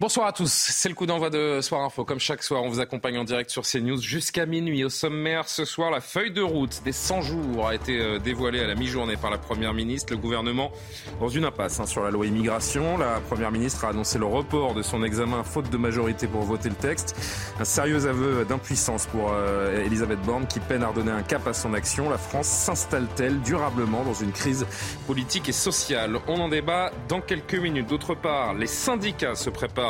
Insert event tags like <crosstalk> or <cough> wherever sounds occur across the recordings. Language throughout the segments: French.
Bonsoir à tous, c'est le coup d'envoi de Soir Info. Comme chaque soir, on vous accompagne en direct sur CNews jusqu'à minuit. Au sommaire, ce soir, la feuille de route des 100 jours a été euh, dévoilée à la mi-journée par la Première ministre. Le gouvernement dans une impasse hein, sur la loi immigration. La Première ministre a annoncé le report de son examen faute de majorité pour voter le texte. Un sérieux aveu d'impuissance pour euh, Elisabeth Borne qui peine à redonner un cap à son action. La France s'installe-t-elle durablement dans une crise politique et sociale? On en débat dans quelques minutes. D'autre part, les syndicats se préparent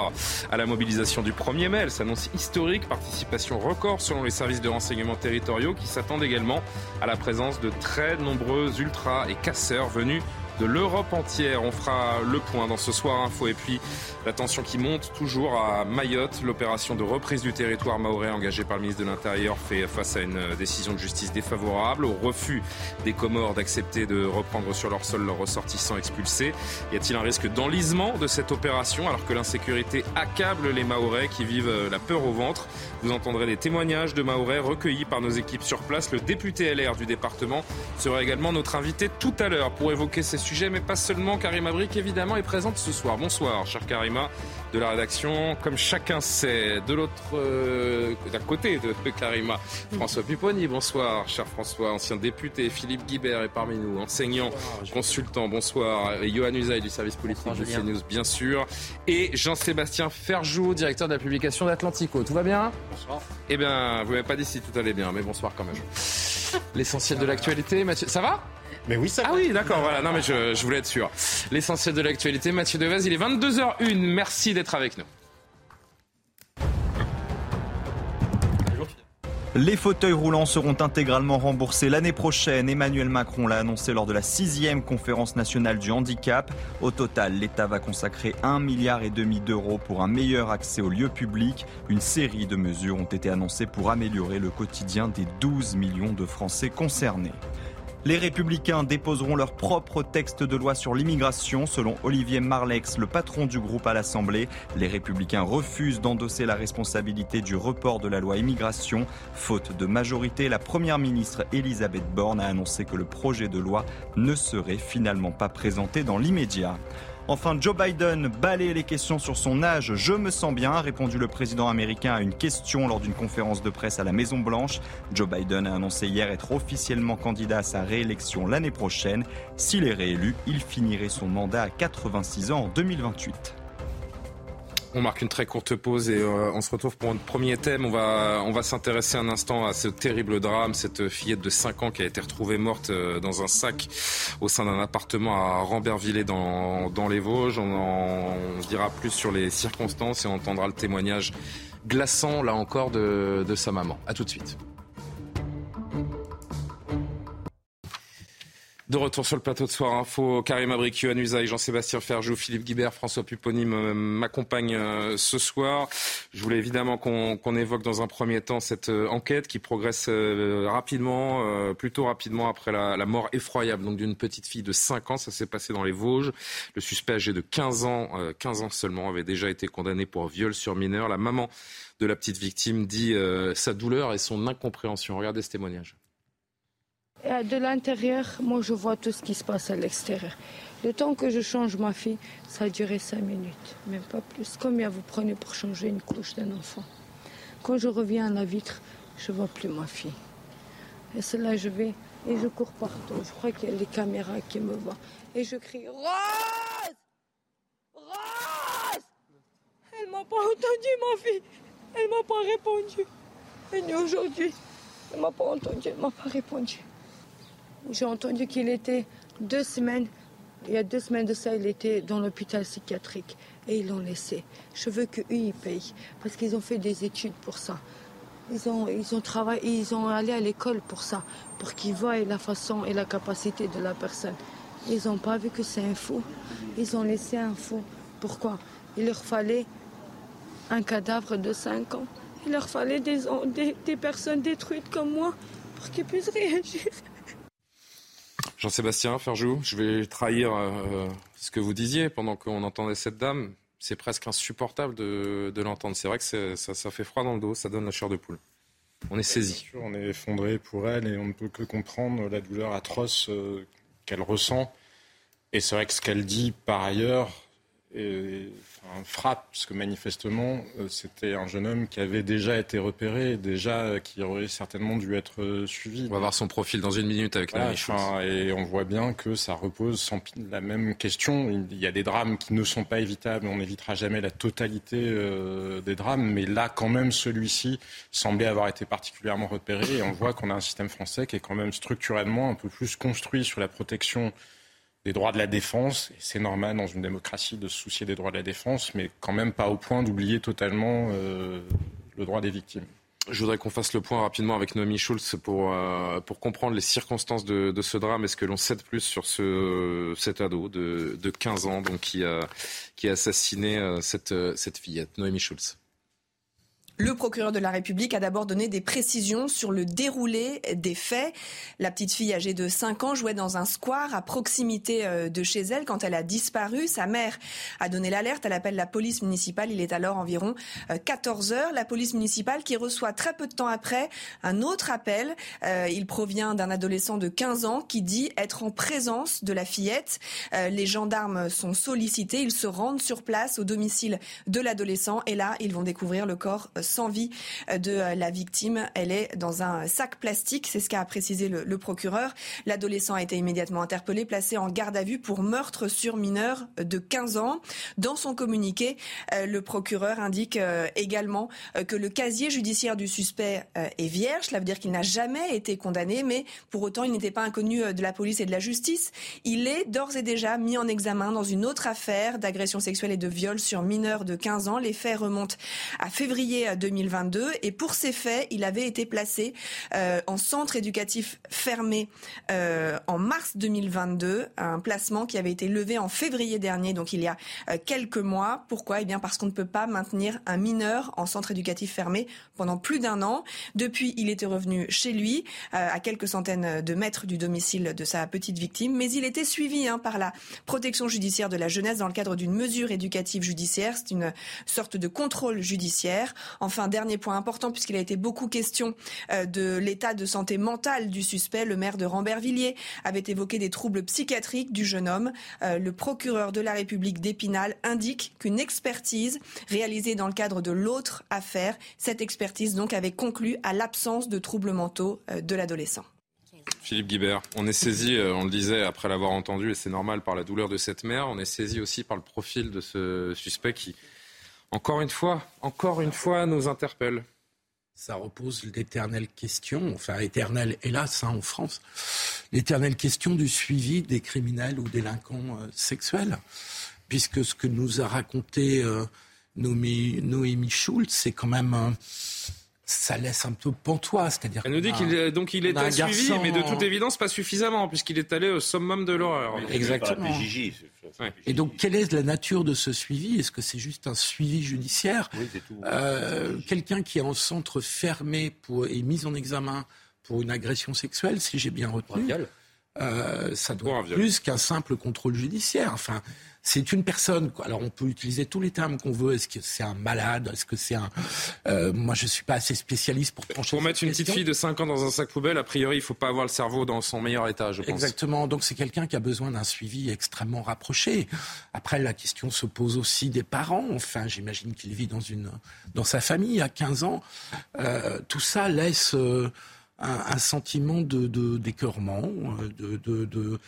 à la mobilisation du 1er mai. Elle s'annonce historique, participation record selon les services de renseignement territoriaux qui s'attendent également à la présence de très nombreux ultras et casseurs venus de l'Europe entière. On fera le point dans ce soir info et puis la tension qui monte toujours à Mayotte. L'opération de reprise du territoire maorais engagée par le ministre de l'Intérieur fait face à une décision de justice défavorable, au refus des Comores d'accepter de reprendre sur leur sol leurs ressortissants expulsés. Y a-t-il un risque d'enlisement de cette opération alors que l'insécurité accable les Maorais qui vivent la peur au ventre? Vous entendrez des témoignages de Maorais recueillis par nos équipes sur place. Le député LR du département sera également notre invité tout à l'heure pour évoquer ces sujet, mais pas seulement. Karima Brick, évidemment, est présente ce soir. Bonsoir, cher Karima, de la rédaction. Comme chacun sait, de l'autre euh, côté de Karima, François Pupponi. Bonsoir, cher François, ancien député. Philippe Guibert est parmi nous, enseignant, consultant. Bonsoir. Et Johan Usaï du service politique de CNews, bien sûr. Et Jean-Sébastien Ferjou, directeur de la publication d'Atlantico. Tout va bien Bonsoir. Eh bien, vous m'avez pas dit si tout allait bien, mais bonsoir quand même. <laughs> L'essentiel de l'actualité, Mathieu. Ça va? Mais oui, ça Ah oui, d'accord, voilà. Non, mais je, je voulais être sûr. L'essentiel de l'actualité, Mathieu Devez, il est 22h01. Merci d'être avec nous. Les fauteuils roulants seront intégralement remboursés l'année prochaine. Emmanuel Macron l'a annoncé lors de la sixième conférence nationale du handicap. Au total, l'État va consacrer un milliard et demi d'euros pour un meilleur accès aux lieux publics. Une série de mesures ont été annoncées pour améliorer le quotidien des 12 millions de Français concernés. Les républicains déposeront leur propre texte de loi sur l'immigration. Selon Olivier Marlex, le patron du groupe à l'Assemblée, les républicains refusent d'endosser la responsabilité du report de la loi immigration. Faute de majorité, la première ministre Elisabeth Borne a annoncé que le projet de loi ne serait finalement pas présenté dans l'immédiat. Enfin, Joe Biden balaye les questions sur son âge. Je me sens bien, a répondu le président américain à une question lors d'une conférence de presse à la Maison Blanche. Joe Biden a annoncé hier être officiellement candidat à sa réélection l'année prochaine. S'il est réélu, il finirait son mandat à 86 ans en 2028. On marque une très courte pause et euh, on se retrouve pour un premier thème. On va, on va s'intéresser un instant à ce terrible drame, cette fillette de 5 ans qui a été retrouvée morte euh, dans un sac au sein d'un appartement à Rambervillers dans, dans les Vosges. On en dira plus sur les circonstances et on entendra le témoignage glaçant, là encore, de, de sa maman. A tout de suite. De retour sur le plateau de Soir Info, Karim Abrik, Yohann Jean-Sébastien Ferjou, Philippe Guibert, François Pupponi m'accompagnent euh, ce soir. Je voulais évidemment qu'on évoque dans un premier temps cette euh, enquête qui progresse euh, rapidement, plutôt rapidement après la, mort effroyable d'une petite fille de 5 ans. Ça s'est passé dans les Vosges. Le suspect âgé de 15 ans, 15 ans seulement, avait déjà été condamné pour viol sur mineur. La maman de la petite victime dit sa douleur et son incompréhension. Regardez ce témoignage. De l'intérieur, moi je vois tout ce qui se passe à l'extérieur. Le temps que je change ma fille, ça a duré cinq minutes, même pas plus. Combien vous prenez pour changer une couche d'un enfant Quand je reviens à la vitre, je vois plus ma fille. Et c'est là je vais et je cours partout. Je crois qu'il y a les caméras qui me voient. Et je crie Rose Rose Elle m'a pas entendu ma fille. Elle m'a pas répondu. Et aujourd'hui, elle m'a pas entendu, elle m'a pas répondu. J'ai entendu qu'il était deux semaines, il y a deux semaines de ça, il était dans l'hôpital psychiatrique et ils l'ont laissé. Je veux qu'eux, ils payent parce qu'ils ont fait des études pour ça. Ils ont, ils ont travaillé, ils ont allé à l'école pour ça, pour qu'ils voient la façon et la capacité de la personne. Ils n'ont pas vu que c'est un faux. Ils ont laissé un faux. Pourquoi? Il leur fallait un cadavre de 5 ans. Il leur fallait des, des, personnes détruites comme moi pour qu'ils puissent <laughs> réagir. Jean-Sébastien Ferjou, je vais trahir euh, ce que vous disiez pendant qu'on entendait cette dame. C'est presque insupportable de, l'entendre. C'est vrai que ça, fait froid dans le dos, ça donne la chair de poule. On est saisi. on est effondré pour elle et on ne peut que comprendre la douleur atroce euh, qu'elle ressent. Et c'est vrai que ce qu'elle dit par ailleurs et, frappe, parce que manifestement, euh, c'était un jeune homme qui avait déjà été repéré, déjà euh, qui aurait certainement dû être euh, suivi. On va voir son profil dans une minute avec voilà, Et on voit bien que ça repose sans la même question. Il y a des drames qui ne sont pas évitables, on n'évitera jamais la totalité des drames, mais là, quand même, celui-ci semblait avoir été particulièrement repéré, et on voit qu'on a un système français qui est quand même structurellement un peu plus construit sur la protection des droits de la défense. C'est normal dans une démocratie de se soucier des droits de la défense, mais quand même pas au point d'oublier totalement euh, le droit des victimes. Je voudrais qu'on fasse le point rapidement avec Noémie Schulz pour, euh, pour comprendre les circonstances de, ce drame et ce que l'on sait de plus sur ce, cet ado de, de 15 ans donc, qui, a, qui a assassiné euh, cette, cette fillette? Noémie Schulz. Le procureur de la République a d'abord donné des précisions sur le déroulé des faits. La petite fille âgée de 5 ans jouait dans un square à proximité euh, de chez elle quand elle a disparu. Sa mère a donné l'alerte. Elle appelle la police municipale. Il est alors environ 14 euh, heures. La police municipale qui reçoit très peu de temps après un autre appel. Euh, il provient d'un adolescent de 15 ans qui dit être en présence de la fillette. Les gendarmes sont sollicités. Ils se rendent sur place au domicile de l'adolescent et là, ils vont découvrir le corps sans vie euh, de euh, la victime. Elle est dans un sac plastique, c'est ce qu'a précisé le, procureur. L'adolescent a été immédiatement interpellé, placé en garde à vue pour meurtre sur mineur de 15 ans. Dans son communiqué, euh, le procureur indique également que le casier judiciaire du suspect est vierge. Cela veut dire qu'il n'a jamais été condamné, mais pour autant, il n'était pas inconnu de la police et de la justice. Il est d'ores et déjà mis en examen dans une autre affaire d'agression sexuelle et de viol sur mineur de 15 ans. Les faits remontent à février 2022. Et pour ces faits, il avait été placé euh, en centre éducatif fermé euh, en mars 2022, un placement qui avait été levé en février dernier, donc il y a euh, quelques mois. Pourquoi? Eh bien parce qu'on ne peut pas maintenir un mineur en centre éducatif fermé pendant plus d'un an. Depuis, il était revenu chez lui, à quelques centaines de mètres du domicile de sa petite victime, mais il était suivi hein, par la protection judiciaire de la jeunesse dans le cadre d'une mesure éducative judiciaire. C'est une sorte de contrôle judiciaire. Enfin, dernier point important, puisqu'il a été beaucoup question euh, de l'état de santé mentale du suspect, le maire de Rambervilliers avait évoqué des troubles psychiatriques du jeune homme. Euh, le procureur de la République d'Épinal indique qu'une expertise réalisée dans le cadre de l'autre affaire, cette expertise donc avait conclu à l'absence de troubles mentaux euh, de l'adolescent. Philippe Guibert, on est saisi, on le disait après l'avoir entendu, et c'est normal par la douleur de cette mère, on est saisi aussi par le profil de ce suspect qui encore une fois, encore une fois, nous interpelle. Ça repose l'éternelle question, enfin éternelle hélas hein, en France, l'éternelle question du suivi des criminels ou délinquants euh, sexuels. Puisque ce que nous a raconté euh, Noémie, Schultz, c'est quand même ça laisse un peu pantois. C'est-à-dire Elle nous dit qu'il donc il était suivi, mais de toute évidence pas suffisamment, puisqu'il est allé au summum de l'horreur. Exactement. Et donc, quelle est la nature de ce suivi? Est-ce que c'est juste un suivi judiciaire? Euh, Quelqu'un qui est en centre fermé pour, et mis en examen pour une agression sexuelle, si j'ai bien retenu, euh, ça doit être plus qu'un simple contrôle judiciaire. Enfin, c'est une personne. Alors on peut utiliser tous les termes qu'on veut. Est-ce que c'est un malade? Est-ce que c'est un euh, Moi, je suis pas assez spécialiste pour pencher. Pour mettre une petite fille de 5 ans dans un sac poubelle, a priori, il faut pas avoir le cerveau dans son meilleur état, je pense. Exactement. Donc c'est quelqu'un qui a besoin d'un suivi extrêmement rapproché. Après, la question se pose aussi des parents. Enfin, j'imagine qu'il vit dans une dans sa famille à 15 ans. Euh, tout ça laisse euh, un, sentiment de d'écœurement, de, de, de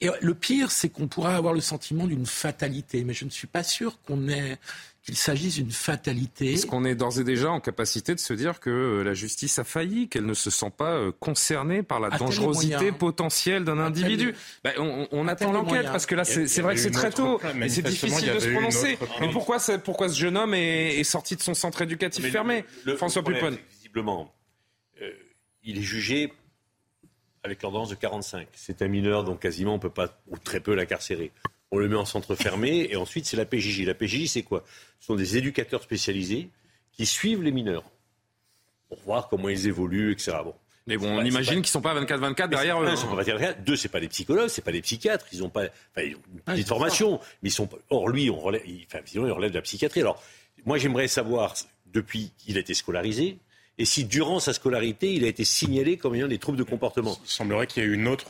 et le pire, c'est qu'on pourrait avoir le sentiment d'une fatalité, mais je ne suis pas sûr qu'on ait qu'il s'agisse d'une fatalité. Est-ce qu'on est d'ores et déjà en capacité de se dire que euh, la justice a failli, qu'elle ne se sent pas euh, concernée par la dangerosité potentielle d'un individu? ben, On, attend l'enquête parce que là, c'est vrai que c'est très tôt. et c'est difficile de se prononcer. Mais pourquoi, pourquoi ce jeune homme est, sorti de son centre éducatif fermé François Pupon Visiblement, euh, il est jugé avec l'ordonnance de 45. C'est un mineur, donc quasiment on peut pas, ou très peu l'incarcérer. On le met en centre fermé et ensuite c'est la PJJ. La PJJ, c'est quoi? Ce sont des éducateurs spécialisés qui suivent les mineurs pour voir comment ils évoluent, etc. Bon. Mais bon, on imagine qu'ils ne sont pas 24-24 derrière eux. Un, ils sont pas 24 Deux, c'est pas des psychologues, c'est pas des psychiatres. Ils ont pas, enfin, une ah, petite formation, mais ils sont. Or, lui, on relève, enfin, il relève de la psychiatrie. Alors, moi, j'aimerais savoir depuis qu'il a été scolarisé, et si durant sa scolarité, il a été signalé comme ayant des troubles de comportement. Il semblerait qu'il y ait une autre.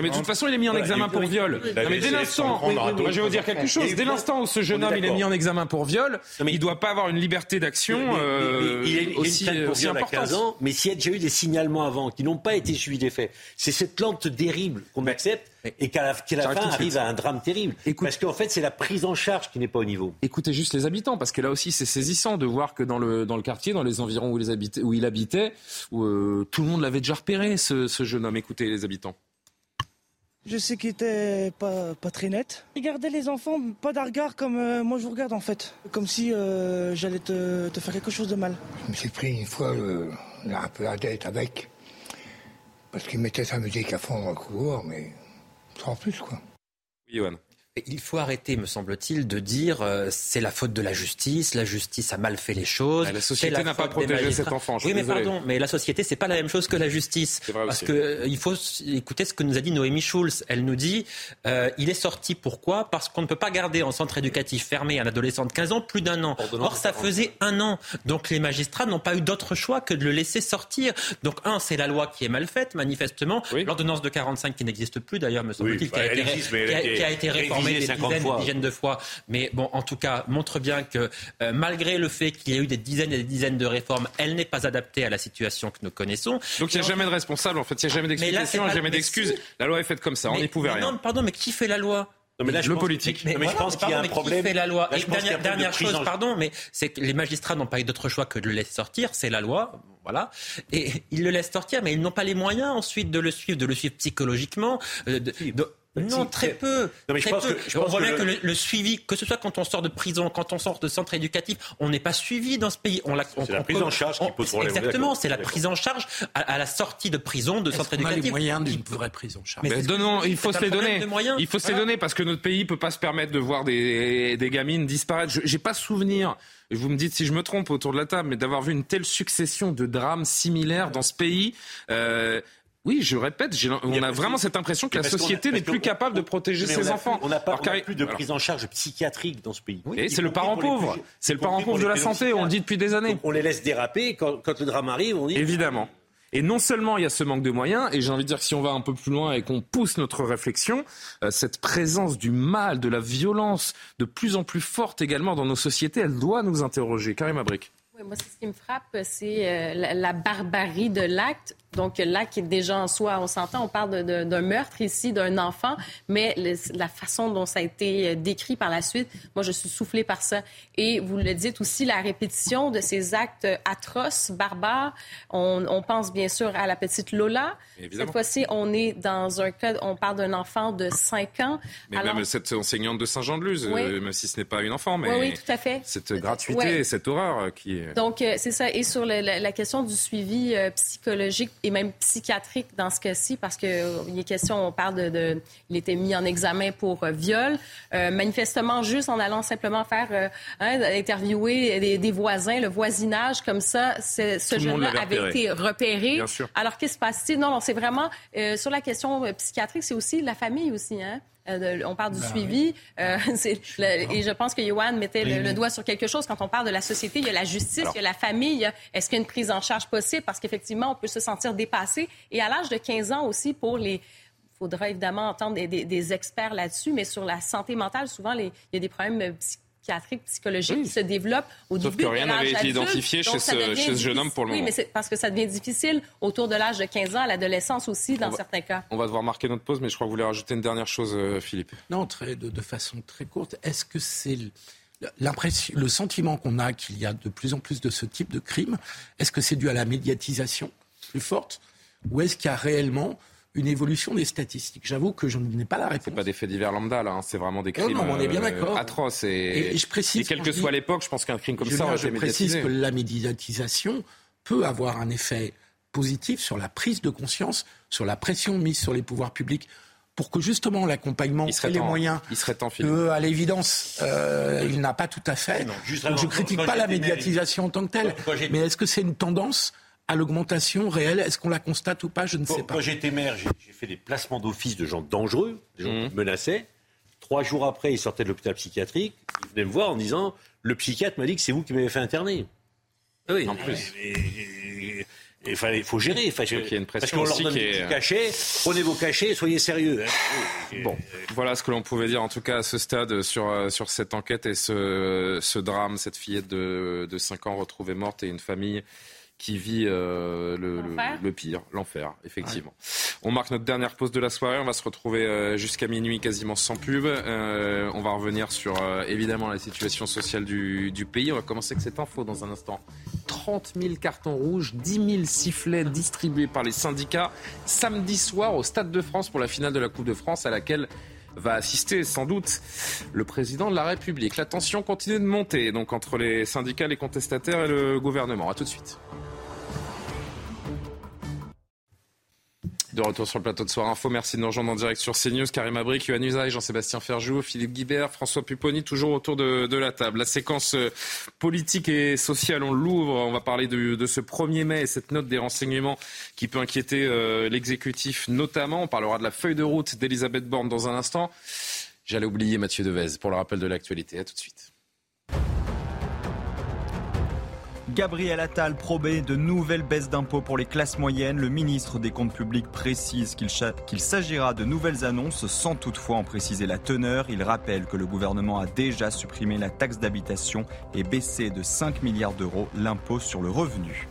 Mais de toute façon, il est mis en examen pour viol. mais dès l'instant, je vais vous dire quelque chose. Dès l'instant où ce jeune homme il est mis en examen pour viol, il ne doit pas avoir une liberté d'action il est aussi, aussi importante. 15 ans, mais s'il y a déjà eu des signalements avant qui n'ont pas été suivis des faits, c'est cette lente terrible qu'on accepte et qu'à la, fin arrive à un drame terrible. parce qu'en fait, c'est la prise en charge qui n'est pas au niveau. Écoutez juste les habitants, parce que là aussi, c'est saisissant de voir que dans le, dans le quartier, dans les environs où, les où il habitait, où, euh, tout le monde l'avait déjà repéré, ce, ce jeune homme. Écoutez les habitants. Je sais qu'il était pas, pas très net. Regardez les enfants, pas d'un regard comme euh, moi je vous regarde en fait. Comme si euh, j'allais te, te, faire quelque chose de mal. Je me suis pris une fois un peu la tête avec. Parce qu'il mettait sa musique à fond dans le couloir, mais sans plus, quoi. Il faut arrêter, me semble-t-il, de dire euh, c'est la faute de la justice, la justice a mal fait les choses. la société n'a pas protégé cet enfant. oui, mais pardon, mais la société c'est pas la même chose que la justice. parce que euh, il faut écouter ce que nous a dit Noémie Schulz. Elle nous dit euh, il est sorti pourquoi? Parce qu'on ne peut pas garder en centre éducatif fermé un adolescent de 15 ans plus d'un an. Or ça faisait un an, donc les magistrats n'ont pas eu d'autre choix que de le laisser sortir. Donc un, c'est la loi qui est mal faite manifestement. L'ordonnance de 45 qui n'existe plus d'ailleurs, me semble-t-il, qui, a été réformée des dizaines, des dizaines de fois. Mais bon, en tout cas, montre bien que euh, malgré le fait qu'il y ait eu des dizaines et des dizaines de réformes, elle n'est pas adaptée à la situation que nous connaissons. Donc il n'y a jamais de responsable, en fait, il n'y a jamais d'explication, jamais d'excuses. La loi est faite comme ça, on n'y pouvait rien. Non, pardon, mais qui fait la loi? Non, mais là, le politique. Mais, je pense qu'il y a un problème. Qui fait la loi? Et dernière, chose, pardon, mais c'est que les magistrats n'ont pas eu d'autre choix que de le laisser sortir. C'est la loi, voilà. Et ils le laissent sortir, mais ils n'ont pas les moyens ensuite de le suivre, de le suivre psychologiquement. Euh, de, non, très peu. Non, mais je pense Que, on voit bien que le, suivi, que ce soit quand on sort de prison, quand on sort de centre éducatif, on n'est pas suivi dans ce pays. On c'est la prise en charge qui pose problème. Exactement, c'est la prise en charge à, la sortie de prison, de centre éducatif. On a les moyens d'une vraie prise en charge. Mais, donnons, il faut se les donner. Il faut se les donner parce que notre pays peut pas se permettre de voir des, des gamines disparaître. J'ai pas souvenir vous me dites si je me trompe autour de la table, mais d'avoir vu une telle succession de drames similaires dans ce pays. Euh, oui, je répète, on a, vraiment cette impression que la société n'est plus capable de protéger ses enfants. on n'a pas, plus de prise en charge psychiatrique dans ce pays. et c'est le parent pauvre. C'est le parent pauvre de la santé, on le dit depuis des années. on les laisse déraper. Quand, le drame arrive, on dit. Évidemment. Et non seulement il y a ce manque de moyens, et j'ai envie de dire que si on va un peu plus loin et qu'on pousse notre réflexion, euh, cette présence du mal, de la violence de plus en plus forte également dans nos sociétés, elle doit nous interroger. Karim Abrik. Oui, moi, ce qui me frappe, c'est euh, la, barbarie de l'acte donc qui est déjà en soi, on s'entend, on parle d'un meurtre ici, d'un enfant, mais la façon dont ça a été euh, décrit par la suite, moi, je suis soufflée par ça. Et vous le dites aussi, la répétition de ces actes atroces, barbares. On, pense bien sûr à la petite Lola. Cette fois-ci, on est dans un cas, on parle d'un enfant de 5 ans. Mais même cette enseignante de Saint-Jean-de-Luz, euh, même si ce n'est pas une enfant, mais oui, tout à fait. cette gratuité et cette horreur qui est... Donc, euh, c'est ça. Et sur la, question du suivi psychologique et même psychiatrique dans ce cas-ci, parce qu'il euh, est question, on parle de, Il était mis en examen pour euh, viol. Euh, manifestement, juste en allant simplement faire hein, interviewer des, voisins, le voisinage, comme ça, ce jeune-là avait été repéré. Alors, qu'est-ce qui se passe-t-il? Non, non, c'est vraiment... sur la question psychiatrique, c'est aussi la famille aussi, hein? Euh, on parle du ben suivi. Euh, <laughs> et je pense que Johan mettait le, doigt sur quelque chose. Quand on parle de la société, il y a la justice, il y a la famille. Est-ce qu'il y a une prise en charge possible? Parce qu'effectivement, on peut se sentir dépassé. Et à l'âge de 15 ans aussi, pour les il faudra évidemment entendre des, experts là-dessus, mais sur la santé mentale, souvent, il y a des problèmes psychiatriques psychiatrique, psychologique qui se développe au Sauf début que rien n'avait été identifié chez ce, chez ce, jeune homme pour le moment. Oui, mais c'est parce que ça devient difficile autour de l'âge de 15 ans, à l'adolescence aussi, dans certains cas. On va devoir marquer notre pause, mais je crois que vous voulez rajouter une dernière chose, euh, Philippe. Non, très, de, de façon très courte. Est-ce que c'est l'impression, le sentiment qu'on a qu'il y a de plus en plus de ce type de crimes Est-ce que c'est dû à la médiatisation plus forte ou est-ce qu'il y a réellement une évolution des statistiques. J'avoue que je n'ai pas la réponse. C'est pas des faits divers lambda, là. Hein. C'est vraiment des crimes on est bien euh, atroces. Et, je précise, quelle que soit l'époque, je pense qu'un crime comme ça aurait été. Je précise que la médiatisation peut avoir un effet positif sur la prise de conscience sur la pression mise sur les pouvoirs publics pour que justement l'accompagnement et les moyens. Il serait temps, à l'évidence, euh, il n'a pas tout à fait. Donc, je ne critique pas la médiatisation en tant que telle. Mais est-ce que c'est une tendance à l'augmentation réelle Est-ce qu'on la constate ou pas Je ne sais pas. Quand j'étais maire, j'ai fait des placements d'office de gens dangereux, des gens qui mmh. menaçaient. Trois jours après, ils sortaient de l'hôpital psychiatrique. Ils venaient me voir en disant Le psychiatre m'a dit que c'est vous qui m'avez fait interner. Oui, en plus. Il faut gérer. Enfin, il y a une pression parce qu'on leur donne des cachets. Prenez vos cachets, soyez sérieux. Bon, voilà ce que l'on pouvait dire en tout cas à ce stade sur, euh, sur cette enquête et ce, ce drame, cette fillette de, de 5 ans retrouvée morte et une famille qui vit euh, le, pire, l'enfer, effectivement. On marque notre dernière pause de la soirée. On va se retrouver euh, jusqu'à minuit quasiment sans pub. Euh, on va revenir sur évidemment la situation sociale du, du, pays. On va commencer avec cette info dans un instant. 30 000 cartons rouges, 10 000 sifflets distribués par les syndicats samedi soir au Stade de France pour la finale de la Coupe de France à laquelle va assister sans doute le président de la République. La tension continue de monter donc entre les syndicats, les contestataires et le gouvernement. A tout de suite. De retour sur le plateau de Soir Info. Merci de nous rejoindre en direct sur CNews. Karim Abric, Yohann Usaï, Jean-Sébastien Ferjou, Philippe Guibert, François Pupponi, toujours autour de, la table. La séquence euh, politique et sociale, on l'ouvre. On va parler de, ce 1er mai et cette note des renseignements qui peut inquiéter euh, l'exécutif notamment. On parlera de la feuille de route d'Elisabeth Borne dans un instant. J'allais oublier Mathieu Devez pour le rappel de l'actualité. À tout de suite. Gabriel Attal promet de nouvelles baisses d'impôts pour les classes moyennes. Le ministre des Comptes publics précise qu'il s'agira de nouvelles annonces sans toutefois en préciser la teneur. Il rappelle que le gouvernement a déjà supprimé la taxe d'habitation et baissé de 5 milliards d'euros l'impôt sur le revenu.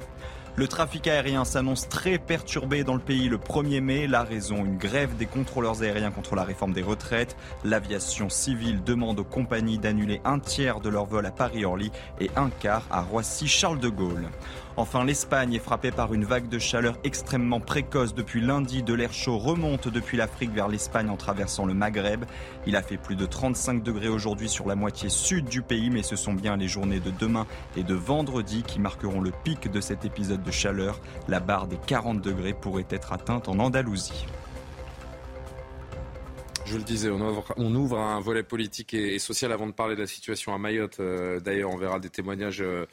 Le trafic aérien s'annonce très perturbé dans le pays le 1er mai. La raison, une grève des contrôleurs aériens contre la réforme des retraites. L'aviation civile demande aux compagnies d'annuler un tiers de leurs vols à Paris-Orly et un quart à Roissy-Charles de Gaulle. Enfin, l'Espagne est frappée par une vague de chaleur extrêmement précoce depuis lundi. De l'air chaud remonte depuis l'Afrique vers l'Espagne en traversant le Maghreb. Il a fait plus de 35 degrés aujourd'hui sur la moitié sud du pays, mais ce sont bien les journées de demain et de vendredi qui marqueront le pic de cet épisode de chaleur. La barre des 40 degrés pourrait être atteinte en Andalousie. Je le disais, on ouvre, un volet politique et, social avant de parler de la situation à Mayotte. Euh, d'ailleurs, on verra des témoignages euh,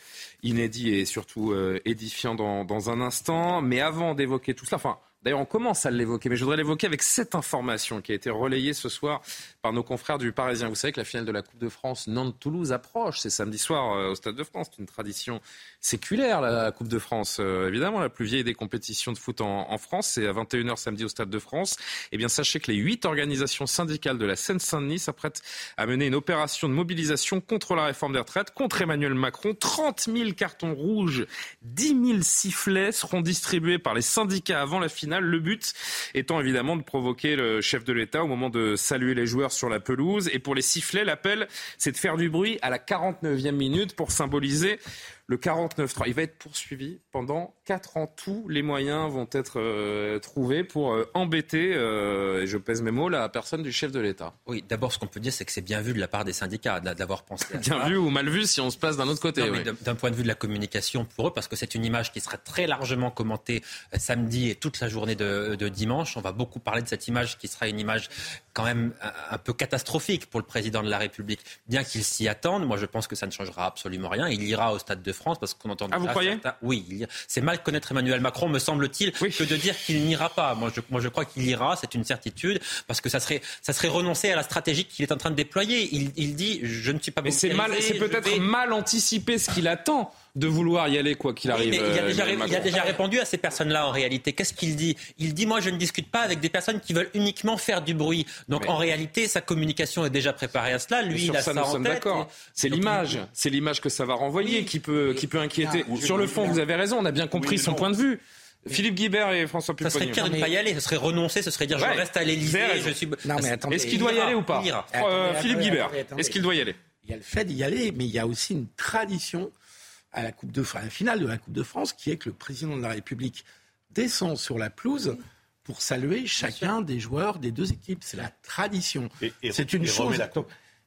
inédits et surtout euh, édifiants dans, dans, un instant. Mais avant d'évoquer tout cela, enfin, D'ailleurs, on commence à l'évoquer, mais je voudrais l'évoquer avec cette information qui a été relayée ce soir par nos confrères du Parisien. Vous savez que la finale de la Coupe de France Nantes-Toulouse approche. C'est samedi soir au Stade de France. C'est une tradition séculaire, la Coupe de France. Euh, évidemment, la plus vieille des compétitions de foot en, France. C'est à 21h samedi au Stade de France. Eh bien, sachez que les huit organisations syndicales de la Seine-Saint-Denis s'apprêtent à mener une opération de mobilisation contre la réforme des retraites, contre Emmanuel Macron. 30 000 cartons rouges, 10 000 sifflets seront distribués par les syndicats avant la finale le but étant évidemment de provoquer le chef de l'État au moment de saluer les joueurs sur la pelouse. Et pour les sifflets, l'appel, c'est de faire du bruit à la 49e minute pour symboliser le 49.3. Il va être poursuivi pendant 4 ans. Tous les moyens vont être euh, trouvés pour euh, embêter, euh, et je pèse mes mots, la personne du chef de l'État. Oui, d'abord, ce qu'on peut dire, c'est que c'est bien vu de la part des syndicats d'avoir pensé à Bien vu ou mal vu si on se passe d'un autre côté. D'un point de vue de la communication pour eux, parce que c'est une image qui sera très largement commentée samedi et toute la journée de, de dimanche. On va beaucoup parler de cette image qui sera une image quand même un peu catastrophique pour le président de la République. Bien qu'il s'y attende, moi je pense que ça ne changera absolument rien. Il ira au Stade de France parce qu'on entend. Ah, vous croyez Oui, c'est mal connaître Emmanuel Macron, me semble-t-il, que de dire qu'il n'ira pas. Moi je, moi, je crois qu'il ira, c'est une certitude, parce que ça serait, ça serait renoncer à la stratégie qu'il est en train de déployer. Il, il dit je ne suis pas. Mais c'est mal, c'est peut-être mal anticiper ce qu'il attend de vouloir y aller quoi qu'il arrive. il, a déjà, il, a déjà, répondu à ces personnes-là en réalité. Qu'est-ce qu'il dit? Il dit moi je ne discute pas avec des personnes qui veulent uniquement faire du bruit. Donc en réalité sa communication est déjà préparée à cela. Lui il a ça, nous sommes d'accord. C'est l'image, c'est l'image que ça va renvoyer qui peut qui peut inquiéter. Sur le fond, vous avez raison, on a bien compris son point de vue. Philippe Guibert et François Pupponi. Ça serait pire de ne pas y aller, ça serait renoncer, ce serait dire je reste à l'Élysée. Je suis... Est-ce qu'il doit y aller ou pas? euh, Philippe Guibert, est-ce qu'il doit y aller? Il y a le fait d'y aller, mais il y a aussi une tradition à la, coupe de, à la finale de la Coupe de France, qui est que le président de la République descend sur la pelouse pour saluer chacun des joueurs des deux équipes. C'est la tradition. C'est une chose.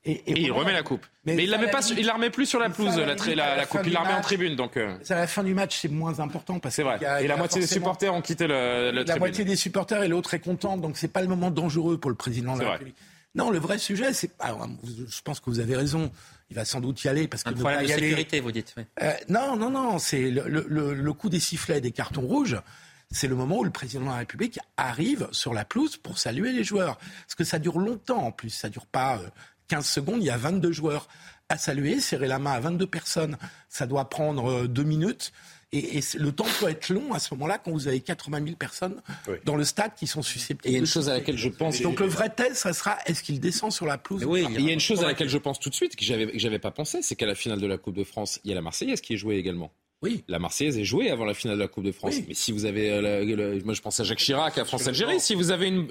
Et, il remet la coupe. Mais, il la met pas, il la remet plus sur la pelouse, la, la, coupe. Il la remet en tribune. Donc. Euh. À la fin du match, c'est moins important parce c'est vrai. et la moitié des supporters ont quitté le, le La moitié des supporters et l'autre est content, donc c'est pas le moment dangereux pour le président de la République. Non, le vrai sujet, c'est. Ah, je pense que vous avez raison. Il va sans doute y aller parce que un problème de sécurité, vous dites. Euh, non, non, non. C'est le, le, le, coup des sifflets, des cartons rouges c'est le moment où le président de la République arrive sur la pelouse pour saluer les joueurs. Parce que ça dure longtemps en plus, ça dure pas 15 euh, secondes, il y a 22 joueurs à saluer, serrer la main à 22 personnes, ça doit prendre euh, deux minutes. Et, le temps peut être long à ce moment-là quand vous avez 80 000 personnes dans le stade qui sont susceptibles. il y a une chose à laquelle je pense. Donc le vrai test, ça sera est-ce qu'il descend sur la pelouse Oui, il y a une chose à laquelle je pense tout de suite que j'avais j'avais pas pensé, c'est qu'à la finale de la Coupe de France, il y a la Marseillaise qui est jouée également. Oui. La Marseillaise est jouée avant la finale de la Coupe de France. Mais si vous avez, euh, moi je pense à Jacques Chirac, à France-Algérie, si vous avez une,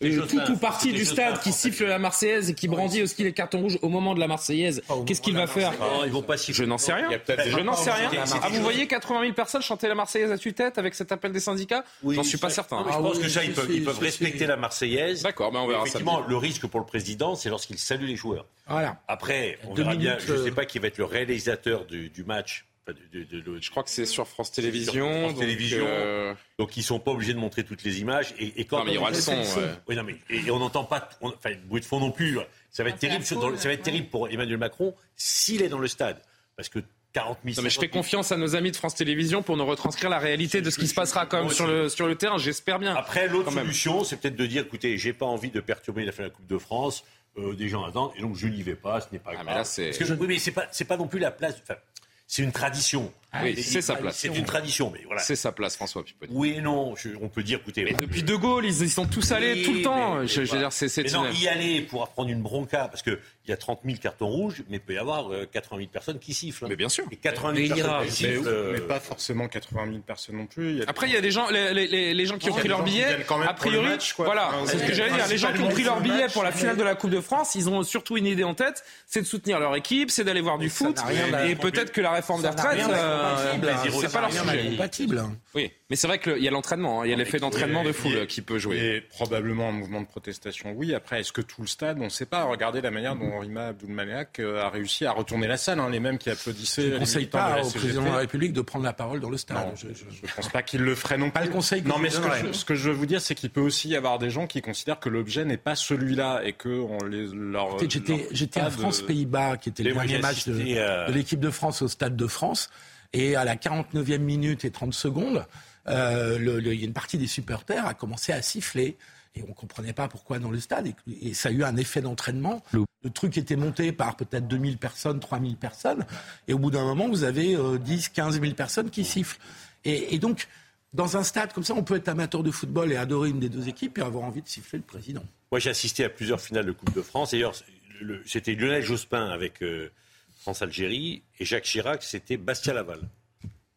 une, tout ou partie du stade qui siffle la Marseillaise et qui brandit aussi les cartons rouges au moment de la Marseillaise, qu'est-ce qu'il va faire Ils vont pas siffler. Je n'en sais rien. Je n'en sais rien. Ah, vous voyez 80 000 personnes chanter la Marseillaise à tue-tête avec cet appel des syndicats? J'en suis pas certain. Je pense que ça, ils peuvent, ils peuvent respecter la Marseillaise. D'accord, mais on verra Effectivement, le risque pour le président, c'est lorsqu'il salue les joueurs. Voilà. Après, on verra bien. Je ne sais euh, pas qui va être le réalisateur du match je crois que c'est sur France Télévisions. donc, Télévisions. Euh, donc ils sont pas obligés de montrer toutes les images. Et, quand non, mais il y aura le son. Oui, non, mais, et, on n'entend pas. enfin, bruit de fond non plus. Ça va être terrible. ça va être terrible pour Emmanuel Macron s'il est dans le stade, parce que 40 000. Non, mais je fais confiance à nos amis de France Télévisions pour nous retranscrire la réalité de ce qui se passera quand même sur le, sur le terrain, j'espère bien. Après, l'autre solution, c'est peut-être de dire écoutez, j'ai pas envie de perturber la fin de la Coupe de France, euh, des gens attendent, et donc je n'y vais pas, ce n'est pas ah, grave. Mais là, Parce que, oui, mais c'est pas, pas non plus la place c'est une tradition. Ah oui, c'est sa place. C'est une tradition, mais voilà. C'est sa place, François Oui et non, on peut dire, écoutez. Mais depuis De Gaulle, ils, sont tous allés tout le temps. je, veux dire, c'est. Mais non, y aller pour apprendre une bronca, parce que il y a 30 000 cartons rouges, mais il peut y avoir 80 euh, 000 personnes qui sifflent. Hein. Mais bien sûr. Et 80 000 personnes qui sifflent. Euh, mais, pas forcément 80 000 personnes non plus. Après, il y a des gens, les, gens qui ont pris leur billet, a priori, voilà, c'est ce que j'allais dire. Les gens qui ont pris leur billet pour la finale de la Coupe de France, ils ont surtout une idée en tête, c'est de soutenir leur équipe, c'est d'aller voir du foot. Et peut-être que la réforme des retraites, euh, c'est pas leur sujet. compatible. Oui, mais c'est vrai qu'il y a l'entraînement, hein. il y a l'effet d'entraînement de foule qui peut jouer. Et probablement un mouvement de protestation, oui. Après, est-ce que tout le stade, on ne sait pas. Regardez la manière dont Rima Abdulmalek euh, a réussi à retourner la salle, hein, les mêmes qui applaudissaient. Je ne conseille pas au président de la République de prendre la parole dans le stade. je ne pense pas qu'il le ferait non plus. Pas le conseil. Non, mais ce que, je, veux vous dire, c'est qu'il peut aussi y avoir des gens qui considèrent que l'objet n'est pas celui-là et que on les leur. J'étais à France-Pays-Bas, qui était le dernier match euh, de, l'équipe de France au Stade de France, et à la 49e minute et 30 secondes, euh, il y a une partie des supporters a commencé à siffler. Et on ne comprenait pas pourquoi dans le stade. Et, ça a eu un effet d'entraînement. Le, truc était monté par peut-être 2000 personnes, 3000 personnes. Et au bout d'un moment, vous avez 10, 15 000 personnes qui sifflent. Et, donc, dans un stade comme ça, on peut être amateur de football et adorer une des deux équipes et avoir envie de siffler le président. Moi, j'ai assisté à plusieurs finales de Coupe de France. D'ailleurs, c'était Lionel Jospin avec euh, France-Algérie et Jacques Chirac, c'était Bastien Laval.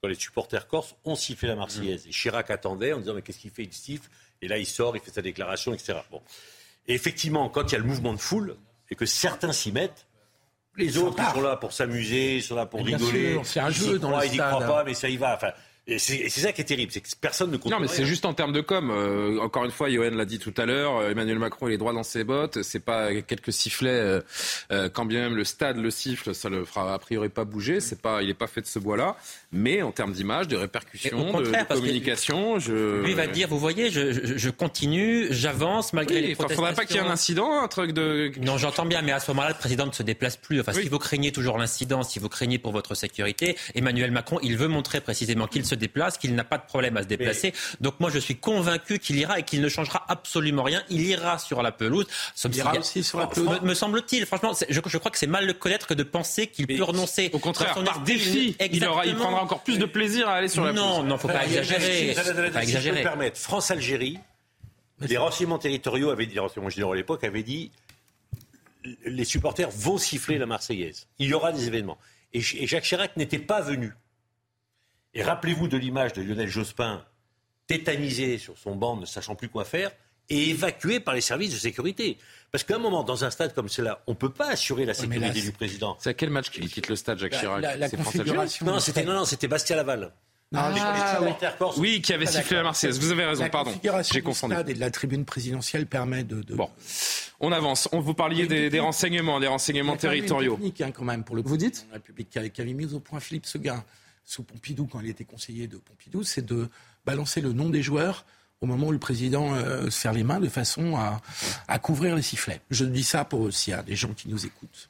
Quand les supporters corses ont sifflé la Marseillaise. Et Chirac attendait en disant Mais qu'est-ce qu'il fait Il siffle. Et là, il sort, il fait sa déclaration, etc. Bon. Et effectivement, quand il y a le mouvement de foule et que certains s'y mettent, les autres sont là pour s'amuser, sont là pour rigoler. C'est un jeu dans le stade. Ils n'y croient pas, mais ça y va. Enfin, et c'est ça qui est terrible, c'est que personne ne comprend. Non, mais c'est juste en termes de com. Euh, encore une fois, Johan l'a dit tout à l'heure, euh, Emmanuel Macron il est droit dans ses bottes. C'est pas quelques sifflets, euh, quand bien même le stade le siffle, ça le fera a priori pas bouger. C'est pas, il est pas fait de ce bois-là. Mais en termes d'image, de répercussions, de, communication, je. Lui va dire, vous voyez, je, je, continue, j'avance malgré les protestations. Il faudrait pas qu'il y ait un incident, un truc de. Non, j'entends bien, mais à ce moment-là, le président ne se déplace plus. Enfin, si vous craignez toujours l'incident, si vous craignez pour votre sécurité, Emmanuel Macron, il veut montrer précisément qu'il se se déplace, qu'il n'a pas de problème à se déplacer. Donc moi, je suis convaincu qu'il ira et qu'il ne changera absolument rien. Il ira sur la pelouse. Il ira aussi sur la pelouse. Me, semble-t-il. Franchement, je, je, crois que c'est mal le connaître que de penser qu'il peut renoncer. Au contraire, par défi, il, aura, il prendra encore plus de plaisir à aller sur la pelouse. Non, non, faut pas exagérer. Pas exagérer. France-Algérie, les renseignements territoriaux avaient dit, les renseignements généraux à l'époque avaient dit les supporters vont siffler la Marseillaise. Il y aura des événements. Et, Jacques Chirac n'était pas venu. Et rappelez-vous de l'image de Lionel Jospin tétanisé sur son banc, ne sachant plus quoi faire, et évacué par les services de sécurité. Parce qu'à un moment, dans un stade comme cela, on ne peut pas assurer la sécurité du président. C'est à quel match qu'il quitte le stade, Jacques Chirac la, configuration Non, c'était non, non, Bastien Laval. Ah, oui, qui avait sifflé la Marseillaise. Vous avez raison, pardon. J'ai confondu. et de la tribune présidentielle permet de, Bon, on avance. On vous parliez des, renseignements, des renseignements territoriaux. Technique, hein, quand même, pour le Vous dites La République qui avait, mis au point Philippe Seguin sous Pompidou quand il était conseiller de Pompidou, c'est de balancer le nom des joueurs au moment où le président euh, serre les mains de façon à, couvrir les sifflets. Je dis ça pour s'il y des gens qui nous écoutent.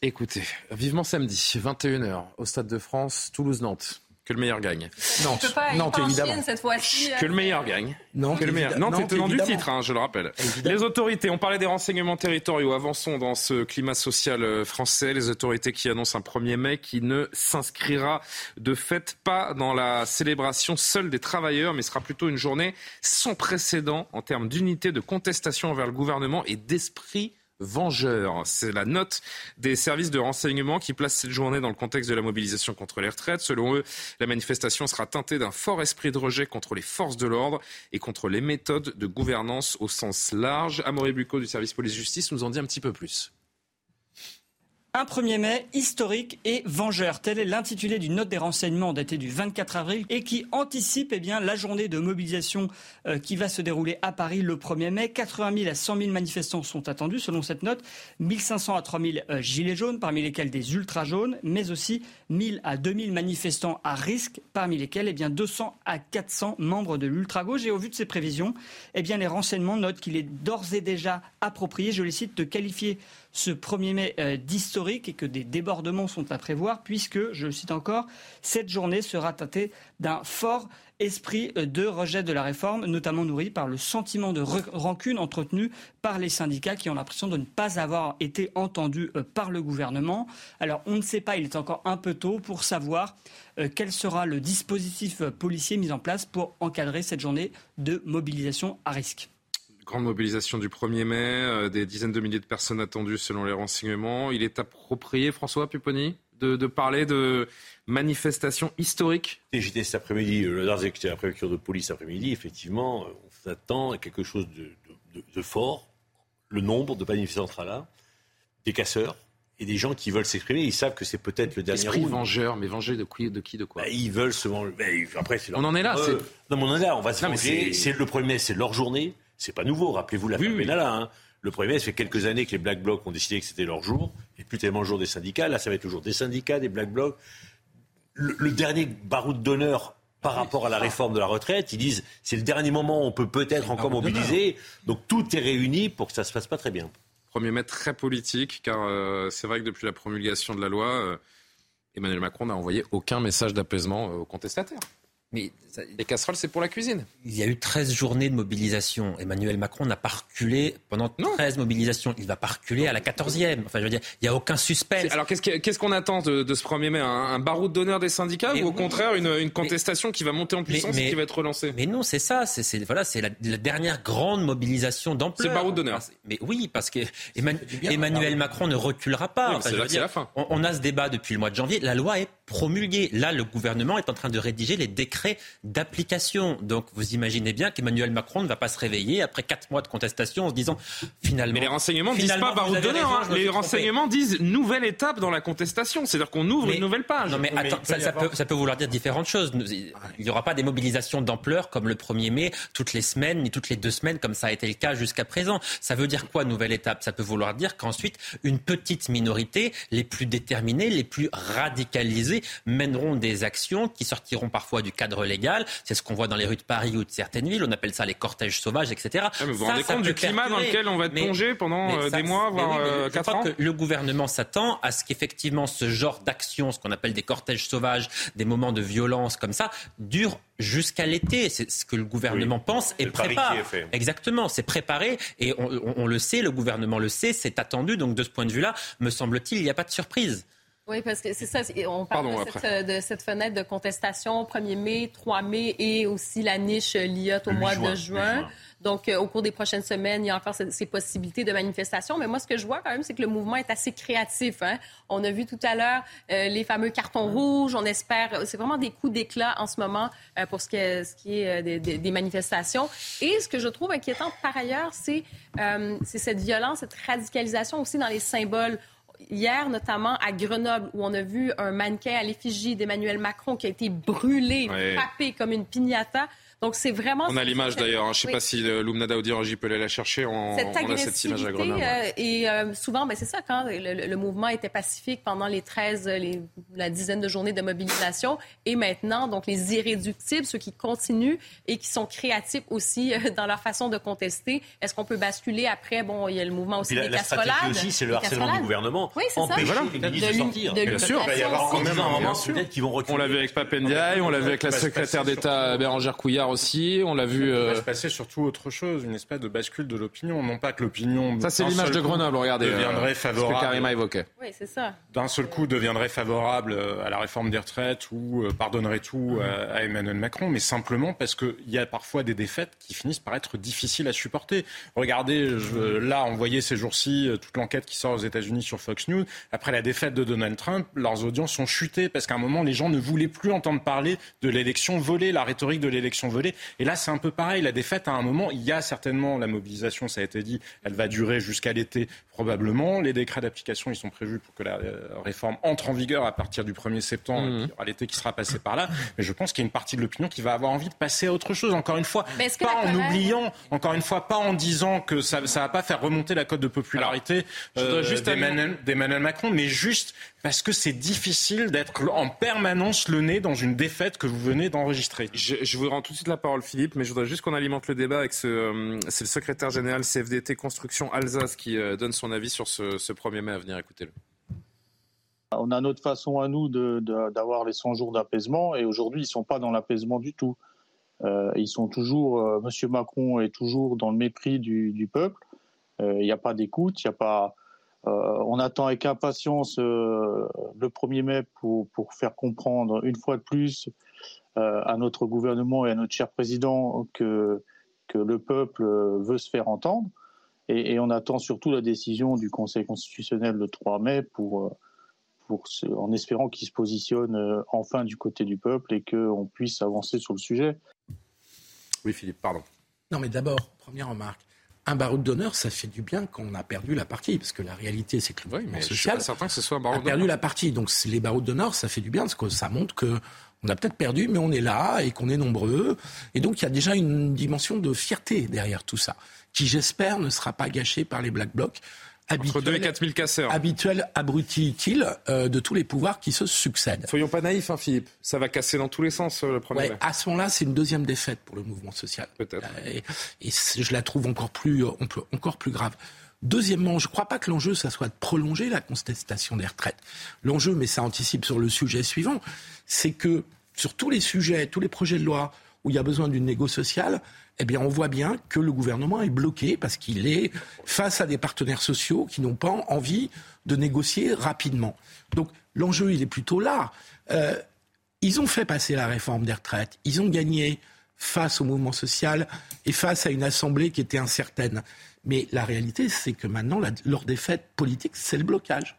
Écoutez, vivement samedi, 21h, au Stade de France, Toulouse-Nantes. Que le meilleur gagne. Non, non évidemment. cette fois-ci. Que le meilleur gagne. Non, que le meilleur. Non, c'est tenant du titre, hein, je le rappelle. Les autorités, on parlait des renseignements territoriaux. Avançons dans ce climat social euh, français. Les autorités qui annoncent un 1er mai qui ne s'inscrira de fait pas dans la célébration seule des travailleurs, mais sera plutôt une journée sans précédent en termes d'unité, de contestation envers le gouvernement et d'esprit vengeurs. C'est la note des services de renseignement qui place cette journée dans le contexte de la mobilisation contre les retraites. Selon eux, la manifestation sera teintée d'un fort esprit de rejet contre les forces de l'ordre et contre les méthodes de gouvernance au sens large. Amaury Bucco du service police-justice nous en dit un petit peu plus. Un 1er mai historique et vengeur. Tel est l'intitulé d'une note des renseignements datée du 24 avril et qui anticipe eh bien, la journée de mobilisation euh, qui va se dérouler à Paris le 1er mai. 80 000 à 100 000 manifestants sont attendus selon cette note. 1500 à 3000 euh, gilets jaunes, parmi lesquels des ultra jaunes, mais aussi 1000 à 2000 manifestants à risque, parmi lesquels eh bien, 200 à 400 membres de l'ultra gauche. Et au vu de ces prévisions, eh bien, les renseignements notent qu'il est d'ores et déjà approprié, je les cite, de qualifier ce 1er mai euh, d'historique et que des débordements sont à prévoir puisque, je le cite encore, cette journée sera teintée d'un fort esprit euh, de rejet de la réforme, notamment nourri par le sentiment de rancune entretenu par les syndicats qui ont l'impression de ne pas avoir été entendus euh, par le gouvernement. Alors on ne sait pas, il est encore un peu tôt pour savoir quel sera le dispositif policier mis en place pour encadrer cette journée de mobilisation à risque grande mobilisation du 1er mai, euh, des dizaines de milliers de personnes attendues selon les renseignements. Il est approprié, François Pupponi, de, parler de manifestations historiques? J'étais cet après-midi, le j'étais à la préfecture de police cet après-midi, effectivement, euh, on s'attend à quelque chose de, fort. Le nombre de manifestants sera là, des casseurs, et des gens qui veulent s'exprimer, ils savent que c'est peut-être le dernier Esprit vengeur, mais venger de qui, de qui, de quoi? Bah, Ils veulent se venger. Bah, après, on en est là. non, mais on en est là. On va se C'est le premier, c'est leur journée. C'est pas nouveau. Rappelez-vous la oui, Benalla. Hein. Le premier, ça fait quelques années que les Black Blocs ont décidé que c'était leur jour, et plus tellement le jour des syndicats. Là, ça va être le jour des syndicats, des Black Blocs. Le, dernier baroud d'honneur par rapport à la réforme de la retraite, ils disent c'est le dernier moment où on peut peut-être encore mobiliser. Donc tout est réuni pour que ça se passe pas très bien. Premier mai très politique, car euh, c'est vrai que depuis la promulgation de la loi, euh, Emmanuel Macron n'a envoyé aucun message d'apaisement euh, aux contestataires. Mais les casseroles, c'est pour la cuisine. Il y a eu 13 journées de mobilisation. Emmanuel Macron n'a pas reculé pendant 13 mobilisations. Il va pas reculer à la 14e. Enfin, je veux dire, il n'y a aucun suspense. Alors, qu'est-ce qu'on attend de, ce 1er mai? Un, un baroud d'honneur des syndicats ou au contraire une, contestation qui va monter en puissance et qui va être relancée? Mais non, c'est ça. C'est voilà, c'est la, dernière grande mobilisation d'ampleur. C'est baroud d'honneur. Mais oui, parce que Emmanuel, Macron ne reculera pas. la fin. on a ce débat depuis le mois de janvier. La loi est promulguée. Là, le gouvernement est en train de rédiger les décrets d'application. Donc vous imaginez bien qu'Emmanuel Macron ne va pas se réveiller après quatre mois de contestation en se disant finalement. Mais les renseignements disent pas d'honneur. Hein. Les renseignements disent nouvelle étape dans la contestation. C'est-à-dire qu'on ouvre une nouvelle page. Non mais attends, ça, peut, ça, peut, vouloir dire différentes choses. Il n'y aura pas des mobilisations d'ampleur comme le 1er mai toutes les semaines ni toutes les deux semaines comme ça a été le cas jusqu'à présent. Ça veut dire quoi nouvelle étape? Ça peut vouloir dire qu'ensuite une petite minorité, les plus déterminés, les plus radicalisés, mèneront des actions qui sortiront parfois du cadre légal c'est ce qu'on voit dans les rues de Paris ou de certaines villes. On appelle ça les cortèges sauvages, etc. Ah, vous vous rendez compte du climat dans lequel on va être plongé pendant euh, des mois, voire euh, quatre ans que Le gouvernement s'attend à ce qu'effectivement ce genre d'action, ce qu'on appelle des cortèges sauvages, des moments de violence comme ça, dure jusqu'à l'été. C'est ce que le gouvernement pense et prépare. Exactement, c'est préparé et on, le sait, le gouvernement le sait, c'est attendu. Donc de ce point de vue-là, me semble-t-il, il n'y a pas de surprise. Oui, parce que c'est ça, on parle de, cette, fenêtre de contestation 1er mai, 3 mai et aussi la niche LIOT au mois de juin. Donc, euh, au cours des prochaines semaines, il y a encore ces, possibilités de manifestation. Mais moi, ce que je vois quand même, c'est que le mouvement est assez créatif. Hein. On a vu tout à l'heure euh, les fameux cartons rouges. On espère, c'est vraiment des coups d'éclat en ce moment euh, pour ce qui est, ce qui est des, des, manifestations. Et ce que je trouve inquiétant par ailleurs, c'est cette violence, cette radicalisation aussi dans les symboles hier, notamment à Grenoble, où on a vu un mannequin à l'effigie d'Emmanuel Macron qui a été brûlé, frappé comme une piñata. Donc c'est vraiment. On a l'image d'ailleurs. Hein. Je ne sais pas si Lumnada Odiranji peut aller la chercher. On, cette on a cette image à Grenoble. Euh, et euh, souvent, ben, c'est ça, quand le, mouvement était pacifique pendant les 13, les, la dizaine de journées de mobilisation. Et maintenant, donc les irréductibles, ceux qui continuent et qui sont créatifs aussi euh, dans leur façon de contester. Est-ce qu'on peut basculer après? Bon, il y a le mouvement aussi des la, cassolades? La aussi, c'est le harcèlement du gouvernement. Oui, c'est ça. ministres de, sortir. Bien sûr. Il va y avoir quand même un moment qui vont reculer. On l'a vu avec Papendiaï, on l'a vu avec la secrétaire d'État Bérangère Couillard aussi. On l'a vu. Il va se passer surtout autre chose, une espèce de bascule de l'opinion. Non pas que l'opinion. Ça, c'est l'image de Grenoble, regardez. Deviendrait favorable. Ce que Karima évoquait. Oui, c'est ça. D'un seul coup, deviendrait favorable à la réforme des retraites ou pardonnerait tout à Emmanuel Macron, mais simplement parce qu'il y a parfois des défaites qui finissent par être difficiles à supporter. Regardez, je, là, on voyait ces jours-ci toute l'enquête qui sort aux États-Unis sur Fox News. Après la défaite de Donald Trump, leurs audiences ont chuté parce qu'à un moment, les gens ne voulaient plus entendre parler de l'élection volée, la rhétorique de l'élection volée. Et là, c'est un peu pareil. La défaite, à un moment, il y a certainement la mobilisation, ça a été dit, elle va durer jusqu'à l'été probablement. Les décrets d'application, ils sont prévus pour que la euh, réforme entre en vigueur à partir du 1er septembre. Mmh. Il y aura l'été qui sera passé par là. Mais je pense qu'il y a une partie de l'opinion qui va avoir envie de passer à autre chose. Encore une fois, pas en oubliant, encore une fois, pas en disant que ça ne va pas faire remonter la cote de popularité euh, d'Emmanuel Macron, mais juste parce que c'est difficile d'être en permanence le nez dans une défaite que vous venez d'enregistrer. Je, je, vous rends tout de suite la parole, Philippe, mais je voudrais juste qu'on alimente le débat avec ce. Euh, c'est le secrétaire général CFDT Construction Alsace qui euh, donne son avis sur ce, ce 1er mai à venir. Écoutez-le. On a notre façon à nous d'avoir les 100 jours d'apaisement et aujourd'hui, ils ne sont pas dans l'apaisement du tout. Euh, ils sont toujours, euh, Monsieur Macron est toujours dans le mépris du, peuple. Il n'y a pas d'écoute, il a pas euh, on attend avec impatience euh, le 1er mai pour, faire comprendre une fois de plus euh, à notre gouvernement et à notre cher président que, que le peuple veut se faire entendre. Et, et, on attend surtout la décision du Conseil constitutionnel le 3 mai pour, pour en espérant qu'il se positionne enfin du côté du peuple et qu'on puisse avancer sur le sujet. Oui, Philippe, pardon. Non, mais d'abord, première remarque un baroud d'honneur, ça fait du bien quand on a perdu la partie, parce que la réalité, c'est que le mouvement social que ce soit a perdu la partie. Donc les barouds d'honneur, ça fait du bien, parce que ça montre que on a peut-être perdu, mais on est là et qu'on est nombreux. Et donc il y a déjà une dimension de fierté derrière tout ça, qui j'espère ne sera pas gâchée par les Black Blocs habituel, 2 et 4 000 casseurs. Habituel abruti-il euh, de tous les pouvoirs qui se succèdent. Soyons pas naïfs, hein, Philippe. Ça va casser dans tous les sens, euh, le premier. Ouais, à ce moment-là, c'est une deuxième défaite pour le mouvement social. Peut-être. Euh, et, je la trouve encore plus, encore plus grave. Deuxièmement, je ne crois pas que l'enjeu, ça soit de prolonger la contestation des retraites. L'enjeu, mais ça anticipe sur le sujet suivant, c'est que sur tous les sujets, tous les projets de loi où il y a besoin d'une négo sociale, eh bien, on voit bien que le gouvernement est bloqué parce qu'il est face à des partenaires sociaux qui n'ont pas envie de négocier rapidement. Donc, l'enjeu, il est plutôt là. Euh, ils ont fait passer la réforme des retraites. Ils ont gagné face au mouvement social et face à une assemblée qui était incertaine. Mais la réalité, c'est que maintenant, leur défaite politique, c'est le blocage.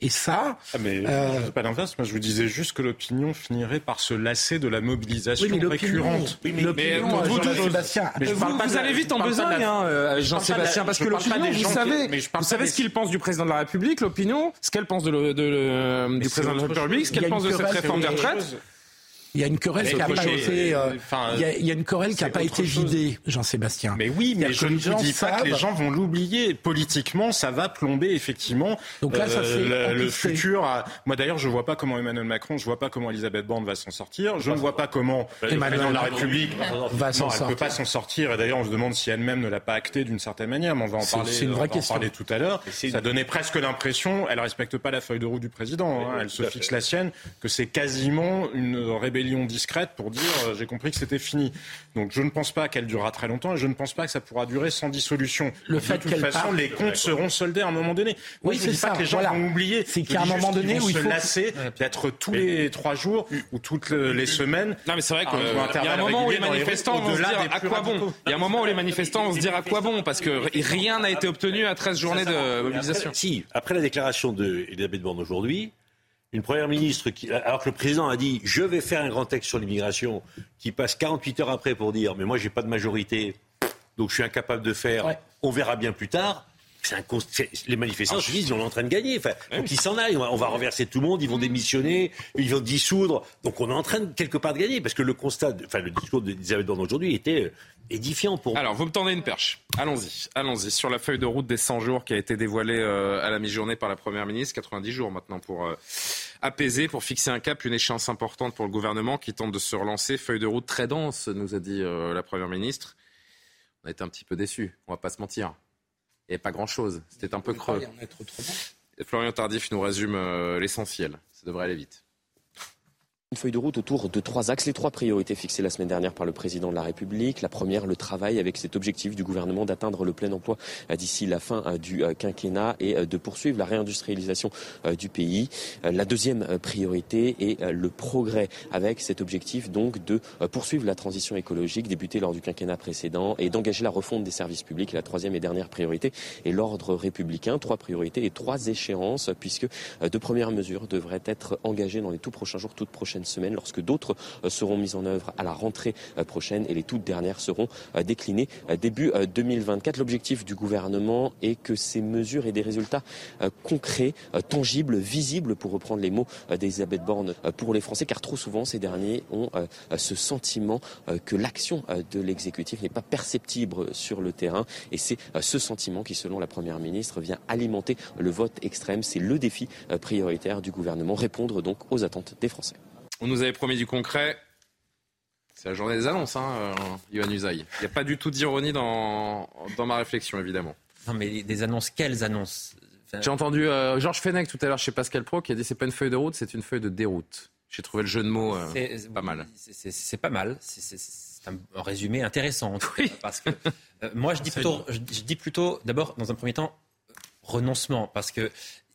Et ça. Ah mais euh... pas l'inverse. Moi, je vous disais juste que l'opinion finirait par se lasser de la mobilisation récurrente. Oui, mais, mais pour vous, Jean-Sébastien, vous, vous allez vite en besogne, hein, euh, Jean-Sébastien, parce que l'opinion, vous savez, vous savez ce qu'il pense du président de la République, l'opinion, ce qu'elle pense de, de, de du président de la République, ce qu'elle pense de cette réforme des retraites. Il y a une querelle qui n'a pas été, euh, il, y a, une querelle qui n'a pas été vidée, Jean-Sébastien. Mais oui, mais je ne vous dis pas que les gens vont l'oublier. Politiquement, ça va plomber effectivement Donc là, ça euh, le, futur. Moi d'ailleurs, je ne vois pas comment Emmanuel Macron, je ne vois pas comment Elisabeth Borne va s'en sortir. Je ne vois pas comment Emmanuel de la République va s'en sortir. Elle ne peut pas s'en sortir. Et d'ailleurs, on se demande si elle-même ne l'a pas acté d'une certaine manière. Mais on va en parler. C'est une vraie question. En parler tout à l'heure. Ça donnait presque l'impression, elle respecte pas la feuille de roue du président. Hein. Elle se fixe la sienne, que c'est quasiment une rébellion discrète pour dire euh, j'ai compris que c'était fini. Donc je ne pense pas qu'elle durera très longtemps et je ne pense pas que ça pourra durer sans dissolution. Le fait de toute façon, les comptes seront soldés à un moment donné. oui, c'est ça. Pas que les gens vont oublier. C'est qu'à un moment donné où il faut se lasser d'être tous les trois jours ou toutes les semaines. Non, mais c'est vrai qu'il y a un moment où les manifestants vont se dire à quoi bon. Il y a un moment où les manifestants vont se dire à quoi bon parce que rien n'a été obtenu à 13 journées de mobilisation. Si, après la déclaration d'Elisabeth Borne aujourd'hui, une première ministre qui, alors que le président a dit je vais faire un grand texte sur l'immigration, qui passe 48 heures après pour dire mais moi j'ai pas de majorité, donc je suis incapable de faire, on verra bien plus tard. Un les manifestants se disent on est en train de gagner. Enfin, faut qu'ils s'en aillent. On va, renverser tout le monde. Ils vont démissionner. Ils vont dissoudre. Donc on est en train de, quelque part de gagner parce que le constat, enfin le discours d'Elisabeth Borne aujourd'hui était euh, édifiant pour. Alors vous me tendez une perche. Allons-y, allons-y sur la feuille de route des 100 jours qui a été dévoilée euh, à la mi-journée par la première ministre. 90 jours maintenant pour euh, apaiser, pour fixer un cap, une échéance importante pour le gouvernement qui tente de se relancer. Feuille de route très dense, nous a dit la première ministre. On a été un petit peu déçus. On va pas se mentir. Il n'y avait pas grand-chose. C'était un peu creux. Florian Tardif nous résume euh, l'essentiel. Ça devrait aller vite. Une feuille de route autour de trois axes, les trois priorités fixées la semaine dernière par le président de la République. La première, le travail avec cet objectif du gouvernement d'atteindre le plein emploi euh, d'ici la fin euh, du euh, quinquennat et de poursuivre la réindustrialisation du pays. La deuxième priorité est le progrès avec cet objectif donc de poursuivre la transition écologique débutée lors du quinquennat précédent et d'engager la refonte des services publics. La troisième et dernière priorité est l'ordre républicain. Trois priorités et trois échéances puisque de premières mesures devraient être engagées dans les tout prochains jours, toutes prochaines semaine lorsque d'autres euh, seront mises en œuvre à la rentrée euh, prochaine et les toutes dernières seront euh, déclinées début 2024. L'objectif du gouvernement est que ces mesures aient des résultats concrets, tangibles, visibles, pour reprendre les mots d'Elisabeth Borne pour les Français, car trop souvent ces derniers ont ce sentiment que l'action de l'exécutif n'est pas perceptible sur le terrain et c'est ce sentiment qui, selon la Première ministre, vient alimenter le vote extrême. C'est le défi prioritaire du gouvernement, répondre donc aux attentes des Français. On nous avait promis du concret. C'est la journée des annonces, hein, Yohann Usaï. Il n'y a pas du tout d'ironie dans, dans ma réflexion, évidemment. Non, mais des annonces, quelles annonces? J'ai entendu euh, Georges Fenech tout à l'heure chez Pascal Pro qui a dit c'est pas une feuille de route, c'est une feuille de déroute. J'ai trouvé le jeu de mots euh, pas mal. C'est pas mal. C'est un, résumé intéressant. En oui. parce que euh, moi, je dis plutôt, je, je dis plutôt, d'abord, dans un premier temps, renoncement, parce que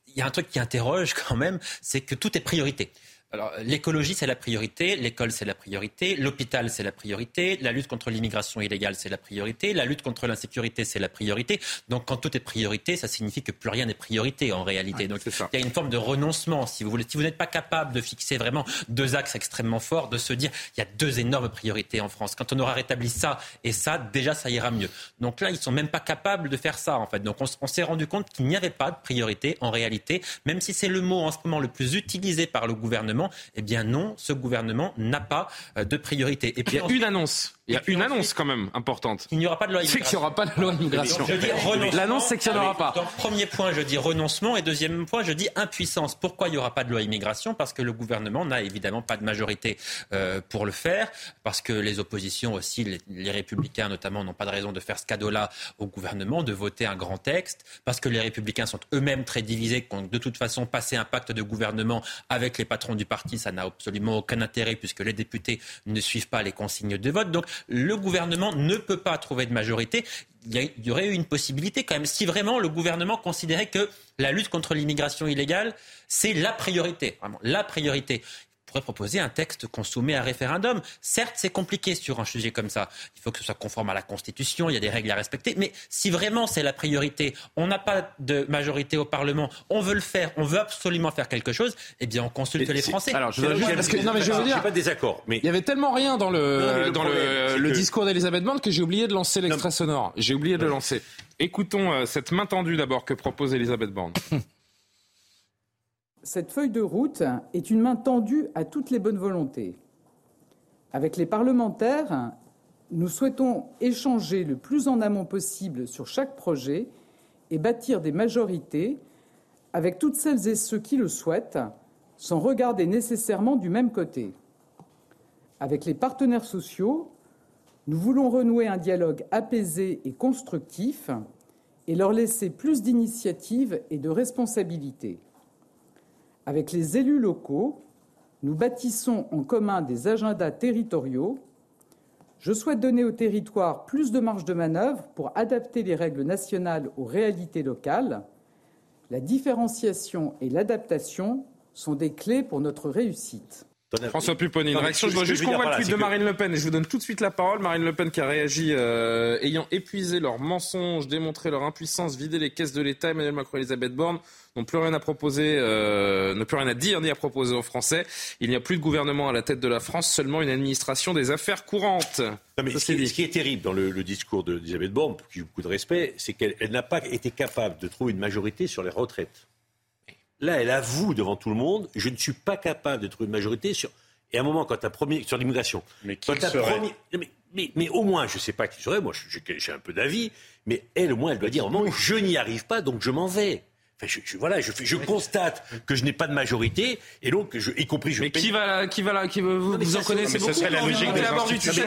il y a un truc qui interroge quand même, c'est que tout est priorité. Alors, l'écologie, c'est la priorité, l'école, c'est la priorité, l'hôpital, c'est la priorité, la lutte contre l'immigration illégale, c'est la priorité, la lutte contre l'insécurité, c'est la priorité. Donc, quand tout est priorité, ça signifie que plus rien n'est priorité en réalité. Donc, il y a une forme de renoncement, si vous voulez. Si vous n'êtes pas capable de fixer vraiment deux axes extrêmement forts, de se dire, il y a deux énormes priorités en France. Quand on aura rétabli ça et ça, déjà, ça ira mieux. Donc là, ils sont même pas capables de faire ça, en fait. Donc, on, on s'est rendu compte qu'il n'y avait pas de priorité en réalité, même si c'est le mot en ce moment le plus utilisé par le gouvernement eh bien non, ce gouvernement n'a pas euh, de priorité. Et puis, une annonce. Il y a une annonce quand même importante. Il n'y aura pas de loi immigration. C'est qu'il n'y aura pas de loi immigration. L'annonce, c'est qu'il n'y en aura pas. premier point, je dis renoncement. Et deuxième point, je dis impuissance. Pourquoi il n'y aura pas de loi immigration? Parce que le gouvernement n'a évidemment pas de majorité euh, pour le faire. Parce que les oppositions aussi, les, républicains notamment, n'ont pas de raison de faire ce cadeau-là au gouvernement, de voter un grand texte. Parce que les républicains sont eux-mêmes très divisés, de toute façon passer un pacte de gouvernement avec les patrons du parti, ça n'a absolument aucun intérêt puisque les députés ne suivent pas les consignes de vote. Donc le gouvernement ne peut pas trouver de majorité. Il y aurait eu une possibilité quand même, si vraiment le gouvernement considérait que la lutte contre l'immigration illégale, c'est la priorité, vraiment la priorité pourrait proposer un texte qu'on soumet à référendum. Certes, c'est compliqué sur un sujet comme ça. Il faut que ce soit conforme à la Constitution, il y a des règles à respecter. Mais si vraiment c'est la priorité, on n'a pas de majorité au Parlement, on veut le faire, on veut absolument faire quelque chose, eh bien on consulte les Français. Alors, je veux dire, parce que, non, mais je veux dire, pas désaccord. Mais il y avait tellement rien dans le, dans le, discours d'Elisabeth Borne que j'ai oublié de lancer l'extrait sonore. J'ai oublié de le lancer. Écoutons euh, cette main tendue d'abord que propose Elisabeth Borne. <laughs> Cette feuille de route est une main tendue à toutes les bonnes volontés. Avec les parlementaires, nous souhaitons échanger le plus en amont possible sur chaque projet et bâtir des majorités avec toutes celles et ceux qui le souhaitent, sans regarder nécessairement du même côté. Avec les partenaires sociaux, nous voulons renouer un dialogue apaisé et constructif et leur laisser plus d'initiative et de responsabilité. Avec les élus locaux, nous bâtissons en commun des agendas territoriaux. Je souhaite donner aux territoires plus de marge de manœuvre pour adapter les règles nationales aux réalités locales. La différenciation et l'adaptation sont des clés pour notre réussite. François Pupponi, une réaction. Je dois juste qu'on voit le tweet de Marine Le Pen et je vous donne tout de suite la parole. Marine Le Pen qui a réagi euh, ayant épuisé leurs mensonges, démontré leur impuissance, vidé les caisses de l'État. Emmanuel Macron et Elisabeth Borne n'ont plus rien à proposer, euh, n'ont plus rien à dire ni à proposer aux Français. Il n'y a plus de gouvernement à la tête de la France, seulement une administration des affaires courantes. Non, mais ce, qui, est terrible dans le, le discours d'Elisabeth Borne, pour qui j'ai beaucoup de respect, c'est qu'elle n'a pas été capable de trouver une majorité sur les retraites. Là, elle avoue devant tout le monde, je ne suis pas capable de trouver une majorité sur. Et à un moment, quand tu as promis sur l'immigration, mais, qui serait mais, mais, au moins, je ne sais pas qui serait. Moi, j'ai un peu d'avis, mais elle, au moins, elle doit dire, au moment, je n'y arrive pas, donc je m'en vais je, voilà, je, je, constate que je n'ai pas de majorité et donc, je, y compris, je. Mais qui va, la, qui va, la, qui vous, vous en connaissez beaucoup. Ce serait la logique des institutions.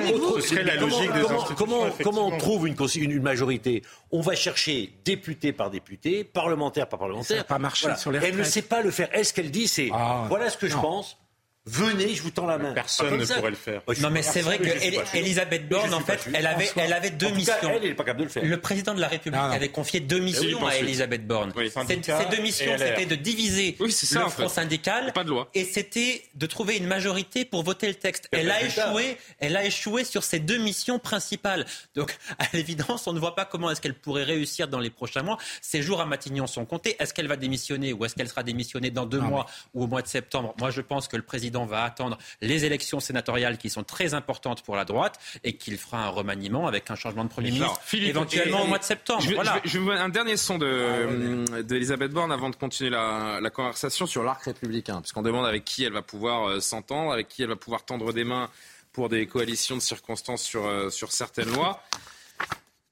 Comment, comment on trouve une, une, majorité On va chercher député par député, parlementaire par parlementaire. Ça n'a pas marché sur les Elle ne sait pas le faire. Est-ce qu'elle dit c'est ah. voilà ce que je pense Venez, je vous tends la main. Personne ne pourrait le faire. Non, mais c'est vrai qu'Elisabeth Borne, en fait, elle avait, elle avait deux missions. elle, n'est pas capable de le faire. Le président de la République avait confié deux missions à Elisabeth Borne. ces, deux missions, c'était de diviser le front syndical et c'était de trouver une majorité pour voter le texte. Elle a échoué. Elle a échoué sur ces deux missions principales. Donc, <laughs> à l'évidence, on ne voit pas comment est-ce qu'elle pourrait réussir dans les prochains mois. Ses jours à Matignon sont comptés. Est-ce qu'elle va démissionner ou est-ce qu'elle sera démissionnée dans deux mois ou au mois de septembre? Moi, je pense que le président va attendre les élections sénatoriales qui sont très importantes pour la droite et qu'il fera un remaniement avec un changement de Premier ministre éventuellement au mois de septembre. Je, voilà. je, je, un dernier son d'Elisabeth de, Borne avant de continuer la, la conversation sur l'arc républicain, puisqu'on demande avec qui elle va pouvoir euh, s'entendre, avec qui elle va pouvoir tendre des mains pour des coalitions de circonstances sur, euh, sur certaines lois.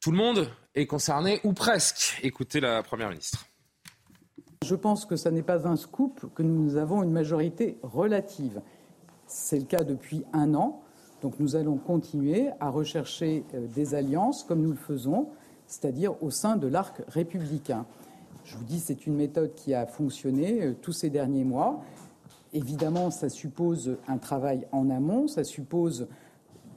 Tout le monde est concerné, ou presque. Écoutez la Première ministre. Je pense que ce n'est pas un scoop que nous avons une majorité relative. C'est le cas depuis un an. Donc nous allons continuer à rechercher euh, des alliances comme nous le faisons, c'est-à-dire au sein de l'arc républicain. Je vous dis, c'est une méthode qui a fonctionné euh, tous ces derniers mois. Évidemment, ça suppose un travail en amont, ça suppose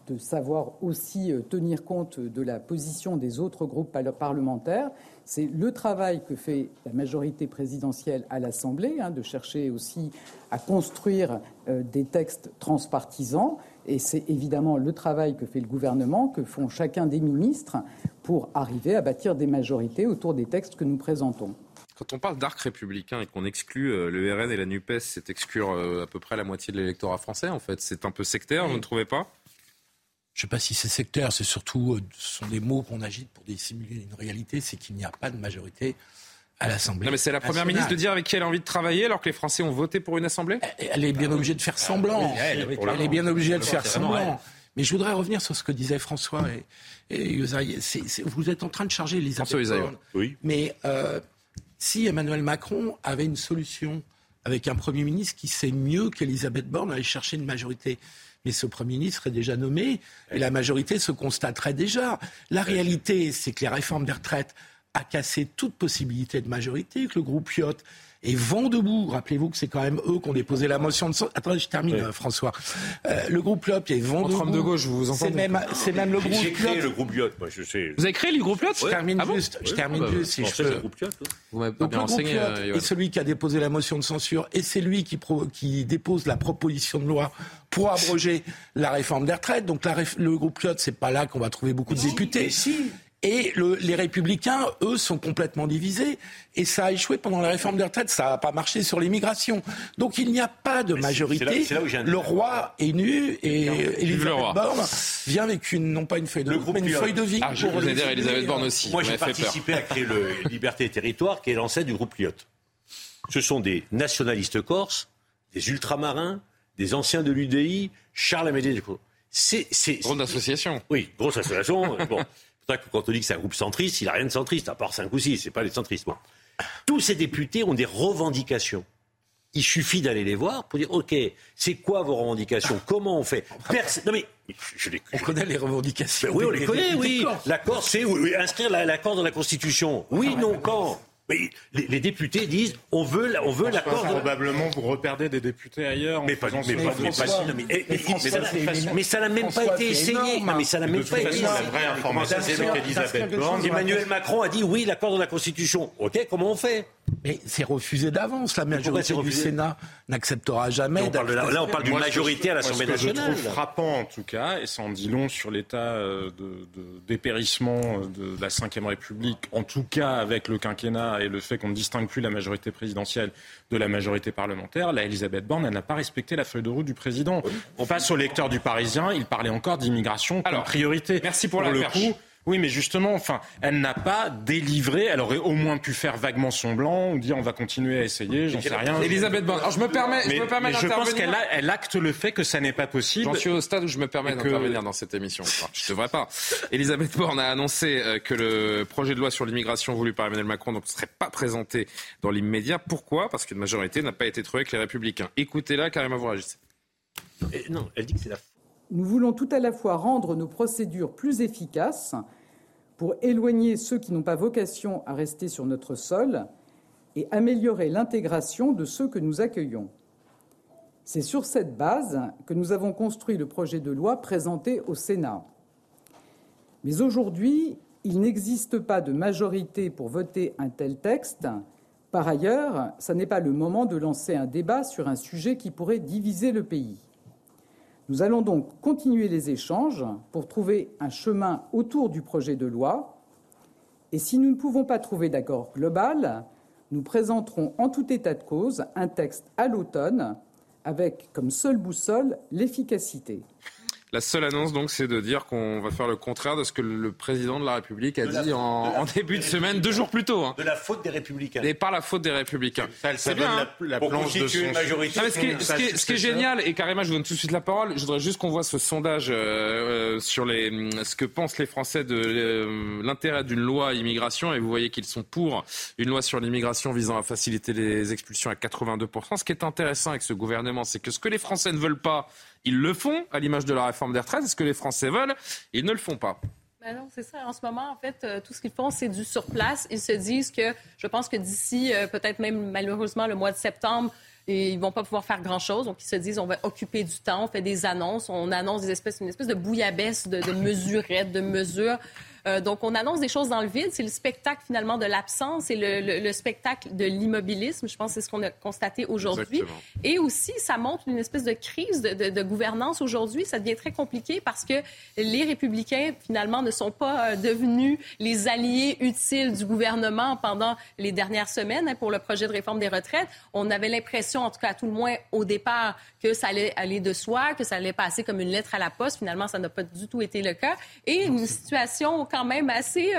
de savoir aussi euh, tenir compte de la position des autres groupes parlementaires. C'est le travail que fait la majorité présidentielle à l'Assemblée, hein, de chercher aussi à construire euh, des textes transpartisans. Et c'est évidemment le travail que fait le gouvernement, que font chacun des ministres pour arriver à bâtir des majorités autour des textes que nous présentons. Quand on parle d'arc républicain et qu'on exclut euh, le RN et la NUPES, c'est exclure euh, à peu près la moitié de l'électorat français, en fait. C'est un peu sectaire, vous ne trouvez pas? Je ne sais pas si c'est sectaire, c'est surtout, euh, ce sont des mots qu'on agite pour dissimuler une réalité, c'est qu'il n'y a pas de majorité à l'Assemblée. Non, mais c'est la Première ministre de dire avec qui elle a envie de travailler alors que les Français ont voté pour une Assemblée Elle est bien obligée de faire semblant. elle, est bien obligée de faire semblant. Mais je voudrais revenir sur ce que disait François et, vous êtes en train de charger Elisabeth Borne. Oui. Mais euh, si Emmanuel Macron avait une solution avec un Premier ministre qui sait mieux qu'Elisabeth Borne aller chercher une majorité, mais ce Premier ministre est déjà nommé et la majorité se constaterait déjà. La réalité, c'est que les réformes des retraites a cassé toute possibilité de majorité, que le groupe Piot est vent debout. Rappelez-vous que c'est quand même eux qui ont déposé la motion de Attendez, je termine, François. Euh, le groupe Piot est vent debout. de gauche, vous vous entendez. C'est même, c'est même le groupe J'ai créé le groupe Piot, moi je sais. Vous avez créé le groupe Piot Je termine ah juste. je termine ah bah, juste, si je peux. Le groupe Piot, vous m'avez pas bien renseigné. Euh, est celui qui a déposé la motion de censure et c'est lui qui, pro, qui dépose la proposition de loi pour abroger la réforme des retraites. Donc la, le groupe Piot, c'est pas là qu'on va trouver beaucoup de députés. Si. Et le, les républicains, eux, sont complètement divisés. Et ça a échoué pendant la réforme des retraites. Ça n'a pas marché sur l'immigration. Donc il n'y a pas de majorité. le roi est nu et Elisabeth Borne vient avec une, non pas une feuille de route, mais une feuille de vie. Ah, je vous aider Elisabeth Borne aussi. Moi, j'ai participé à créer le <laughs> Liberté et Territoire, qui est l'ancêtre du groupe Lyotte. Ce sont des nationalistes corses, des ultramarins, des anciens de l'UDI, Charles Amédée. C'est, c'est, grosse association. Oui, grosse association. <laughs> bon ça que quand on dit que c'est un groupe centriste, il n'a rien de centriste, à part 5 ou 6, c'est pas les centristes. Tous ces députés ont des revendications. Il suffit d'aller les voir pour dire, OK, c'est quoi vos revendications? Comment on fait? Non mais, je, les... On connaît les revendications. oui, on les connaît, oui. L'accord, c'est inscrire l'accord dans la Constitution. Oui, non, quand? Mais les, députés disent on veut, on veut l'accord. Probablement vous reperdez des députés ailleurs. Mais pas, mais, mais, ça n'a même pas été essayé. mais ça n'a même pas été essayé. La vraie information, c'est qu'Elisabeth Borne. Emmanuel Macron a dit oui, l'accord de la Constitution. Ok, comment on fait? Mais c'est refusé d'avance. La majorité du Sénat n'acceptera jamais. là, on parle d'une majorité à l'Assemblée nationale. Ce que je trouve frappant, en tout cas, et ça en dit long sur l'état euh, de, dépérissement euh, de la Ve République, en tout cas avec le quinquennat et le fait qu'on ne distingue plus la majorité présidentielle de la majorité parlementaire, là, Elisabeth Borne, elle n'a pas respecté la feuille de route du président. Face au lecteur du Parisien, il parlait encore d'immigration comme priorité. Merci pour, la le coup. Oui, mais justement, enfin, elle n'a pas délivré. Elle aurait au moins pu faire vaguement son blanc ou dire on va continuer à essayer. J'en sais rien. Elisabeth Borne. Alors je me permets, mais, je me permets je pense qu'elle elle acte le fait que ça n'est pas possible. J'en suis au stade où je me permets d'intervenir dans cette émission. Enfin, je devrais pas. Elisabeth Borne a annoncé euh, que le projet de loi sur l'immigration voulu par Emmanuel Macron ne serait pas présenté dans l'immédiat. Pourquoi? Parce qu'une majorité n'a pas été trouvée avec les Républicains. Écoutez-la, carrément vous réagissez. non, elle dit que c'est la. Nous voulons tout à la fois rendre nos procédures plus efficaces pour éloigner ceux qui n'ont pas vocation à rester sur notre sol et améliorer l'intégration de ceux que nous accueillons. C'est sur cette base que nous avons construit le projet de loi présenté au Sénat. Mais aujourd'hui, il n'existe pas de majorité pour voter un tel texte. Par ailleurs, ce n'est pas le moment de lancer un débat sur un sujet qui pourrait diviser le pays. Nous allons donc continuer les échanges pour trouver un chemin autour du projet de loi. Et si nous ne pouvons pas trouver d'accord global, nous présenterons en tout état de cause un texte à l'automne avec comme seule boussole l'efficacité. La seule annonce, donc, c'est de dire qu'on va faire le contraire de ce que le président de la République a dit en, début de semaine, deux jours plus tôt. Hein. De la faute des Républicains. Et par la faute des Républicains. C'est bien. La, hein. la planche de son... majorité. ce, qui est, ce, qui est, génial, et carrément, je vous donne tout de suite la parole, je voudrais juste qu'on voit ce sondage euh, euh sur les, ce que pensent les Français de euh, l'intérêt d'une loi immigration, et vous voyez qu'ils sont pour une loi sur l'immigration visant à faciliter les expulsions à 82%. Ce qui est intéressant avec ce gouvernement, c'est que ce que les Français ne veulent pas, ils le font, à l'image de la réforme des retraites. est Ce que les Français veulent, ils ne le font pas. Ben non, c'est ça. En ce moment, en fait, euh, tout ce qu'ils font, c'est du surplace. Ils se disent que, je pense que d'ici, euh, peut-être même malheureusement le mois de septembre, ils vont pas pouvoir faire grand-chose. Donc, ils se disent, on va occuper du temps, on fait des annonces, on annonce une espèce de bouillabaisse de, de mesurettes, de mesures. Euh, donc, on annonce des choses dans le vide. C'est le spectacle finalement de l'absence c'est le, spectacle de l'immobilisme. Je pense que c'est ce qu'on a constaté aujourd'hui. Et aussi, ça montre une espèce de crise de, gouvernance aujourd'hui. Ça devient très compliqué parce que les républicains, finalement, ne sont pas euh, devenus les alliés utiles du gouvernement pendant les dernières semaines hein, pour le projet de réforme des retraites. On avait l'impression, en tout cas à tout le moins au départ, que ça allait aller de soi, que ça allait passer comme une lettre à la poste. Finalement, ça n'a pas du tout été le cas. Et une situation quand même assez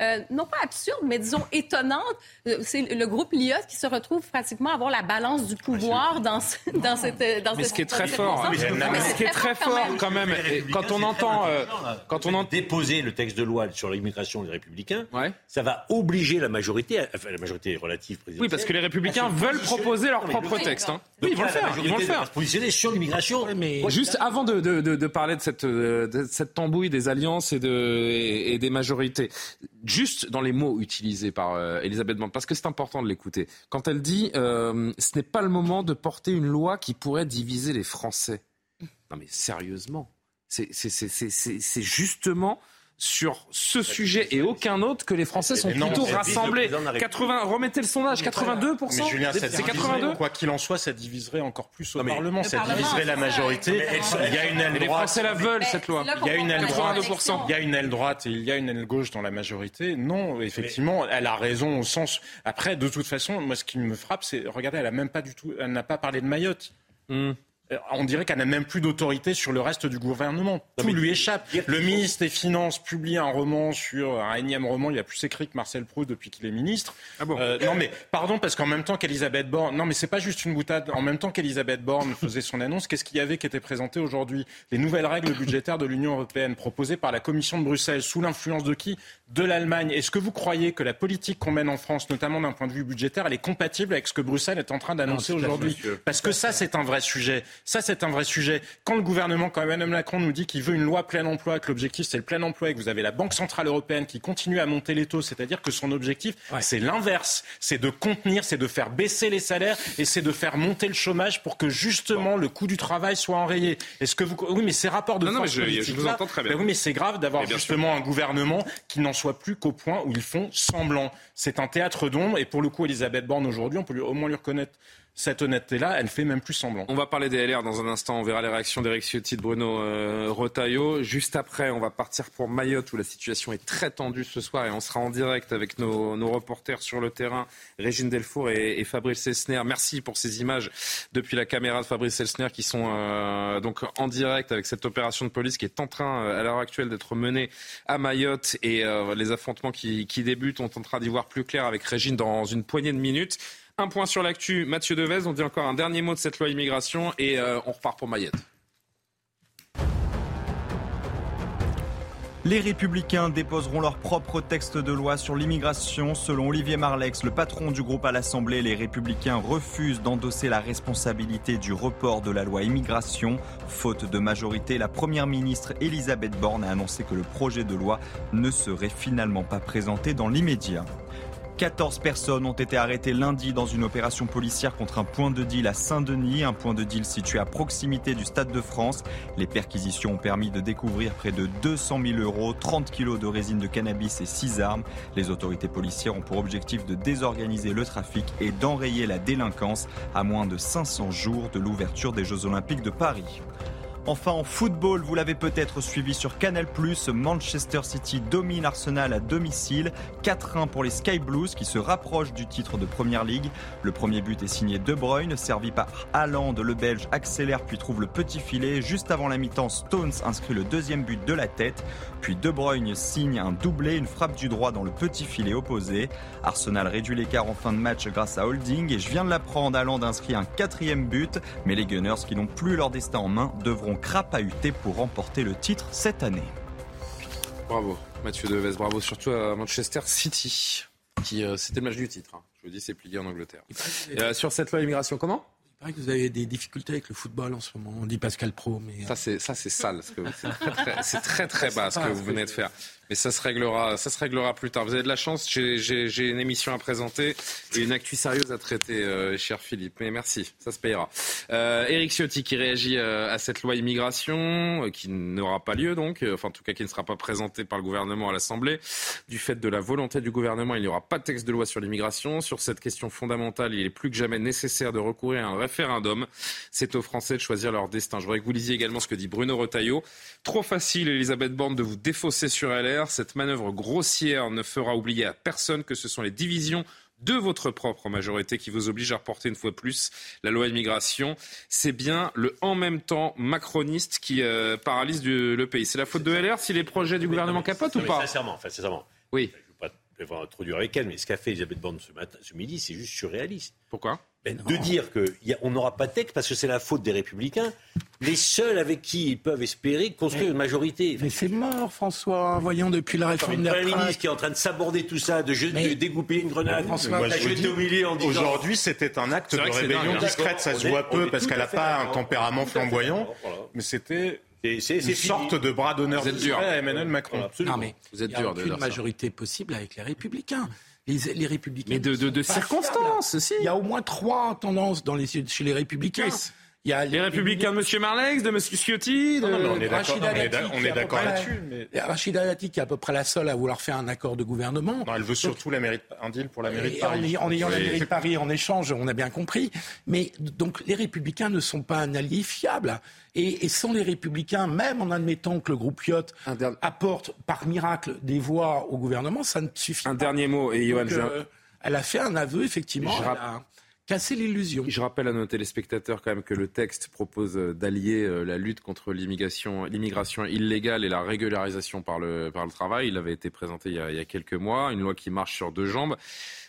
euh, euh, non pas absurde, mais disons étonnante. Euh, c'est le groupe Lyot qui se retrouve pratiquement à avoir la balance du pouvoir dans, dans cette dans Mais ce qui est très fort, hein. ce qui est très fort quand même, quand on entend euh, quand on entend déposer le texte de loi sur l'immigration des Républicains, ça va obliger la majorité, enfin la majorité relative présidentielle. Oui, parce que les Républicains veulent proposer leur propre texte. Hein. Oui, ils vont le faire. Ils vont le faire. Positionner sur l'immigration. Mais juste avant de, de, de, parler de cette, de cette tambouille des alliances et, de, et des majorités juste dans les mots utilisés par euh, Elisabeth Borne, parce que c'est important de l'écouter. Quand elle dit euh, ce n'est pas le moment de porter une loi qui pourrait diviser les Français. Non mais sérieusement, c'est justement sur ce sujet et aucun autre que les Français sont plutôt rassemblés. 80, remettez le sondage, 82% c'est 82. Quoi qu'il en soit, ça diviserait encore plus au Parlement, ça diviserait la majorité. Il y a une aile droite. Les Français la veulent cette loi. Il y a une aile droite. Il y a une aile droite et il y a une aile gauche dans la majorité. Non, effectivement, elle a raison au sens. Après, de toute façon, moi, ce qui me frappe, c'est regardez, elle a même pas du tout, elle n'a pas parlé de Mayotte. Hmm. Euh, on dirait qu'elle n'a même plus d'autorité sur le reste du gouvernement. Tout lui échappe. Le ministre des Finances publie un roman sur un énième roman. Il a plus écrit que Marcel Proust depuis qu'il est ministre. Ah bon euh, non mais pardon parce qu'en même temps qu'Elisabeth Borne, non mais c'est pas juste une boutade. En même temps qu'Elisabeth Borne faisait son annonce, qu'est-ce qu'il y avait qui était présenté aujourd'hui? Les nouvelles règles budgétaires de l'Union européenne proposées par la Commission de Bruxelles sous l'influence de qui? De l'Allemagne. Est-ce que vous croyez que la politique qu'on mène en France, notamment d'un point de vue budgétaire, elle est compatible avec ce que Bruxelles est en train d'annoncer aujourd'hui? Parce que ça c'est un vrai sujet Ça, c'est un vrai sujet. Quand le gouvernement, quand Emmanuel Macron nous dit qu'il veut une loi plein emploi, que l'objectif c'est le plein emploi, et que vous avez la Banque centrale européenne qui continue à monter les taux, c'est-à-dire que son objectif c'est l'inverse, c'est de contenir, c'est de faire baisser les salaires et c'est de faire monter le chômage pour que justement le coût du travail soit enrayé. Est-ce que vous oui, mais ces rapports de non, je, vous entends très bien. Ben oui, mais c'est grave d'avoir justement un gouvernement qui n'en soit plus qu'au point où ils font semblant. C'est un théâtre d'ombre et pour le coup, Elisabeth Borne aujourd'hui, on peut lui, au moins lui reconnaître cette honnêteté-là, elle fait même plus semblant. On va parler des LR dans un instant. On verra les réactions d'Éric Ciotti, de Bruno euh, Rotaillot. Juste après, on va partir pour Mayotte où la situation est très tendue ce soir et on sera en direct avec nos, reporters sur le terrain, Régine Delfour et, Fabrice Elsner. Merci pour ces images depuis la caméra de Fabrice Elsner qui sont euh, donc en direct avec cette opération de police qui est en train euh, à l'heure actuelle d'être menée à Mayotte et les affrontements qui, qui débutent. On tentera d'y voir plus clair avec Régine dans une poignée de minutes. Un point sur l'actu, Mathieu Devez, on dit encore un dernier mot de cette loi immigration et euh, on repart pour Mayotte. Les républicains déposeront leur propre texte de loi sur l'immigration. Selon Olivier Marlex, le patron du groupe à l'Assemblée, les républicains refusent d'endosser la responsabilité du report de la loi immigration. Faute de majorité, la première ministre Elisabeth Borne a annoncé que le projet de loi ne serait finalement pas présenté dans l'immédiat. 14 personnes ont été arrêtées lundi dans une opération policière contre un point de deal à Saint-Denis, un point de deal situé à proximité du Stade de France. Les perquisitions ont permis de découvrir près de 200 000 euros, 30 kilos de résine de cannabis et 6 armes. Les autorités policières ont pour objectif de désorganiser le trafic et d'enrayer la délinquance à moins de 500 jours de l'ouverture des Jeux Olympiques de Paris. Enfin, en football, vous l'avez peut-être suivi sur Canal+, Manchester City domine Arsenal à domicile. 4-1 pour les Sky Blues qui se rapprochent du titre de Première League. Le premier but est signé De Bruyne, servi par Haaland. Le Belge accélère puis trouve le petit filet. Juste avant la mi-temps, Stones inscrit le deuxième but de la tête. Puis De Bruyne signe un doublé, une frappe du droit dans le petit filet opposé. Arsenal réduit l'écart en fin de match grâce à Holding. Et je viens de l'apprendre, Haaland inscrit un quatrième but. Mais les Gunners qui n'ont plus leur destin en main devront crapahuté pour remporter le titre cette année. Bravo, Mathieu Deves, bravo surtout à Manchester City, qui euh, c'était le match du titre. Hein. Je vous dis, c'est plié en Angleterre. Euh, sur cette loi immigration, comment? Il paraît que vous avez des difficultés avec le football en ce moment. On dit Pascal Pro, mais ça c'est ça c'est sale. C'est très très, <laughs> bas ce que vous venez de faire. Mais ça se réglera, ça se réglera plus tard. Vous avez de la chance. J'ai une émission à présenter et une actu sérieuse à traiter, euh, cher Philippe. Mais merci, ça se payera. Euh, Éric Ciotti qui réagit euh, à cette loi immigration, euh, qui n'aura pas lieu donc, enfin en tout cas qui ne sera pas présentée par le gouvernement à l'Assemblée. Du fait de la volonté du gouvernement, il n'y aura pas de texte de loi sur l'immigration. Sur cette question fondamentale, il est plus que jamais nécessaire de recourir à un référendum. C'est aux Français de choisir leur destin. Je voudrais que vous lisiez également ce que dit Bruno Retailleau. Trop facile, Elisabeth Borne, de vous défausser sur LR. Cette manœuvre grossière ne fera oublier à personne que ce sont les divisions de votre propre majorité qui vous obligent à reporter une fois plus la loi immigration. C'est bien le en même temps macroniste qui euh, paralyse le pays. C'est la faute de LR si les projets du gouvernement capotent ou pas Sincèrement, enfin, sincèrement. Oui. Je ne vais pas trop dur avec elle, mais ce qu'a fait Elisabeth Borne ce, matin, ce midi, c'est juste surréaliste. Pourquoi? De dire qu'on n'aura pas de texte parce que c'est la faute des républicains, les seuls avec qui ils peuvent espérer construire une majorité. Mais c'est mort, François. Voyons depuis la réforme des retraites. ministre qui est en train de saborder tout ça, de, de découper une grenade, François, Aujourd'hui, c'était un acte de rébellion discrète. Ça se voit peu parce qu'elle n'a pas un tempérament flamboyant, mais c'était c'est une sorte de bras d'honneur à Emmanuel Macron. Non, mais vous êtes dur. Il n'y a aucune majorité possible avec les Républicains les, républicains. Mais de, circonstances, aussi. Il y a au moins trois tendances dans les, chez les républicains. Il y a les, républicains de M. Marlex, de M. Ciotti, de non, on est d'accord là-dessus. Mais... Rachida Dati, qui est à peu près la seule à vouloir faire un accord de gouvernement. Non, elle veut surtout la mairie, un deal pour la mairie de Paris. En, ayant la mairie de Paris en échange, on a bien compris. Mais donc les républicains ne sont pas un allié fiable. Et, sans les républicains, même en admettant que le groupe Piot apporte par miracle des voix au gouvernement, ça ne suffit pas. Un dernier mot, et Johan, euh, Elle a fait un aveu, effectivement casser l'illusion. Je rappelle à nos téléspectateurs quand même que le texte propose euh, d'allier euh, la lutte contre l'immigration, l'immigration illégale et la régularisation par le, par le travail. Il avait été présenté il y, a, il y, a, quelques mois, une loi qui marche sur deux jambes.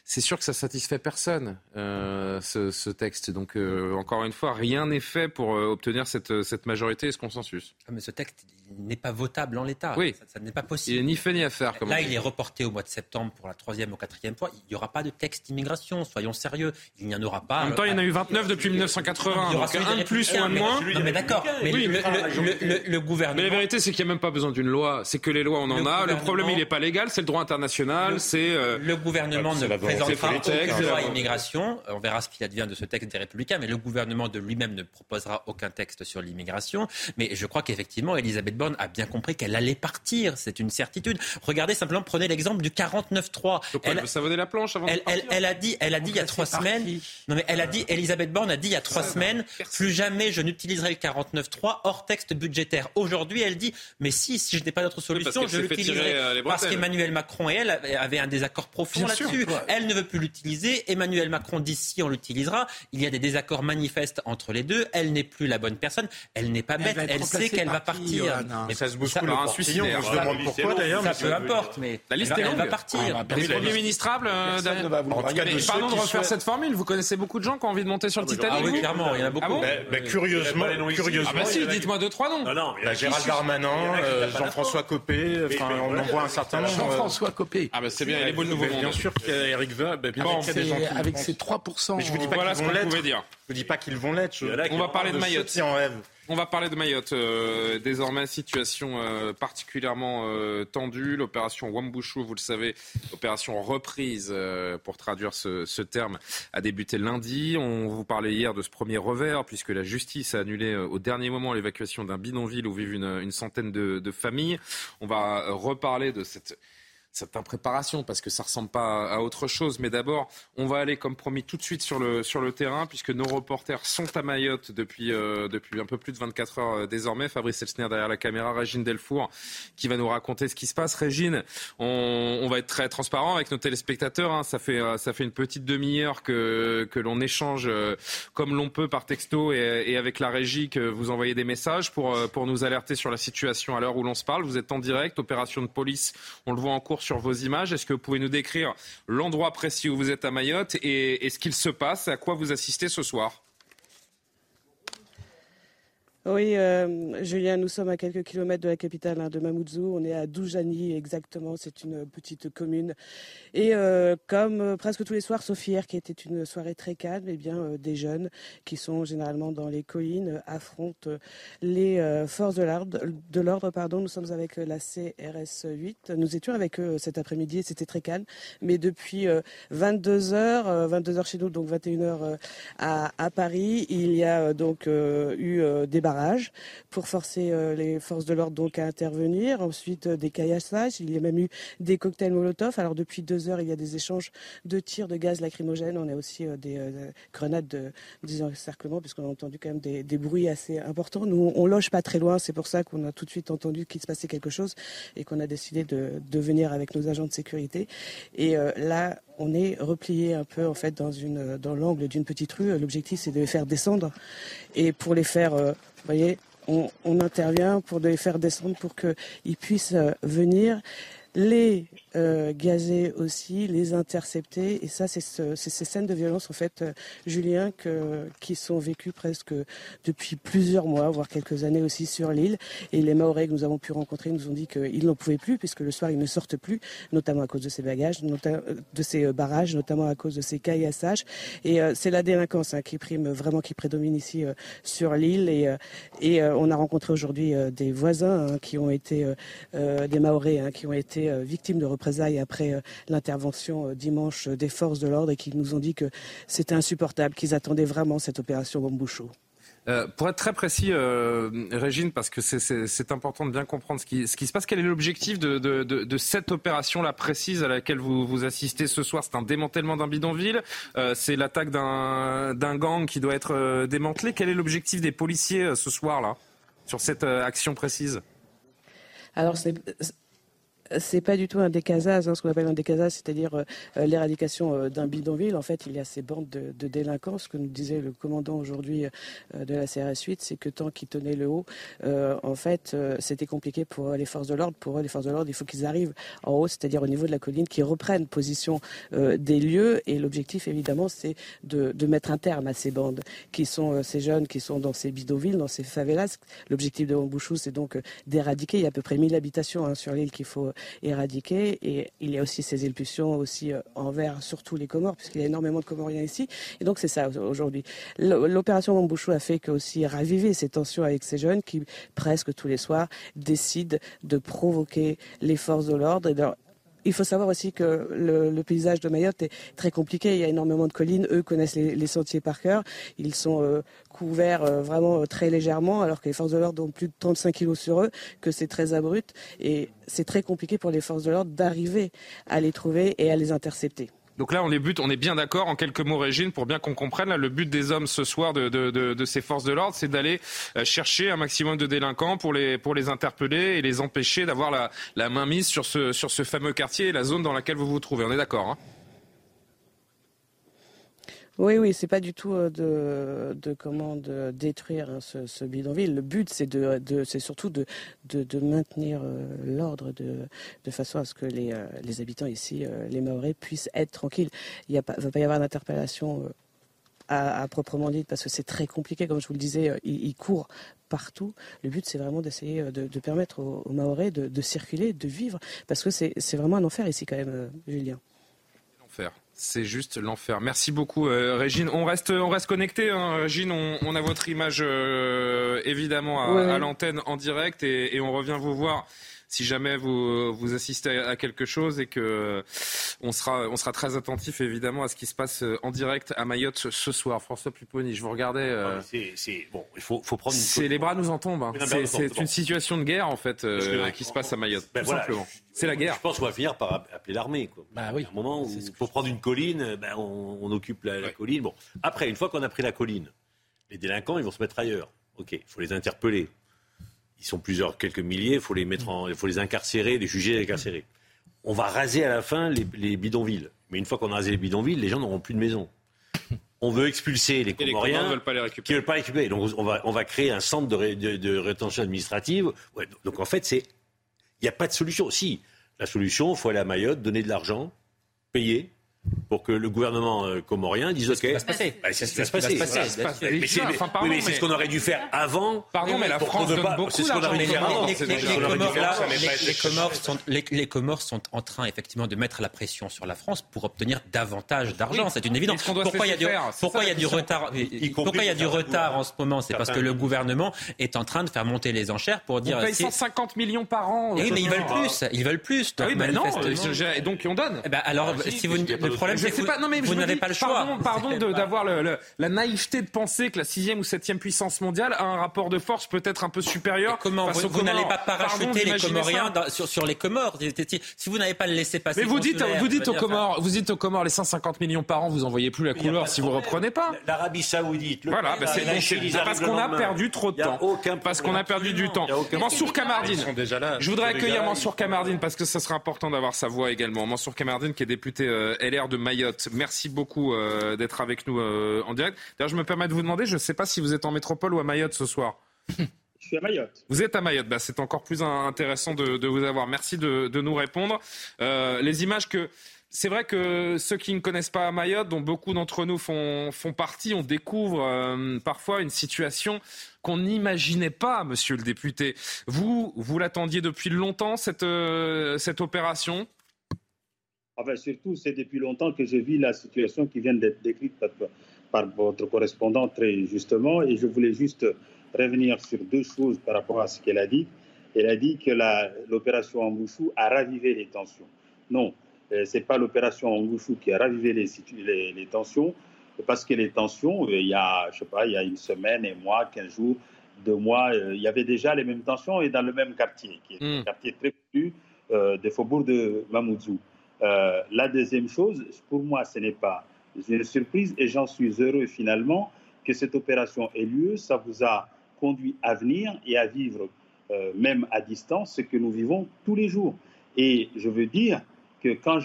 C'est sûr que ça satisfait personne, euh, ce, texte. Donc, euh, encore une fois, rien n'est fait pour euh, obtenir cette, cette majorité et ce consensus. Ah, mais ce texte n'est pas votable en l'état. Oui. Ça, n'est pas possible. Il n'est ni fait ni à faire. Là, il est reporté au mois de septembre pour la troisième ou quatrième fois. Il n'y aura pas de texte immigration, soyons sérieux. Il n'y en aura pas. En même temps, il y en a eu 29 depuis 1980. Il y aura donc un de plus ou un de moins. Non, mais d'accord. Mais oui, le, le, gouvernement. Mais la vérité, c'est qu'il n'y a même pas besoin d'une loi. C'est que les lois, on en a. Le problème, il n'est pas légal. C'est le droit international. C'est. Le gouvernement ne présentera aucune loi immigration. On verra ce qui advient de ce texte des Républicains. Mais le gouvernement de lui-même ne proposera aucun texte sur l'immigration. Mais je crois qu'effectivement, Elisabeth Borne a bien compris qu'elle allait partir. C'est une certitude. Regardez simplement, prenez l'exemple du 49-3. Elle, savonner la planche avant elle, elle, elle, a dit, elle a dit il y a trois semaines. Non mais elle a dit, Elisabeth Borne a dit il y a trois semaines, plus jamais je n'utiliserai le 49-3 hors texte budgétaire. Aujourd'hui, elle dit, mais si, si je n'ai pas d'autre solution, je l'utiliserai. Euh, parce qu'Emmanuel Macron et elle avaient un désaccord profond là-dessus. Elle ne veut plus l'utiliser. Emmanuel Macron dit si on l'utilisera. Il y a des désaccords manifestes entre les deux. Elle n'est plus la bonne personne. Elle n'est pas bête. Elle, sait qu'elle va partir. Mais ça se bouscule un suicide. Je demande pourquoi d'ailleurs. Ça peu importe, mais la liste est longue. Elle va partir. Les premiers ministrables. Pardon de refaire cette formule. Vous connaissez beaucoup de gens qui ont envie de monter sur le Titanic. Ah oui, clairement, il y en a beaucoup. Curieusement, curieusement. Ah bah si, dites-moi deux trois noms. Non, Gérald Darmanin, euh, Jean-François Copé. on en voit un certain nombre. Jean-François Copé. Ah bah c'est bien, il est beau le nouveau monde. Bien sûr qu'il y a Eric Woerth. Avec ses 3 Mais je vous dis pas qu'ils vont l'être. Je vous dis pas qu'ils vont l'être. On va parler de Mayotte. On va parler de Mayotte. Euh, désormais, situation euh, particulièrement euh, tendue. L'opération Wambushu, vous le savez, opération reprise, pour traduire ce, terme, a débuté lundi. On vous parlait hier de ce premier revers, puisque la justice a annulé au dernier moment l'évacuation d'un bidonville où vivent une, centaine de, de familles. On va reparler de cette cette impréparation parce que ça ressemble pas à autre chose. Mais d'abord, on va aller comme promis tout de suite sur le, sur le terrain puisque nos reporters sont à Mayotte depuis, euh, depuis un peu plus de 24 heures euh, désormais. Fabrice Elsner derrière la caméra, Régine Delfour qui va nous raconter ce qui se passe. Régine, on, on va être très transparent avec nos téléspectateurs. Hein. Ça, fait, euh, ça fait une petite demi-heure que, que l'on échange comme l'on peut par texto et, et, avec la régie que vous envoyez des messages pour, pour nous alerter sur la situation à l'heure où l'on se parle. Vous êtes en direct, opération de police, on le voit en cours sur vos images. Est-ce que vous pouvez nous décrire l'endroit précis où vous êtes à Mayotte et, et ce qu'il se passe, à quoi vous assistez ce soir? Oui, euh, Julien, nous sommes à quelques kilomètres de la capitale hein, de Mamoudzou. On est à Doujani exactement. C'est une petite commune. Et euh, comme euh, presque tous les soirs, sauf hier, qui était une soirée très calme, eh bien, des jeunes qui sont généralement dans les collines affrontent les forces de l'ordre. De l'ordre, pardon. Nous sommes avec la CRS 8. Nous étions avec eux cet après-midi et c'était très calme. Mais depuis 22 h 22 h chez nous, donc 21 h à, à Paris, il y a donc eu des pour forcer euh, les forces de l'ordre donc à intervenir. Ensuite, euh, des caillassages. Il y a même eu des cocktails Molotov. Alors depuis deux heures, il y a des échanges de tirs de gaz lacrymogène. On a aussi euh, des grenades de désencerclement puisqu'on a entendu quand même des, bruits assez importants. Nous, on loge pas très loin. C'est pour ça qu'on a tout de suite entendu qu'il se passait quelque chose et qu'on a décidé de, de, venir avec nos agents de sécurité. Et là, on est replié un peu en fait dans l'angle d'une petite rue. L'objectif c'est de les faire descendre et pour les faire, euh, vous voyez, on, on, intervient pour les faire descendre pour qu'ils puissent euh, venir les euh, gazer aussi, les intercepter. Et ça, c'est ces scènes de violence, en fait, euh, Julien, que, qui sont vécues presque depuis plusieurs mois, voire quelques années aussi sur l'île. Et les Maorais que nous avons pu rencontrer nous ont dit qu'ils n'en pouvaient plus, puisque le soir, ils ne sortent plus, notamment à cause de ces bagages, de ces euh, barrages, notamment à cause de ces caillassages. Et c'est la délinquance hein, qui prime vraiment, qui prédomine ici sur l'île. Et, et on a rencontré aujourd'hui des voisins hein, qui ont été, des Maorais, hein, qui ont été victimes de représailles après euh, l'intervention euh, dimanche des forces de l'ordre et qui nous ont dit que c'était insupportable, qu'ils attendaient vraiment cette opération Bamboucho. Euh, pour être très précis, Régine, parce que c'est important de bien comprendre ce qui, ce qui se passe, quel est l'objectif de, de, de, cette opération-là précise à laquelle vous, vous assistez ce soir? C'est un démantèlement d'un bidonville C'est l'attaque d'un gang qui doit être démantelé. Quel est l'objectif des policiers ce soir-là, sur cette action précise? Alors, c'est pas du tout un décasage, hein, ce qu'on appelle un décasage, c'est-à-dire euh, euh, l'éradication euh, d'un bidonville. En fait, il y a ces bandes de, de délinquants. Ce que nous disait le commandant aujourd'hui de la CRS 8, c'est que tant qu'ils tenaient le haut, en fait, c'était compliqué pour les forces de l'ordre. Pour eux, les forces de l'ordre, il faut qu'ils arrivent en haut, c'est-à-dire au niveau de la colline, qu'ils reprennent position des lieux. Et l'objectif, évidemment, c'est de, de, mettre un terme à ces bandes, qui sont ces jeunes qui sont dans ces bidonvilles, dans ces favelas. L'objectif de Wambouchou, c'est donc d'éradiquer. Il y a à peu près 1000 habitations hein, sur l'île qu'il faut éradiquer. Et il y a aussi ces impulsions aussi euh, envers surtout les Comores, puisqu'il y a énormément de Comoriens ici. Et donc c'est ça aujourd'hui. L'opération Mambouchou a fait que aussi raviver ces tensions avec ces jeunes qui presque tous les soirs décident de provoquer les forces de l'ordre et de il faut savoir aussi que le, paysage de Mayotte est très compliqué. Il y a énormément de collines. Eux connaissent les, sentiers par cœur. Ils sont euh, couverts euh, vraiment très légèrement, alors que les forces de l'ordre ont plus de 35 kilos sur eux, que c'est très abrupt. Et c'est très compliqué pour les forces de l'ordre d'arriver à les trouver et à les intercepter. Donc là, on est, but, on est bien d'accord, en quelques mots, Régine, pour bien qu'on comprenne. Là, le but des hommes ce soir de, de, ces forces de l'ordre, c'est d'aller euh, chercher un maximum de délinquants pour les, pour les interpeller et les empêcher d'avoir la, la main mise sur ce, sur ce fameux quartier et la zone dans laquelle vous vous trouvez. On est d'accord hein? Oui, oui, c'est pas du tout euh, de, comment de détruire hein, ce, bidonville. Le but, c'est de, c'est surtout de, de, maintenir euh, l'ordre de, de façon à ce que les, euh, les habitants ici, les Maoris, puissent être tranquilles. Il ne va pas y avoir d'interpellation à, proprement dit parce que c'est très compliqué. Comme je vous le disais, ils, courent partout. Le but, c'est vraiment d'essayer de, permettre aux, aux de, circuler, de vivre, parce que c'est vraiment un enfer ici quand même, Julien. L'enfer. C'est juste l'enfer. Merci beaucoup, euh, Régine. On reste, on reste connecté. Hein. Régine, on, a votre image euh, évidemment à, l'antenne en direct et, on revient vous voir si jamais vous, vous assistez à quelque chose et que on sera, on sera très attentif évidemment à ce qui se passe euh, en direct à Mayotte ce soir. François Pupponi, je vous regardais. Euh, c'est bon, il faut, faut prendre. C'est les bras nous en tombent. Hein. C'est une situation de guerre en fait euh, qui se passe à Mayotte, ben tout simplement. C'est la guerre. Je pense qu'on va finir par appeler l'armée. Bah oui. À un moment où il faut prendre une colline, ben on, occupe la, la, colline. Bon, après, une fois qu'on a pris la colline, les délinquants, ils vont se mettre ailleurs. Ok, il faut les interpeller ils sont plusieurs, quelques milliers, il faut les mettre en, il faut les incarcérer, les juger, les incarcérer. On va raser à la fin les, bidonvilles. Mais une fois qu'on a rasé les bidonvilles, les gens n'auront plus de maison. On veut expulser les Comoriens qui ne veulent pas les récupérer. Qui veulent pas les récupérer. Donc on va, on va créer un centre de, rétention administrative. donc en fait, c'est, il n'y a pas de solution. Si, la solution, il faut aller à Mayotte, donner de l'argent, payer, pour que le gouvernement euh, comorien dise OK. Ça se passer. Bah, c'est ce qui va se passer. Mais c'est ce qu'on aurait dû faire avant. Pardon, mais la France donne beaucoup d'argent. Les Comores sont en train effectivement de mettre la pression sur la France pour obtenir davantage d'argent. C'est une évidence. Pourquoi il y a du retard Pourquoi il y a du retard en ce moment? C'est parce que le gouvernement est en train de faire monter les enchères pour dire. On paye 150 millions par an. Oui, mais ils veulent plus. Ils veulent plus. Oui, mais non. Et donc on donne. Eh ben, alors, ah, si vous le problème, c'est que pas, vous n'avez pas le choix. Pardon, d'avoir la naïveté de penser que la sixième ou septième puissance mondiale a un rapport de force peut-être un peu supérieur. comment vous, n'allez pas parachuter les Comoriens sur, les Comores Si vous n'avez pas le laissé passer. Mais vous dites, vous dites aux Comores, vous dites aux Comores les 150 millions par an, vous envoyez plus la couleur si vous reprenez pas. L'Arabie Saoudite. Voilà, bah, c'est parce qu'on a perdu trop de temps. Parce qu'on a perdu du temps. Mansour Kamardine. Je voudrais accueillir Mansour Kamardine parce que ça serait important d'avoir sa voix également. Mansour Kamardine qui est député euh, De Mayotte. Merci beaucoup euh, d'être avec nous euh, en direct. D'ailleurs, je me permets de vous demander, je ne sais pas si vous êtes en métropole ou à Mayotte ce soir. <laughs> Je suis à Mayotte. Vous êtes à Mayotte, bah, c'est encore plus intéressant de, vous avoir. Merci de, nous répondre. Euh, les images que... C'est vrai que ceux qui ne connaissent pas Mayotte, dont beaucoup d'entre nous font, font partie, on découvre parfois une situation qu'on n'imaginait pas, monsieur le député. Vous, vous l'attendiez depuis longtemps, cette, cette opération? Enfin, surtout, c'est depuis longtemps que je vis la situation qui vient d'être décrite par, votre correspondant très justement. Et je voulais juste revenir sur deux choses par rapport à ce qu'elle a dit. Elle a dit que l'opération Angouchou a ravivé les tensions. Non, euh, ce n'est pas l'opération Angouchou qui a ravivé les, les, tensions, parce que les tensions, euh, il y a, je sais pas, il y a une semaine, un mois, quinze jours, deux mois, euh, il y avait déjà les mêmes tensions et dans le même quartier, qui est un hmm. quartier très connu des faubourgs de Mamoudzou. Euh, la deuxième chose, pour moi, ce n'est pas une surprise et j'en suis heureux finalement que cette opération ait lieu. Ça vous a conduit à venir et à vivre, euh, même à distance, ce que nous vivons tous les jours. Et je veux dire que quand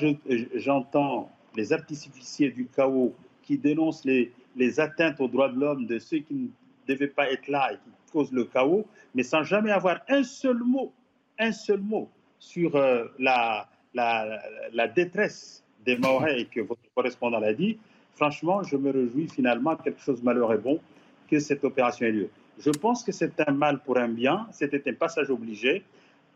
j'entends les artificiers du chaos qui dénoncent les, atteintes aux droits de l'homme de ceux qui ne devaient pas être là et qui causent le chaos, mais sans jamais avoir un seul mot, un seul mot sur euh, la, la, détresse des Maorais et que votre correspondant l'a dit, franchement, je me réjouis finalement quelque chose de malheur et bon que cette opération ait lieu. Je pense que c'est un mal pour un bien, c'était un passage obligé,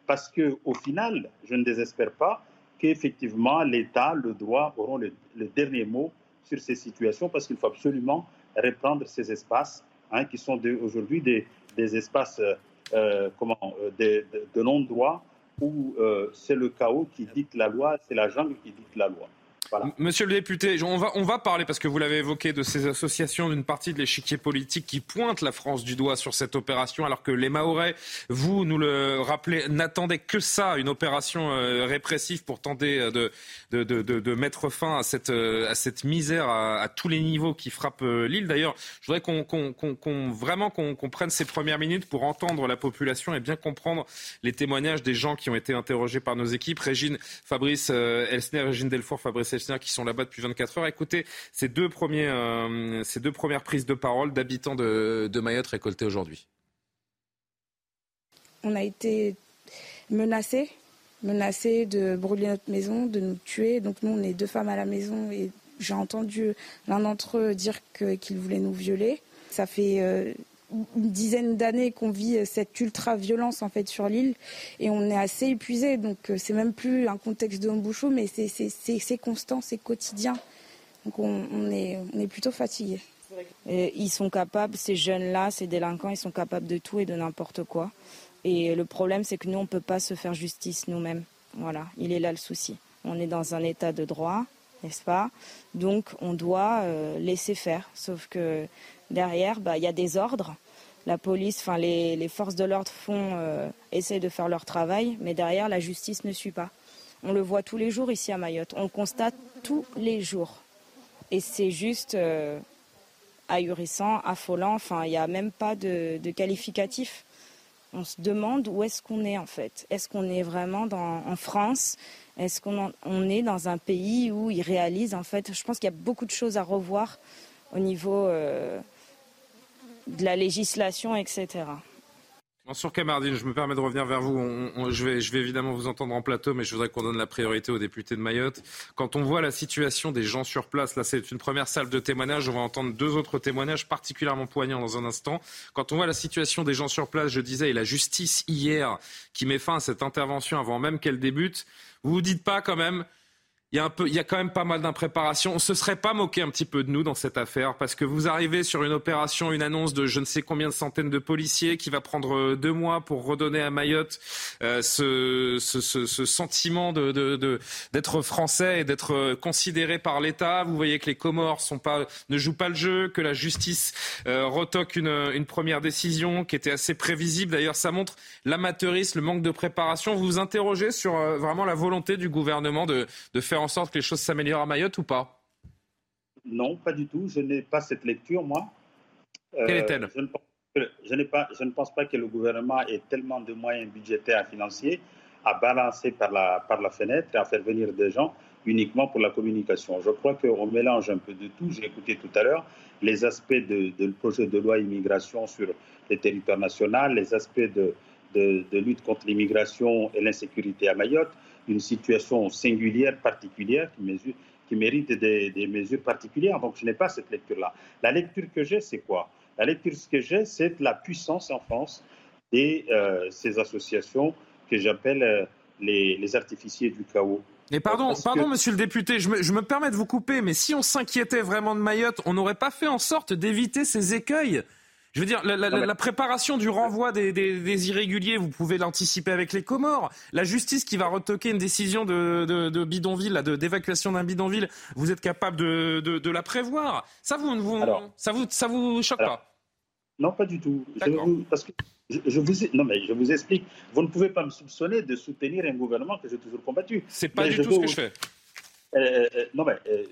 parce qu'au final, je ne désespère pas qu'effectivement l'État, le droit auront le, dernier mot sur ces situations, parce qu'il faut absolument reprendre ces espaces hein, qui sont aujourd'hui des, des, espaces euh, euh comment, euh, de, de, de non-droit où euh, c'est le chaos qui dicte la loi, c'est la jungle qui dicte la loi. Monsieur le député, on va, on va parler, parce que vous l'avez évoqué, de ces associations, d'une partie de l'échiquier politique qui pointe la France du doigt sur cette opération, alors que les Mahorais, vous nous le rappelez, n'attendaient que ça, une opération euh, répressive pour tenter euh, de, de, de, mettre fin à cette, euh, à cette misère à, tous les niveaux qui frappe l'île. D'ailleurs, je voudrais qu'on, qu'on, vraiment qu'on, prenne ces premières minutes pour entendre la population et bien comprendre les témoignages des gens qui ont été interrogés par nos équipes. Régine, Fabrice Elsner, Régine Delfour, Fabrice qui sont là-bas depuis 24 heures. Écoutez ces deux, premiers, euh, ces deux premières prises de parole d'habitants de, de Mayotte récoltées aujourd'hui. On a été menacés, menacés de brûler notre maison, de nous tuer. Donc nous, on est deux femmes à la maison et j'ai entendu l'un d'entre eux dire qu'il voulait nous violer. Ça fait euh, une dizaine d'années qu'on vit cette ultra-violence en fait sur l'île et on est assez épuisé. Donc euh, c'est même plus un contexte de Mbouchou, mais c'est constant, c'est quotidien. Donc on, est, on est plutôt fatigué. ils sont capables, ces jeunes-là, ces délinquants, ils sont capables de tout et de n'importe quoi. Et le problème, c'est que nous, on ne peut pas se faire justice nous-mêmes. Voilà, il est là le souci. On est dans un état de droit, n'est-ce pas? Donc on doit euh, laisser faire. Sauf que derrière, bah, il y a des ordres. La police, enfin les, forces de l'ordre font, euh, essayent de faire leur travail, mais derrière, la justice ne suit pas. On le voit tous les jours ici à Mayotte. On le constate tous les jours. Et c'est juste euh, ahurissant, affolant. Enfin, il n'y a même pas de, qualificatif. On se demande où est-ce qu'on est en fait. Est-ce qu'on est vraiment en France? Est-ce qu'on on est dans un pays où ils réalisent en fait? Je pense qu'il y a beaucoup de choses à revoir au niveau euh, de la législation, etc. Camardine, je me permets de revenir vers vous. je, vais, évidemment vous entendre en plateau, mais je voudrais qu'on donne la priorité aux députés de Mayotte. Quand on voit la situation des gens sur place, là c'est une première salle de témoignage, on va entendre deux autres témoignages particulièrement poignants dans un instant. Quand on voit la situation des gens sur place, je disais, et la justice hier qui met fin à cette intervention avant même qu'elle débute, vous vous dites pas quand même il y, a quand même pas mal d'impréparation. On se serait pas moqué un petit peu de nous dans cette affaire parce que vous arrivez sur une opération, une annonce de je ne sais combien de centaines de policiers qui va prendre euh, deux mois pour redonner à Mayotte euh, ce, sentiment d'être français et d'être euh, considéré par l'État. Vous voyez que les Comores sont pas, ne jouent pas le jeu, que la justice retoque une, première décision qui était assez prévisible. D'ailleurs, ça montre l'amateurisme, le manque de préparation. Vous vous interrogez sur vraiment la volonté du gouvernement de faire en sorte que les choses s'améliorent à Mayotte ou pas? Non, pas du tout. Je n'ai pas cette lecture, moi. Quelle euh, est-elle? je, ne, pas, je ne pense pas que le gouvernement ait tellement de moyens budgétaires et financiers à balancer par la, par la fenêtre et à faire venir des gens uniquement pour la communication. Je crois qu'on mélange un peu de tout. J'ai écouté tout à l'heure les aspects de, de, projet de loi immigration sur les territoires nationaux, les aspects de, de, de lutte contre l'immigration et l'insécurité à Mayotte, une situation singulière, particulière, qui, mesure, qui mérite des, mesures particulières. Donc, je n'ai pas cette lecture-là. La lecture que j'ai, c'est quoi? La lecture que j'ai, c'est la puissance en France de euh, ces associations que j'appelle euh, les, les, artificiers du chaos. Mais pardon, pardon, monsieur le député, je me, je me, permets de vous couper, mais si on s'inquiétait vraiment de Mayotte, on n'aurait pas fait en sorte d'éviter ces écueils? Je veux dire, la, préparation du renvoi des, irréguliers, vous pouvez l'anticiper avec les Comores. La justice qui va retoquer une décision de, bidonville, d'évacuation d'un bidonville, vous êtes capable de, la prévoir. Ça vous, vous ça vous, ça vous choque pas? Non, pas du tout. Je parce que je, vous, non, mais je vous explique. Vous ne pouvez pas me soupçonner de soutenir un gouvernement que j'ai toujours combattu. C'est pas du tout ce que je fais. Euh, euh, non, mais, euh,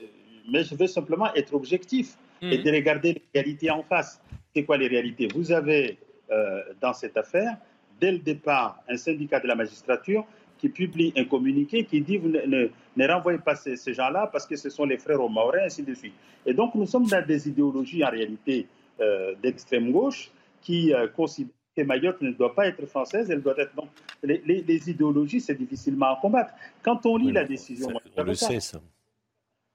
mais je veux simplement être objectif et mmh. de regarder les réalités en face c'est quoi les réalités? Vous avez euh, dans cette affaire, dès le départ, un syndicat de la magistrature qui publie un communiqué qui dit vous ne, ne, renvoyez pas ces, gens-là parce que ce sont les frères aux Maoris, ainsi de suite. Et donc nous sommes dans des idéologies en réalité euh, d'extrême gauche qui euh, considèrent que Mayotte ne doit pas être française, elle doit être. Donc, les, idéologies, c'est difficilement à combattre. Quand on lit la décision. on le sait, ça.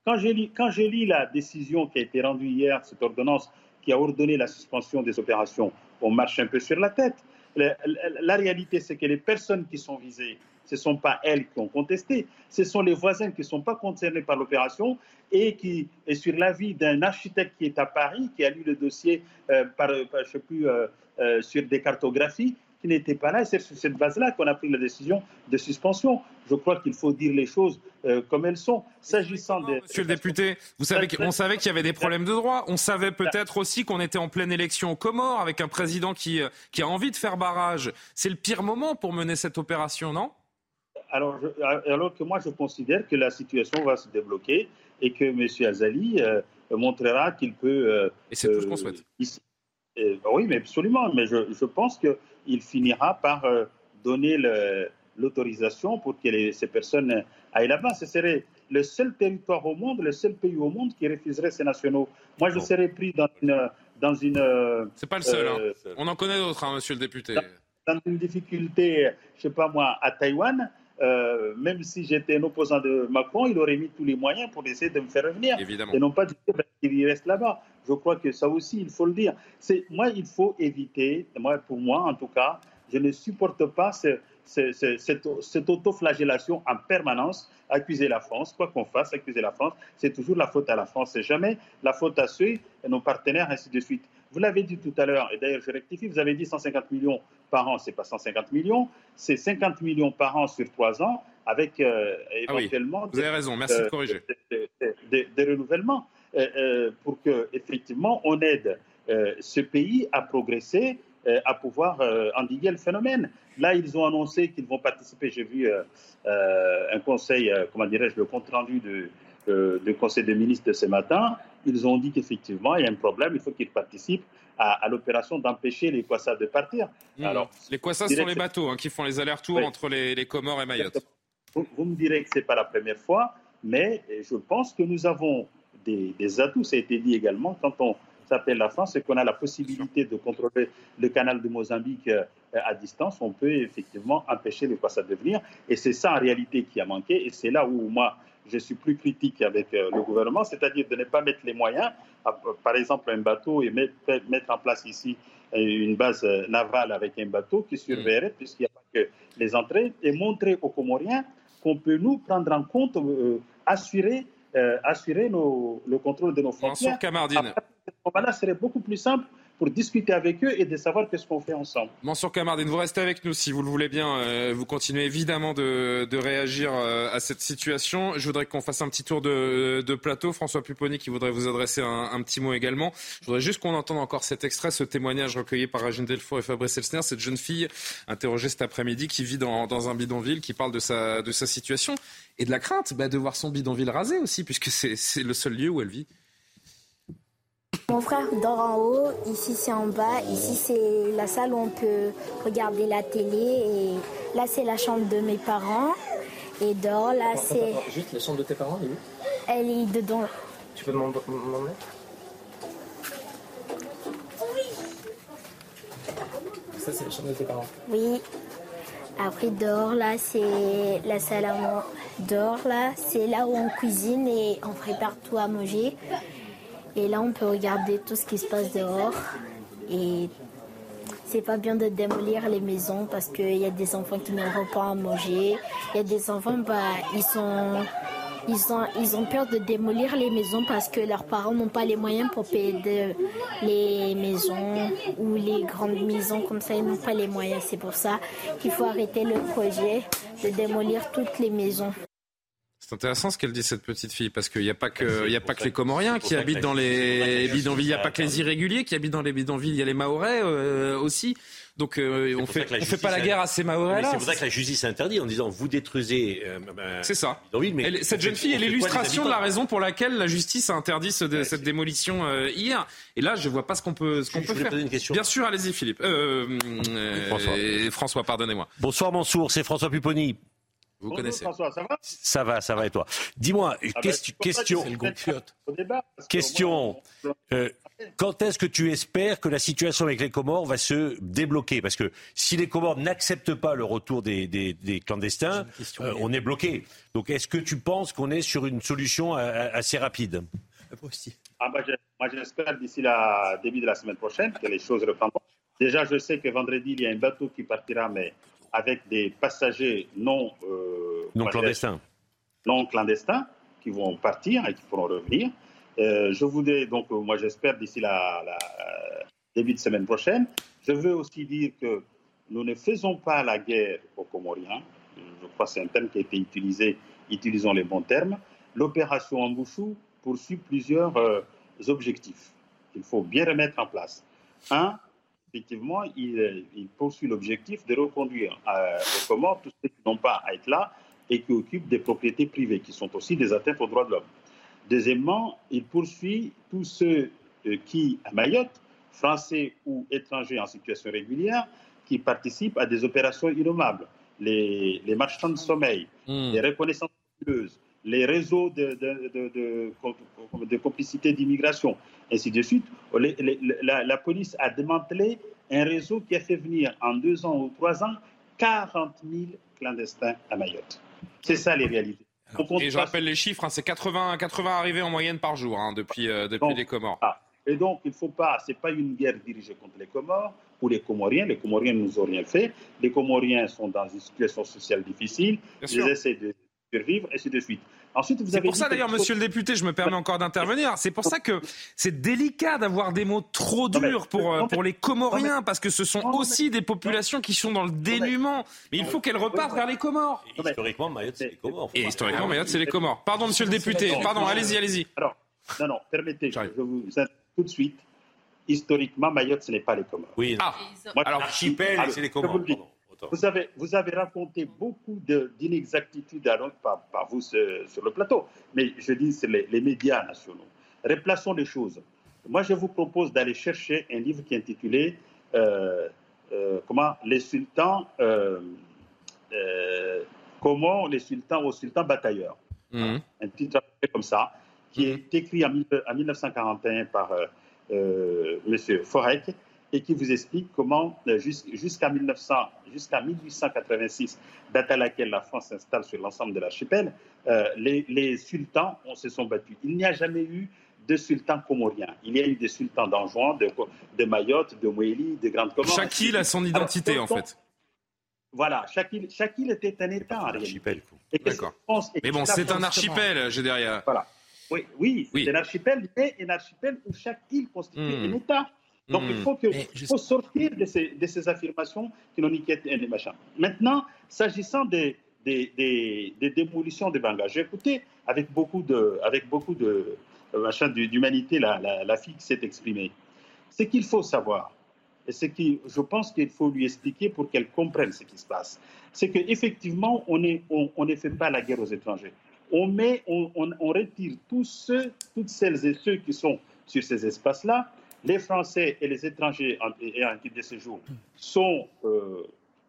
Quand je, lis, quand je lis la décision qui a été rendue hier, cette ordonnance qui a ordonné la suspension des opérations, on marche un peu sur la tête. la réalité, c'est que les personnes qui sont visées ce ne sont pas elles qui ont contesté, ce sont les voisins qui ne sont pas concernés par l'opération et qui, est sur l'avis d'un architecte qui est à Paris, qui a lu le dossier euh, par, je sais plus, euh, euh, sur des cartographies, qui n'était pas là. C'est sur cette base-là qu'on a pris la décision de suspension. Je crois qu'il faut dire les choses comme elles sont. S'agissant des... Monsieur le député, vous savez on savait qu'il y avait des problèmes de droit. On savait peut-être aussi qu'on était en pleine élection aux Comores avec un président qui, qui a envie de faire barrage. C'est le pire moment pour mener cette opération, non? Alors, alors que moi, je considère que la situation va se débloquer et que M. Azali euh, montrera qu'il peut. Euh, et c'est tout ce qu'on souhaite. Euh, oui, mais absolument. Mais je, je pense qu'il finira par donner l'autorisation pour que ces personnes aillent là-bas. Ce serait le seul territoire au monde, le seul pays au monde qui refuserait ces nationaux. Moi, je serais pris dans une. Dans une c'est pas le seul. Hein. On en connaît d'autres, hein, monsieur le député. Dans, dans une difficulté, je sais pas moi, à Taïwan, euh, même si j'étais un opposant de Macron, il aurait mis tous les moyens pour essayer de me faire revenir. Évidemment. Et non pas dire qu'il reste là-bas. Je crois que ça aussi, il faut le dire. Moi, il faut éviter, moi, pour moi en tout cas, je ne supporte pas cette, cette autoflagellation en permanence, accuser la France, quoi qu'on fasse, accuser la France, c'est toujours la faute à la France, c'est jamais la faute à ceux, nos partenaires, ainsi de suite. Vous l'avez dit tout à l'heure, et d'ailleurs je rectifie, vous avez dit 150 millions par an, c'est pas 150 millions, c'est 50 millions par an sur trois ans, avec euh, ah éventuellement. Vous avez raison, merci de corriger. Des, renouvellements euh, euh, pour que effectivement on aide ce pays à progresser, à pouvoir endiguer le phénomène. Là, ils ont annoncé qu'ils vont participer. J'ai vu un conseil, comment dirais-je, le compte rendu de, du Conseil des ministres de ce matin ils ont dit qu'effectivement, il y a un problème, il faut qu'ils participent à, l'opération d'empêcher les Kwassas de partir. Hmm. Alors, les Kwassas sont les bateaux hein, qui font les allers-retours entre les, les, Comores et Mayotte. Vous, me direz que ce n'est pas la première fois, mais je pense que nous avons des, atouts. Ça a été dit également quand on s'appelle la France et qu'on a la possibilité de contrôler le canal de Mozambique euh, à distance, on peut effectivement empêcher les Kwassas de venir. Et c'est ça en réalité qui a manqué. Et c'est là où moi, je suis plus critique avec euh, le gouvernement, c'est-à-dire de ne pas mettre les moyens, par exemple un bateau, et mettre, en place ici euh, une base euh, navale avec un bateau qui surveillerait, mm. puisqu'il n'y a pas que les entrées, et montrer aux Comoriens qu'on peut nous prendre en compte, assurer, assurer le contrôle de nos frontières. Mansour Kamardine. Là, serait beaucoup plus simple pour discuter avec eux et de savoir qu'est-ce qu'on fait ensemble. Mansour Kamardine, vous restez avec nous si vous le voulez bien. Euh, vous continuez évidemment de, réagir euh, à cette situation. Je voudrais qu'on fasse un petit tour de, plateau. François Pupponi qui voudrait vous adresser un, petit mot également. Je voudrais juste qu'on entende encore cet extrait, ce témoignage recueilli par Régine Delfour et Fabrice Elsner, cette jeune fille interrogée cet après-midi qui vit dans, un bidonville, qui parle de sa, de sa situation et de la crainte bah, de voir son bidonville rasé aussi, puisque c'est le seul lieu où elle vit. Mon frère dort en haut, ici c'est en bas, ici c'est la salle où on peut regarder la télé et là c'est la chambre de mes parents et dehors là c'est... Juste la chambre de tes parents, elle est où? Elle est dedans. Tu peux m'emmener Ça c'est la chambre de tes parents Oui. Après dehors là c'est la salle à manger. Dehors là c'est là où on cuisine et on prépare tout à manger. Et là, on peut regarder tout ce qui se passe dehors. Et c'est pas bien de démolir les maisons parce qu'il y a des enfants qui n'auront pas à manger. Il y a des enfants, bah, ils sont. Ils ont, ils ont peur de démolir les maisons parce que leurs parents n'ont pas les moyens pour payer les maisons ou les grandes maisons comme ça, ils n'ont pas les moyens. C'est pour ça qu'il faut arrêter le projet de démolir toutes les maisons. C'est intéressant ce qu'elle dit cette petite fille parce qu'il n'y a pas que il a pas que les Comoriens qui habitent dans les bidonvilles, il n'y a pas que les irréguliers qui habitent dans les bidonvilles, il y a les Maorais euh, aussi. Donc euh, on fait on fait pas la guerre à ces Maorais là. C'est pour ça que la justice interdit en disant vous détruisez. Euh, c'est ça. Mais cette jeune fille est l'illustration de la raison pour laquelle la justice a interdit cette démolition hier. Et là je vois pas ce qu'on peut ce qu'on peut faire. Une question. Bien sûr, allez-y Philippe. François. François, pardonnez-moi. Bonsoir Mansour, c'est François Pupponi. Vous connaissez. François, ça va Ça va, ça va et toi? Dis-moi, Ah ben, question, que question, le débat, euh, quand est-ce que tu espères que la situation avec les Comores va se débloquer? Parce que si les Comores n'acceptent pas le retour des, des- des clandestins, euh, on est bloqué. Donc est-ce que tu penses qu'on est sur une solution euh, assez rapide? Ah bah, je- moi, j'espère d'ici la début de la semaine prochaine que les choses reprendront. Déjà, je sais que vendredi, il y a un bateau qui partira, mais avec des passagers non, euh, Non clandestins. non clandestins qui vont partir et qui pourront revenir. Euh, je voudrais donc, euh, moi j'espère d'ici la, la euh, début de semaine prochaine. Je veux aussi dire que nous ne faisons pas la guerre aux Comoriens. Je crois que c'est un terme qui a été utilisé. Utilisons les bons termes. L'opération Ambouchou poursuit plusieurs euh, objectifs qu'il faut bien remettre en place. Un, effectivement, il, il poursuit l'objectif de reconduire euh, aux tous ceux qui n'ont pas à être là et qui occupent des propriétés privées, qui sont aussi des atteintes aux droits de l'homme. Deuxièmement, il poursuit tous ceux euh, qui, à Mayotte, français ou étrangers en situation régulière, qui participent à des opérations innommables. Les, les marchands de sommeil, les reconnaissances les réseaux de, de, de, de- de complicité d'immigration, ainsi de suite. Les- les- la, la police a démantelé un réseau qui a fait venir en deux ans ou trois ans 40 000 clandestins à Mayotte. C'est ça les réalités. Et je rappelle les chiffres, hein, c'est 80, 80 arrivées en moyenne par jour hein, depuis, euh, depuis Donc, les Comores. ah, Et donc, il faut pas, ce n'est pas une guerre dirigée contre les Comores ou les Comoriens. Les Comoriens ne nous ont rien fait. Les Comoriens sont dans une situation sociale difficile. Bien Ils sûr. essaient de survivre, et ainsi de suite. Ensuite, vous C'est pour ça d'ailleurs, chose- monsieur le député, je me permets encore d'intervenir. C'est pour ça que c'est délicat d'avoir des mots trop durs pour, euh, pour les Comoriens, parce que ce sont aussi des populations qui sont dans le dénuement. Mais il faut qu'elles repartent vers les Comores. Historiquement, Mayotte, c'est les Comores. Et historiquement, Mayotte, c'est les Comores. Pardon, monsieur le député. Pardon, allez-y, allez-y. Alors, non, non, permettez, je vous tout de suite. Historiquement, Mayotte, ce n'est pas les Comores. Oui, Ah, Moi, alors, l'archipel, Alors, c'est les je vous le Comores. Vous avez, vous avez raconté beaucoup de- d'inexactitudes, alors pas, pas vous sur le plateau, mais je dis c'est les, les médias nationaux. Replaçons les choses. Moi, je vous propose d'aller chercher un livre qui est intitulé euh, euh, Comment les sultans, euh, euh, comment les sultans aux sultans batailleurs. Mhm. Un titre comme ça, qui est écrit en, mille- en 1941 par euh, M. Forek et qui vous explique comment, euh, jus- jusqu'à 1900 jusqu'à 1886, date à laquelle la France s'installe sur l'ensemble de l'archipel, euh, les, les sultans on, se sont battus. Il n'y a jamais eu de sultan comorien. Il y a eu des sultans d'Anjouan, de, de Mayotte, de Mouélie, de Grande Comore. Chaque île a son identité, en fait. Voilà, chaque île, chaque île était un État réalité. Archipel. D'accord. Mais bon, c'est un archipel, j'ai derrière. Voilà. Oui, oui, Oui. c'est un archipel, mais un archipel où chaque île constitue Hmm. un État. Donc Hmm. il faut, que, Mais il faut sortir de ces, de ces affirmations qui n'ont ni quête ni machin. Maintenant, s'agissant des, des, des, des démolitions des bangladesh, j'ai écouté avec beaucoup de, avec beaucoup de euh, machin d'humanité la, la, la fille qui s'est exprimée. Ce qu'il faut savoir, et ce qui, je pense qu'il faut lui expliquer pour qu'elle comprenne ce qui se passe, c'est qu'effectivement, on, est, on, on ne fait pas la guerre aux étrangers. On, met, on, on, on retire tous ceux, toutes celles et ceux qui sont sur ces espaces-là. Les Français et les étrangers ayant un titre de séjour sont euh,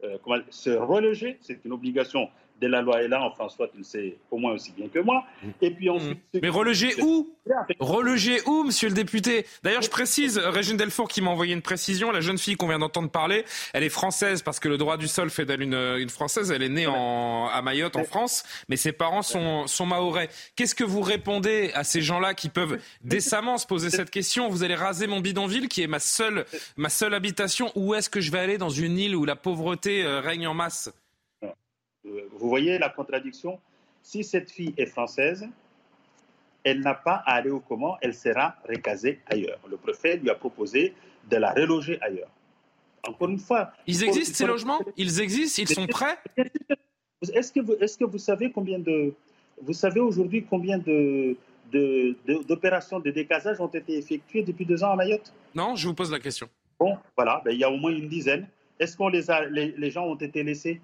euh, se reloger. C'est une obligation de la loi. Et là, en France, toi, tu le sais au moins aussi bien que moi. Et puis ensuite. ceux Hmm. Mais reloger où? Reloger où, monsieur le député? D'ailleurs, je précise, Régine Delfour qui m'a envoyé une précision, la jeune fille qu'on vient d'entendre parler, elle est française parce que le droit du sol fait d'elle une, une française, elle est née en, à Mayotte, en France, mais ses parents sont, sont mahorais. Qu'est-ce que vous répondez à ces gens-là qui peuvent décemment se poser cette question? Vous allez raser mon bidonville qui est ma seule, ma seule habitation, où est-ce que je vais aller dans une île où la pauvreté euh, règne en masse? Vous voyez la contradiction Si cette fille est française, elle n'a pas à aller au Comores, elle sera recasée ailleurs. Le préfet lui a proposé de la reloger ailleurs. Encore une fois. Ils faut- existent ces logements? Ils existent Ils sont prêts? Est-ce que, vous, est-ce que vous savez combien de. Vous savez aujourd'hui combien de, de- de- d'opérations de décasage ont été effectuées depuis deux ans à Mayotte? Non, je vous pose la question. Bon, voilà, ben, il y a au moins une dizaine. Est-ce les, a- les, les gens ont été laissés?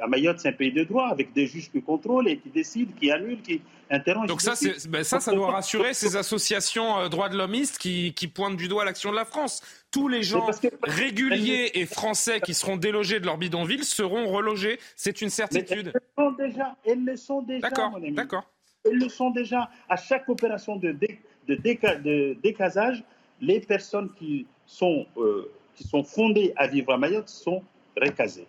À Mayotte, c'est un pays de droit, avec des juges qui contrôlent et qui décident, qui annulent, qui interrogent. Donc ça, ben ça, ça doit rassurer ces associations euh, droits de l'homiste qui, qui, pointent du doigt l'action de la France. Tous les gens réguliers et français qui seront délogés de leur bidonville seront relogés. C'est une certitude. elles le sont déjà. Elles le sont déjà. D'accord, d'accord. Elles le sont déjà. À chaque opération de, de, décasage, les personnes qui sont, euh, qui sont fondées à vivre à Mayotte sont recasées.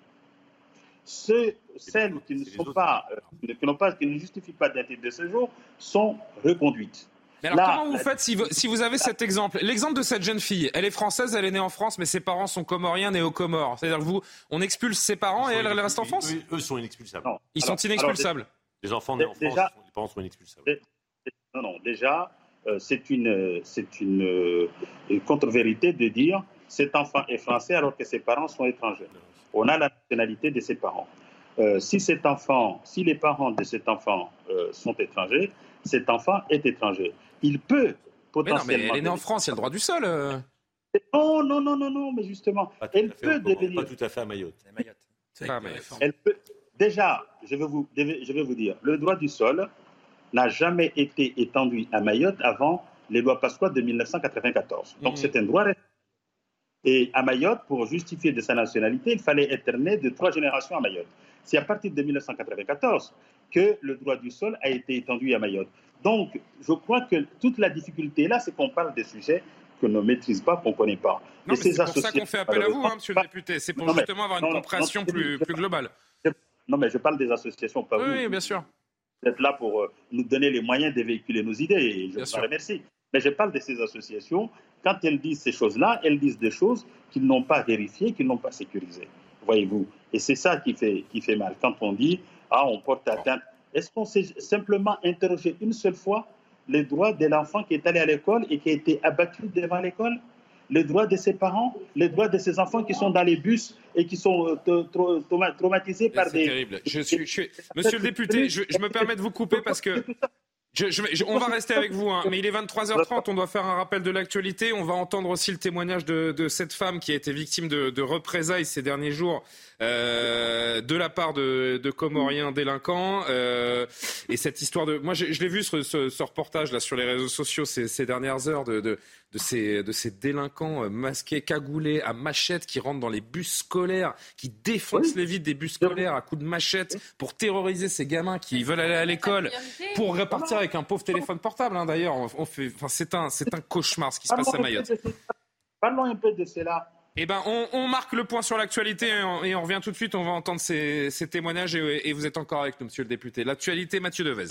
Ceux, celles qui ne sont pas, euh, qui, pas, qui ne justifient pas d'un titre de séjour sont reconduites. Mais alors, comment vous faites si vous, si vous avez cet exemple? L'exemple de cette jeune fille, elle est française, elle est née en France, mais ses parents sont comoriens nés aux Comores. C'est-à-dire que vous, on expulse ses parents et elle, elle reste en France? Eux, sont inexpulsables. Ils sont inexpulsables. les enfants nés en France, les parents sont inexpulsables. Non, non, déjà, euh, c'est une, c'est une, euh, une contre-vérité de dire cet enfant est français alors que ses parents sont étrangers on a la nationalité de ses parents. Euh, si cet enfant, si les parents de cet enfant euh, sont étrangers, cet enfant est étranger. Il peut potentiellement. Mais non, mais elle est née en France, il y a le droit du sol. Euh. Non, non, non, non, non, mais justement, elle peut devenir. Pas tout à fait à Mayotte. Elle peut. Déjà, je vais, vous, je vais vous dire, le droit du sol n'a jamais été étendu à Mayotte avant les lois Pasqua de 1994. Donc, mmh. c'est un droit et à Mayotte, pour justifier de sa nationalité, il fallait être né de trois générations à Mayotte. C'est à partir de 1994 que le droit du sol a été étendu à Mayotte. Donc, je crois que toute la difficulté là, c'est qu'on parle des sujets que l'on ne maîtrise pas, qu'on ne connaît pas. Non, c'est pour ça qu'on fait appel à vous, hein, monsieur le député. C'est pour justement avoir une compréhension plus, plus, globale. Non, mais je parle des associations, pas oui, vous. Oui, bien sûr. Vous êtes là pour euh, nous donner les moyens de véhiculer nos idées, et je vous en remercie. Mais je parle de ces associations quand elles disent ces choses-là, elles disent des choses qu'ils n'ont pas vérifiées, qu'ils n'ont pas sécurisées. Voyez-vous Et c'est ça qui fait, qui fait mal. Quand on dit, ah, on porte atteinte. Est-ce qu'on s'est simplement interrogé une seule fois les droits de l'enfant qui est allé à l'école et qui a été abattu devant l'école? Les droits de ses parents, les droits de ses enfants qui sont dans les bus et qui sont euh, traumatisés par des... C'est terrible. <laughs> Je suis, Monsieur le député, je, je me permets de vous couper parce que on va rester avec vous, hein. mais il est 23h30, on doit faire un rappel de l'actualité. On va entendre aussi le témoignage de, cette femme qui a été victime de, représailles ces derniers jours de la part de, Comoriens délinquants. Euh, et cette histoire de... Moi, je, l'ai vu, ce, reportage là sur les réseaux sociaux ces, dernières heures de, ces, de ces délinquants euh, masqués, cagoulés, à machette, qui rentrent dans les bus scolaires, qui défoncent les vitres des bus scolaires à coups de machette pour terroriser ces gamins qui veulent aller à l'école, pour repartir avec un pauvre téléphone portable. Hein, D'ailleurs, on, fait, enfin, c'est un, c'est un cauchemar ce qui se passe à Mayotte. Parlons un peu de cela. Eh ben, on, marque le point sur l'actualité et, on, revient tout de suite. On va entendre ces, témoignages et, et, vous êtes encore avec nous, monsieur le député. L'actualité, Mathieu Devez.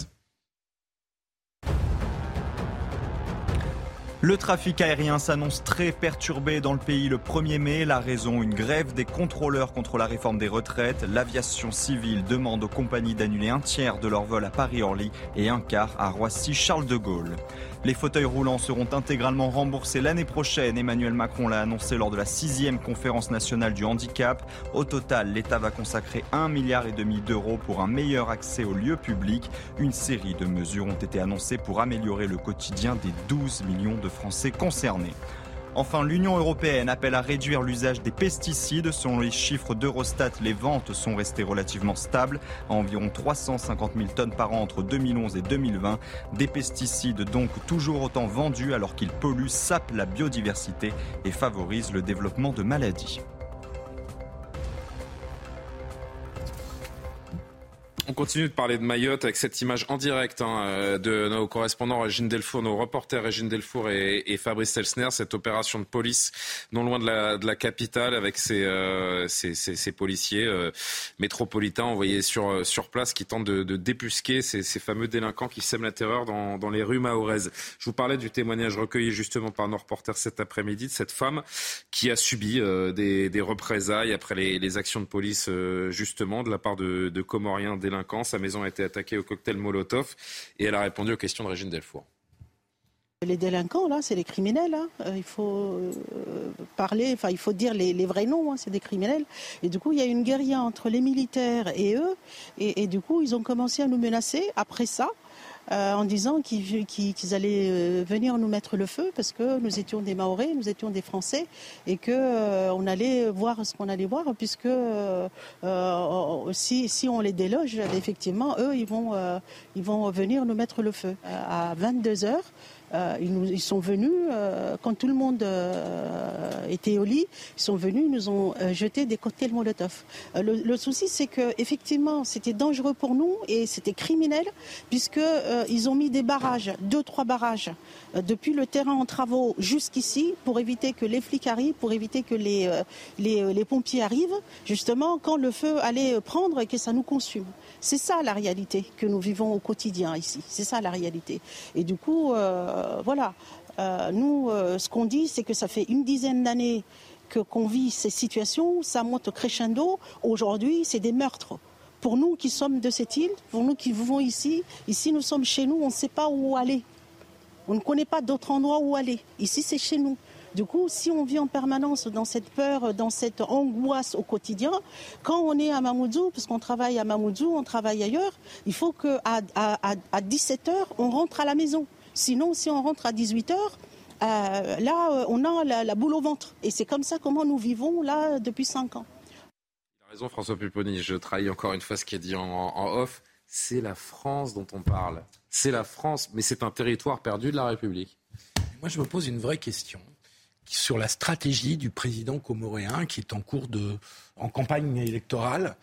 Le trafic aérien s'annonce très perturbé dans le pays le 1er mai. La raison, une grève des contrôleurs contre la réforme des retraites. L'aviation civile demande aux compagnies d'annuler un tiers de leur vol à Paris-Orly et un quart à Roissy-Charles de Gaulle. Les fauteuils roulants seront intégralement remboursés l'année prochaine. Emmanuel Macron l'a annoncé lors de la sixième conférence nationale du handicap. Au total, l'État va consacrer un milliard et demi d'euros pour un meilleur accès aux lieux publics. Une série de mesures ont été annoncées pour améliorer le quotidien des 12 millions de Français concernés. Enfin, l'Union européenne appelle à réduire l'usage des pesticides. Selon les chiffres d'Eurostat, les ventes sont restées relativement stables, à environ 350 000 tonnes par an entre 2011 et 2020. Des pesticides donc toujours autant vendus alors qu'ils polluent, sapent la biodiversité et favorisent le développement de maladies. On continue de parler de Mayotte avec cette image en direct hein, euh, de nos correspondants Régine Delfour, nos reporters Régine Delfour et, Fabrice Elsner. Cette opération de police non loin de la, capitale avec ces, euh, policiers euh, métropolitains envoyés sur, place qui tentent de, de débusquer ces, fameux délinquants qui sèment la terreur dans, les rues mahoraises. Je vous parlais du témoignage recueilli justement par nos reporters cet après-midi de cette femme qui a subi des, représailles après les, les, actions de police justement de la part de, de Comoriens délinquants sa maison a été attaquée au cocktail Molotov et elle a répondu aux questions de Régine Delfour. Les délinquants, là, c'est les criminels. Hein. Euh, il faut euh, parler, enfin, il faut dire les, vrais noms, hein. c'est des criminels. Et du coup, il y a une guérilla entre les militaires et eux. Et, du coup, ils ont commencé à nous menacer. Après ça, euh, en disant qu'ils allaient euh, venir nous mettre le feu parce que nous étions des Maoris, nous étions des Français et que euh, on allait voir ce qu'on allait voir puisque si, si on les déloge, effectivement, eux, ils vont, ils vont venir nous mettre le feu. À 22 heures, euh, ils, sont venus, euh, quand tout le monde euh, était au lit, ils sont venus, ils nous ont jeté des cocktails Molotov. Le, le, souci, c'est que effectivement, c'était dangereux pour nous et c'était criminel, puisqu'ils ont mis des barrages, deux, trois barrages, depuis le terrain en travaux jusqu'ici, pour éviter que les flics arrivent, pour éviter que les, les, les pompiers arrivent, justement, quand le feu allait prendre et que ça nous consume. C'est ça la réalité que nous vivons au quotidien ici. C'est ça la réalité. Et du coup, euh, voilà. Euh, nous, euh, ce qu'on dit, c'est que ça fait une dizaine d'années que qu'on vit ces situations. Ça monte crescendo. Aujourd'hui, c'est des meurtres. Pour nous qui sommes de cette île, pour nous qui vivons ici, ici nous sommes chez nous, on ne sait pas où aller. On ne connaît pas d'autres endroits où aller. Ici, c'est chez nous. Du coup, si on vit en permanence dans cette peur, dans cette angoisse au quotidien, quand on est à Mamoudzou, parce qu'on travaille à Mamoudzou, on travaille ailleurs, il faut qu'à à, 17h, on rentre à la maison. Sinon, si on rentre à 18h, euh, là, euh, on a la, boule au ventre. Et c'est comme ça comment nous vivons là depuis 5 ans. Il a raison, François Pupponi. Je trahis encore une fois ce qui est dit en off. C'est la France dont on parle. C'est la France, mais c'est un territoire perdu de la République. Moi, je me pose une vraie question sur la stratégie du président comoréen qui est en cours de, en campagne électorale.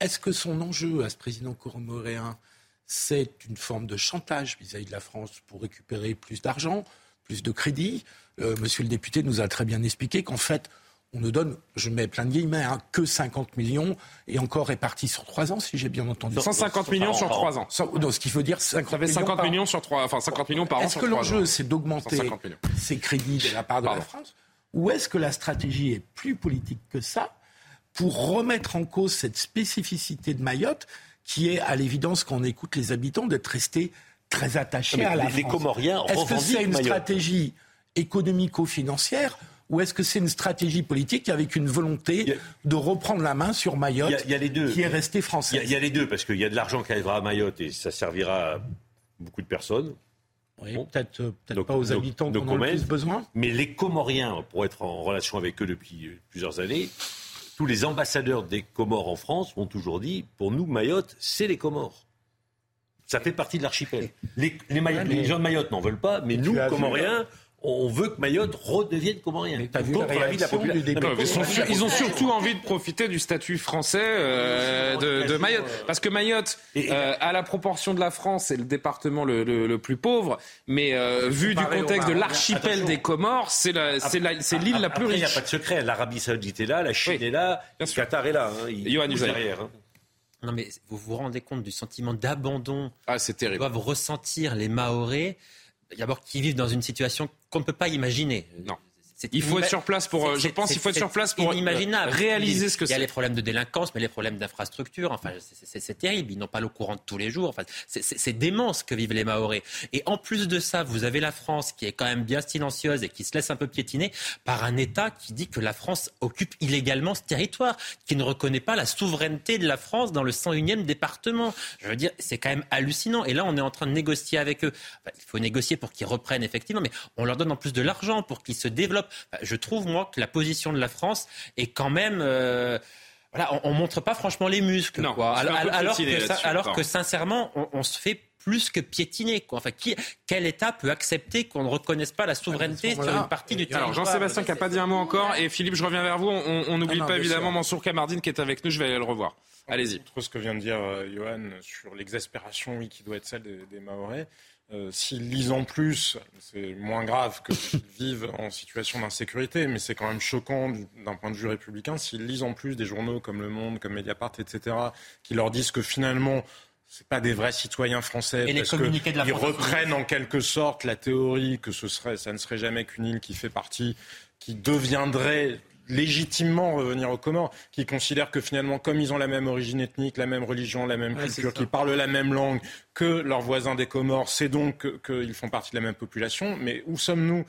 Est-ce que son enjeu à ce président comoréen, c'est une forme de chantage vis-à-vis de la France pour récupérer plus d'argent, plus de crédit? Euh, Monsieur le député nous a très bien expliqué qu'en fait, on ne donne, je mets plein de guillemets, hein, que 50 millions et encore répartis sur trois ans, si j'ai bien entendu. 150 millions sur trois ans. ce qui veut dire 50, 50 millions, sur trois, enfin 50 millions par an. Est-ce que l'enjeu, c'est d'augmenter ces crédits de la part de la France ou est-ce que la stratégie est plus politique que ça pour remettre en cause cette spécificité de Mayotte qui est, à l'évidence, quand on écoute les habitants, d'être restés très attachés à la les, France? Comoriens Est-ce que c'est une stratégie économico-financière ou est-ce que c'est une stratégie politique avec une volonté de reprendre la main sur Mayotte, y a, les deux. qui est restée française Il y, a les deux, parce qu'il y a de l'argent qui arrivera à Mayotte et ça servira à beaucoup de personnes. Oui, peut-être peut pas aux habitants qui en ont le plus besoin. Mais les Comoriens, pour être en relation avec eux depuis plusieurs années, tous les ambassadeurs des Comores en France m'ont toujours dit, pour nous, Mayotte, c'est les Comores. Ça fait partie de l'archipel. Les, les, gens de Mayotte n'en veulent pas, mais nous, Comoriens, on veut que Mayotte redevienne comorien. Contre la vie de la population. Ils, ont surtout envie de profiter du statut français euh, de, Mayotte. Parce que Mayotte, euh, à la proportion de la France, c'est le département le, plus pauvre. Mais euh, vu du contexte de l'archipel des Comores, c'est l'île la plus riche. Il n'y a pas de secret. L'Arabie Saoudite est là, la Chine est là, le Qatar est là. Hein. Il, derrière. Hein. Non mais vous vous rendez compte du sentiment d'abandon ah, que doivent ressentir les Maoris d'abord qui vivent dans une situation qu'on ne peut pas imaginer. Non. Il faut être sur place pour. Je pense qu'il faut être sur place pour inimaginable. réaliser ce que c'est. Il y a les problèmes de délinquance, mais les problèmes d'infrastructure. Enfin, c'est terrible. Ils n'ont pas l'eau courante tous les jours. Enfin, c'est dément ce que vivent les Maoris. Et en plus de ça, vous avez la France qui est quand même bien silencieuse et qui se laisse un peu piétiner par un État qui dit que la France occupe illégalement ce territoire, qui ne reconnaît pas la souveraineté de la France dans le 101e département. Je veux dire, c'est quand même hallucinant. Et là, on est en train de négocier avec eux. il faut négocier pour qu'ils reprennent effectivement, mais on leur donne en plus de l'argent pour qu'ils se développent. Je trouve, moi, que la position de la France est quand même... Euh, voilà, on, ne montre pas franchement les muscles, quoi. Alors, que, alors que, sincèrement, on, se fait plus que piétiner. Quoi. Enfin, qui, quel État peut accepter qu'on ne reconnaisse pas la souveraineté sur une partie du territoire Alors Jean-Sébastien qui n'a pas dit un mot encore, et Philippe, je reviens vers vous. On n'oublie ah pas évidemment Mansour Kamardine qui est avec nous, je vais aller le revoir. Allez-y. Trop ce que vient de dire euh, Johan sur l'exaspération oui, qui doit être celle des, des Mahorais. Euh, s'ils lisent en plus, c'est moins grave que s'ils <laughs> vivent en situation d'insécurité, mais c'est quand même choquant d'un point de vue républicain. S'ils lisent en plus des journaux comme Le Monde, comme Mediapart, etc., qui leur disent que finalement, c'est pas des vrais citoyens français Et parce qu'ils reprennent en quelque sorte la théorie que ce serait, ça ne serait jamais qu'une île qui fait partie, qui deviendrait légitimement revenir aux Comores, qui considèrent que finalement, comme ils ont la même origine ethnique, la même religion, la même culture, qui parlent la même langue que leurs voisins des Comores, c'est donc qu'ils font partie de la même population. Mais où sommes-nous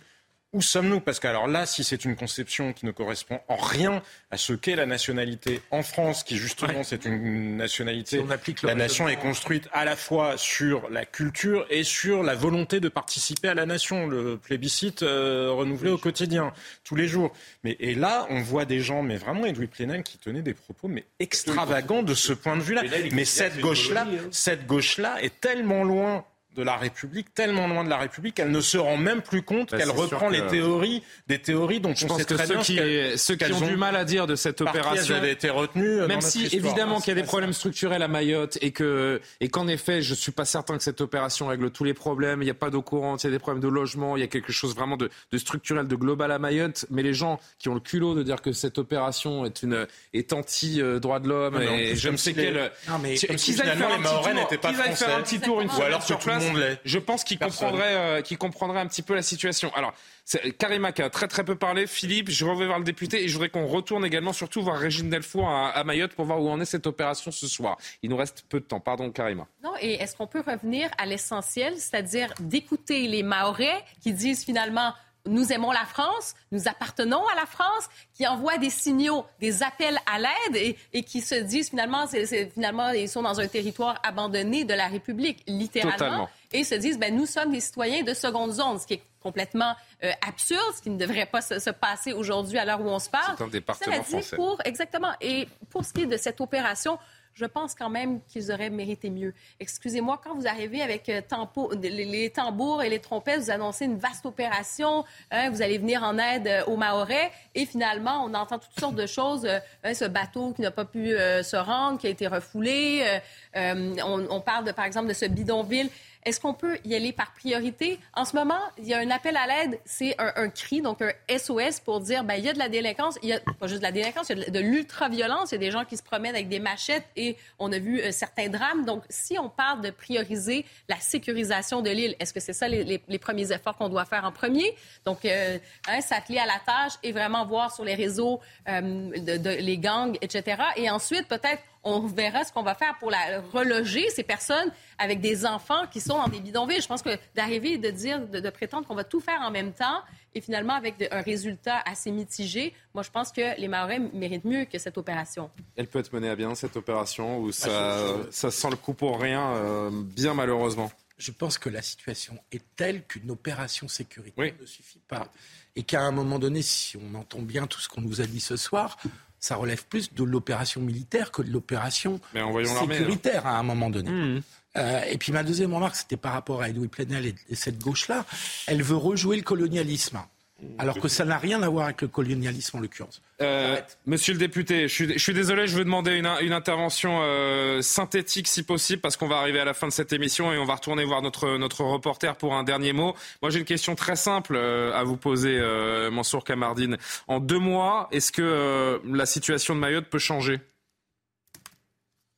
où sommes-nous? Parce que alors là, si c'est une conception qui ne correspond en rien à ce qu'est la nationalité en France, qui justement c'est une nationalité, la nation est construite à la fois sur la culture et sur la volonté de participer à la nation, le plébiscite euh, renouvelé au quotidien, tous les jours. Mais et là, on voit des gens, mais vraiment Edoui Plenel, qui tenaient des propos mais extravagants de ce point de vue-là. Mais cette gauche-là, hein. cette gauche-là est tellement loin de la République, tellement loin de la République qu'elle ne se rend même plus compte bah, qu'elle reprend les théories, des théories dont je on sait très ceux bien qui, ceux qui ont, du mal à dire de cette opération, avaient été retenues. Même si évidemment qu'il y a des problèmes structurels à Mayotte et que et qu'en effet, je suis pas certain que cette opération règle tous les problèmes. Il n'y a pas d'eau courante, il y a des problèmes de logement, il y a quelque chose vraiment de, de, structurel, de global à Mayotte. Mais les gens qui ont le culot de dire que cette opération est une est anti droit de l'homme et je ne sais quel. Non mais qu'ils aillent faire un petit tour une fois sur place je pense qu'il comprendrait, euh, comprendrait un petit peu la situation. Alors, Karima qui a très très peu parlé. Philippe, je reviens voir le député et je voudrais qu'on retourne également surtout voir Régine Delfour à, Mayotte pour voir où en est cette opération ce soir. Il nous reste peu de temps. Pardon, Karima. Non, et est-ce qu'on peut revenir à l'essentiel, c'est-à-dire d'écouter les Maorais qui disent finalement nous aimons la France, nous appartenons à la France, qui envoient des signaux, des appels à l'aide et, qui se disent finalement, finalement, ils sont dans un territoire abandonné de la République, littéralement, et se disent, ben, nous sommes des citoyens de seconde zone, ce qui est complètement euh, absurde, ce qui ne devrait pas se, passer aujourd'hui à l'heure où on se parle. C'est un département français. Pour, exactement. Et pour ce qui est de cette opération, je pense quand même qu'ils auraient mérité mieux. Excusez-moi, quand vous arrivez avec euh, les, tambours et les trompettes, vous annoncez une vaste opération, hein, vous allez venir en aide euh, aux Mahorais, et finalement, on entend toutes sortes de choses. Hein, ce bateau qui n'a pas pu se rendre, qui a été refoulé. on, on, parle, de, par exemple, de ce bidonville. Est-ce qu'on peut y aller par priorité? En ce moment, il y a un appel à l'aide, c'est un, cri, donc un SOS pour dire, ben, il y a de la délinquance, il y a pas juste de la délinquance, il y a de, l'ultra-violence, il y a des gens qui se promènent avec des machettes et on a vu euh, certains drames. Donc, si on parle de prioriser la sécurisation de l'île, est-ce que c'est ça les, premiers efforts qu'on doit faire en premier? Donc, euh, hein, s'atteler à la tâche et vraiment voir sur les réseaux euh, les gangs, etc. Et ensuite, peut-être on verra ce qu'on va faire pour la, reloger ces personnes avec des enfants qui sont dans des bidonvilles. Je pense que d'arriver et de dire, de, prétendre qu'on va tout faire en même temps et finalement avec un résultat assez mitigé, moi je pense que les Maorais méritent mieux que cette opération. Elle peut être menée à bien cette opération ou ça, ça sent le coup pour rien, euh, bien malheureusement. Je pense que la situation est telle qu'une opération sécuritaire ne suffit pas. Et qu'à un moment donné, si on entend bien tout ce qu'on nous a dit ce soir, ça relève plus de l'opération militaire que de l'opération sécuritaire à un moment donné. Mmh. Euh, et puis ma deuxième remarque, c'était par rapport à Edoui Plenel et cette gauche-là. Elle veut rejouer le colonialisme. Alors que ça n'a rien à voir avec le colonialisme en l'occurrence. Euh, monsieur le député, je suis, désolé, je veux demander une, intervention euh, synthétique si possible parce qu'on va arriver à la fin de cette émission et on va retourner voir notre, notre reporter pour un dernier mot. Moi j'ai une question très simple euh, à vous poser, Mansour Kamardine. En deux mois, est-ce que la situation de Mayotte peut changer?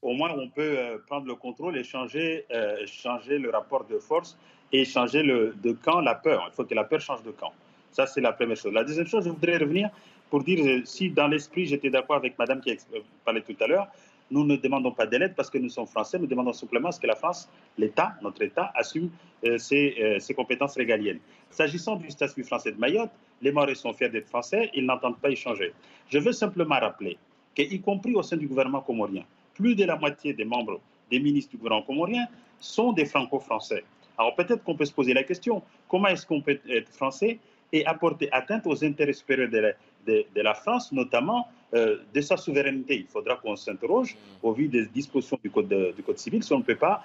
Au moins on peut prendre le contrôle et changer, changer le rapport de force et changer le, de camp la peur. Il faut que la peur change de camp. Ça, c'est la première chose. La deuxième chose, je voudrais revenir pour dire euh, si dans l'esprit, j'étais d'accord avec madame qui euh, parlait tout à l'heure, nous ne demandons pas d'aide parce que nous sommes français, nous demandons simplement à ce que la France, l'État, notre État, assume euh, ses, compétences régaliennes. S'agissant du statut français de Mayotte, les Maoris sont fiers d'être français, ils n'entendent pas y changer. Je veux simplement rappeler qu'y compris au sein du gouvernement comorien, plus de la moitié des membres des ministres du gouvernement comorien sont des franco-français. Alors peut-être qu'on peut se poser la question, comment est-ce qu'on peut être français et apporter atteinte aux intérêts supérieurs de la, de, la France, notamment euh, de sa souveraineté. Il faudra qu'on s'interroge au vu des dispositions du code, du code civil si on ne peut pas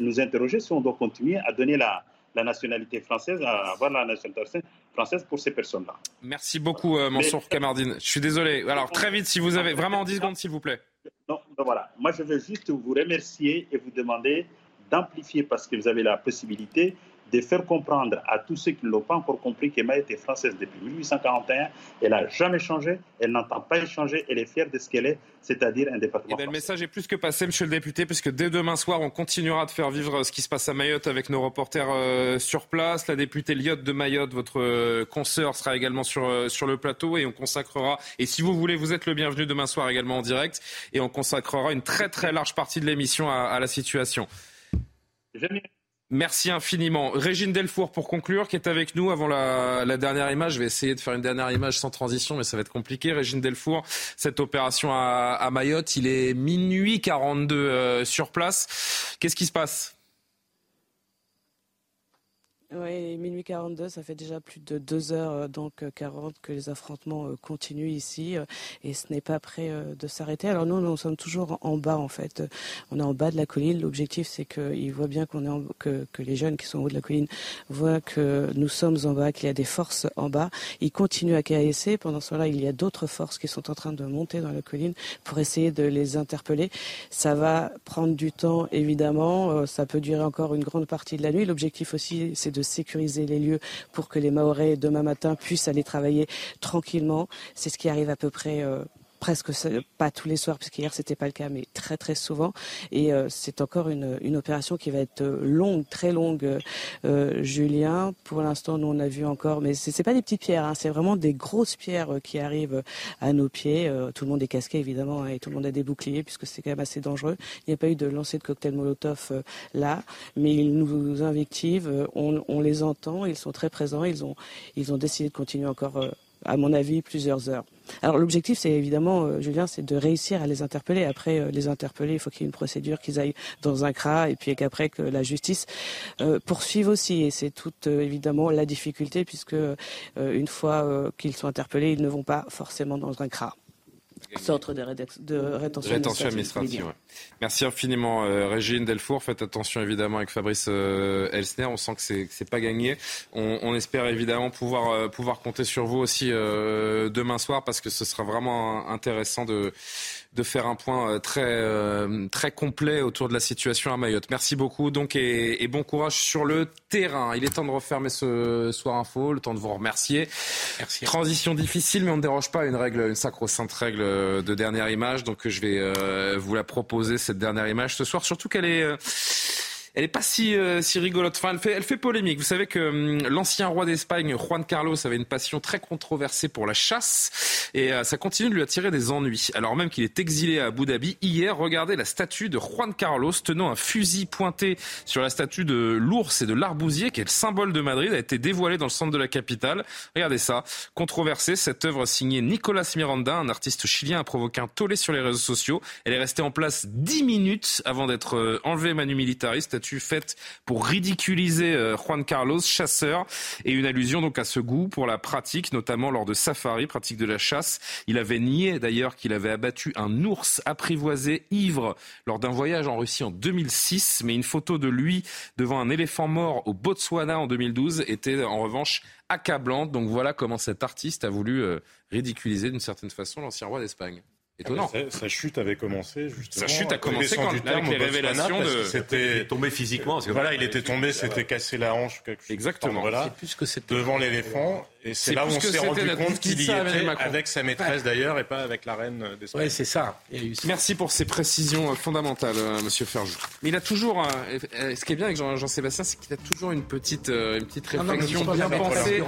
nous interroger si on doit continuer à donner la, la nationalité française, à avoir la nationalité française pour ces personnes-là. Merci beaucoup, euh, Mansour Kamardine. Je suis désolé. Alors, très vite, si vous avez vraiment 10 secondes, s'il vous plaît. Non, ben voilà. Moi, je veux juste vous remercier et vous demander d'amplifier parce que vous avez la possibilité de faire comprendre à tous ceux qui ne l'ont pas encore compris que Mayotte est française depuis 1841. Elle n'a jamais changé, elle n'entend pas changer, elle est fière de ce qu'elle est, c'est-à-dire un département. Eh ben, le message est plus que passé, monsieur le député, puisque dès demain soir, on continuera de faire vivre ce qui se passe à Mayotte avec nos reporters euh, sur place. La députée Lyotte de Mayotte, votre euh, consoeur, sera également sur, euh, sur le plateau et on consacrera, et si vous voulez, vous êtes le bienvenu demain soir également en direct, et on consacrera une très très large partie de l'émission à, à la situation. Merci infiniment. Régine Delfour, pour conclure, qui est avec nous avant la, dernière image. Je vais essayer de faire une dernière image sans transition, mais ça va être compliqué. Régine Delfour, cette opération à, Mayotte, il est minuit 42 euh, sur place. Qu'est-ce qui se passe? Oui, minuit 42, ça fait déjà plus de 2 heures, euh, donc 40, euh, que les affrontements euh, continuent ici et ce n'est pas prêt de s'arrêter. Alors nous, nous sommes toujours en bas en fait. On est en bas de la colline. L'objectif, c'est qu'ils voient bien qu'on est en, que, que, les jeunes qui sont en haut de la colline voient que nous sommes en bas, qu'il y a des forces en bas. Ils continuent à caesser. Pendant ce temps-là, il y a d'autres forces qui sont en train de monter dans la colline pour essayer de les interpeller. Ça va prendre du temps, évidemment. Ça peut durer encore une grande partie de la nuit. L'objectif aussi, c'est de de sécuriser les lieux pour que les Maorais demain matin puissent aller travailler tranquillement. C'est ce qui arrive à peu près euh, presque pas tous les soirs, puisqu'hier hier c'était pas le cas, mais très très souvent. Et euh, c'est encore une, opération qui va être longue, très longue, euh, Julien. Pour l'instant, nous on a vu encore, mais c'est pas des petites pierres, hein, c'est vraiment des grosses pierres euh, qui arrivent à nos pieds. Euh, tout le monde est casqué évidemment, hein, et tout le monde a des boucliers, puisque c'est quand même assez dangereux. Il n'y a pas eu de lancer de cocktail Molotov là, mais ils nous invectivent, on, on, les entend, ils sont très présents, ils ont, ils ont décidé de continuer encore à mon avis, plusieurs heures. Alors l'objectif, c'est évidemment, euh, Julien, c'est de réussir à les interpeller. Après, euh, les interpeller, il faut qu'il y ait une procédure, qu'ils aillent dans un CRA, et puis qu'après que la justice euh, poursuive aussi. Et c'est toute évidemment la difficulté, puisque une fois qu'ils sont interpellés, ils ne vont pas forcément dans un CRA. Centre de, de rétention, administrative. Merci infiniment, euh, Régine Delfour. Faites attention évidemment avec Fabrice euh, Elsner. On sent que c'est c'est pas gagné. On, on, espère évidemment pouvoir euh, pouvoir compter sur vous aussi demain soir parce que ce sera vraiment intéressant de de faire un point euh, très, euh, très complet autour de la situation à Mayotte. Merci beaucoup donc et, bon courage sur le terrain. Il est temps de refermer ce soir info, le temps de vous remercier. Merci. Transition difficile, mais on ne déroge pas à une règle, une sacro-sainte règle de dernière image. Donc je vais euh, vous la proposer cette dernière image ce soir, surtout qu'elle est elle est pas si, euh, si rigolote. Enfin, elle fait, elle fait polémique. Vous savez que hum, l'ancien roi d'Espagne, Juan Carlos, avait une passion très controversée pour la chasse et euh, ça continue de lui attirer des ennuis. Alors même qu'il est exilé à Abu Dhabi, hier, regardez la statue de Juan Carlos tenant un fusil pointé sur la statue de l'ours et de l'arbousier, qui est le symbole de Madrid, a été dévoilée dans le centre de la capitale. Regardez ça. Controversée, cette œuvre signée Nicolas Miranda, un artiste chilien, a provoqué un tollé sur les réseaux sociaux. Elle est restée en place 10 minutes avant d'être euh, enlevée manu militari. Statue faite pour ridiculiser euh, Juan Carlos, chasseur, et une allusion donc à ce goût pour la pratique, notamment lors de safari, pratique de la chasse. Il avait nié d'ailleurs qu'il avait abattu un ours apprivoisé ivre lors d'un voyage en Russie en 2006, mais une photo de lui devant un éléphant mort au Botswana en 2012 était en revanche accablante. Donc voilà comment cet artiste a voulu euh, ridiculiser d'une certaine façon l'ancien roi d'Espagne. Étonnant. sa, chute avait commencé justement. Sa chute a commencé quand, avec les révélations de. C'était tombé physiquement. Parce que voilà, il était tombé, s'était cassé la hanche. Quelque chose Exactement. Voilà, plus que devant l'éléphant. Et c'est là où on s'est rendu compte qu'il y était avec sa maîtresse d'ailleurs et pas avec la reine d'Espagne. Oui, c'est ça. Merci pour ces précisions euh, fondamentales, euh, Monsieur Ferjou. Mais il a toujours, euh, ce qui est bien avec Jean-Sébastien, c'est qu'il a toujours une petite, une petite réflexion bien pensée.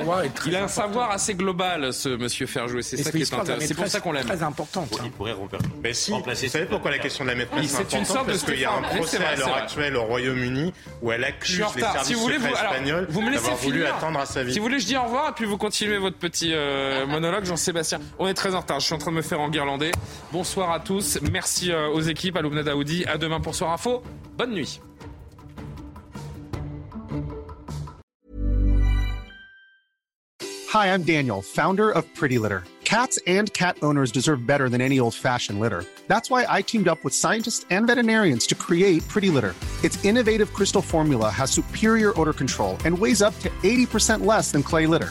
Il a un savoir assez global, ce Monsieur Ferjou, et c'est ça qui est intéressant. C'est pour ça qu'on l'aime. Très importante. Il pourrait mais si, vous savez pourquoi la question de la maîtresse est importante Parce qu'il y a un procès à l'heure actuelle au Royaume-Uni où elle accuse les services si vous voulez, secrets espagnols d'avoir voulu attendre à sa vie. Si vous voulez, je dis au revoir et puis vous continuez votre petit euh, monologue, Jean-Sébastien. On est très en retard, je suis en train de me faire enguirlander. Bonsoir à tous, merci euh, aux équipes, à Loubna Daoudi, à demain pour Soir Info. Bonne nuit. Hi, I'm Daniel, founder of Pretty Litter. Cats and cat owners deserve better than any old-fashioned litter. That's why I teamed up with scientists and veterinarians to create Pretty Litter. Its innovative crystal formula has superior odor control and weighs up to 80% less than clay litter.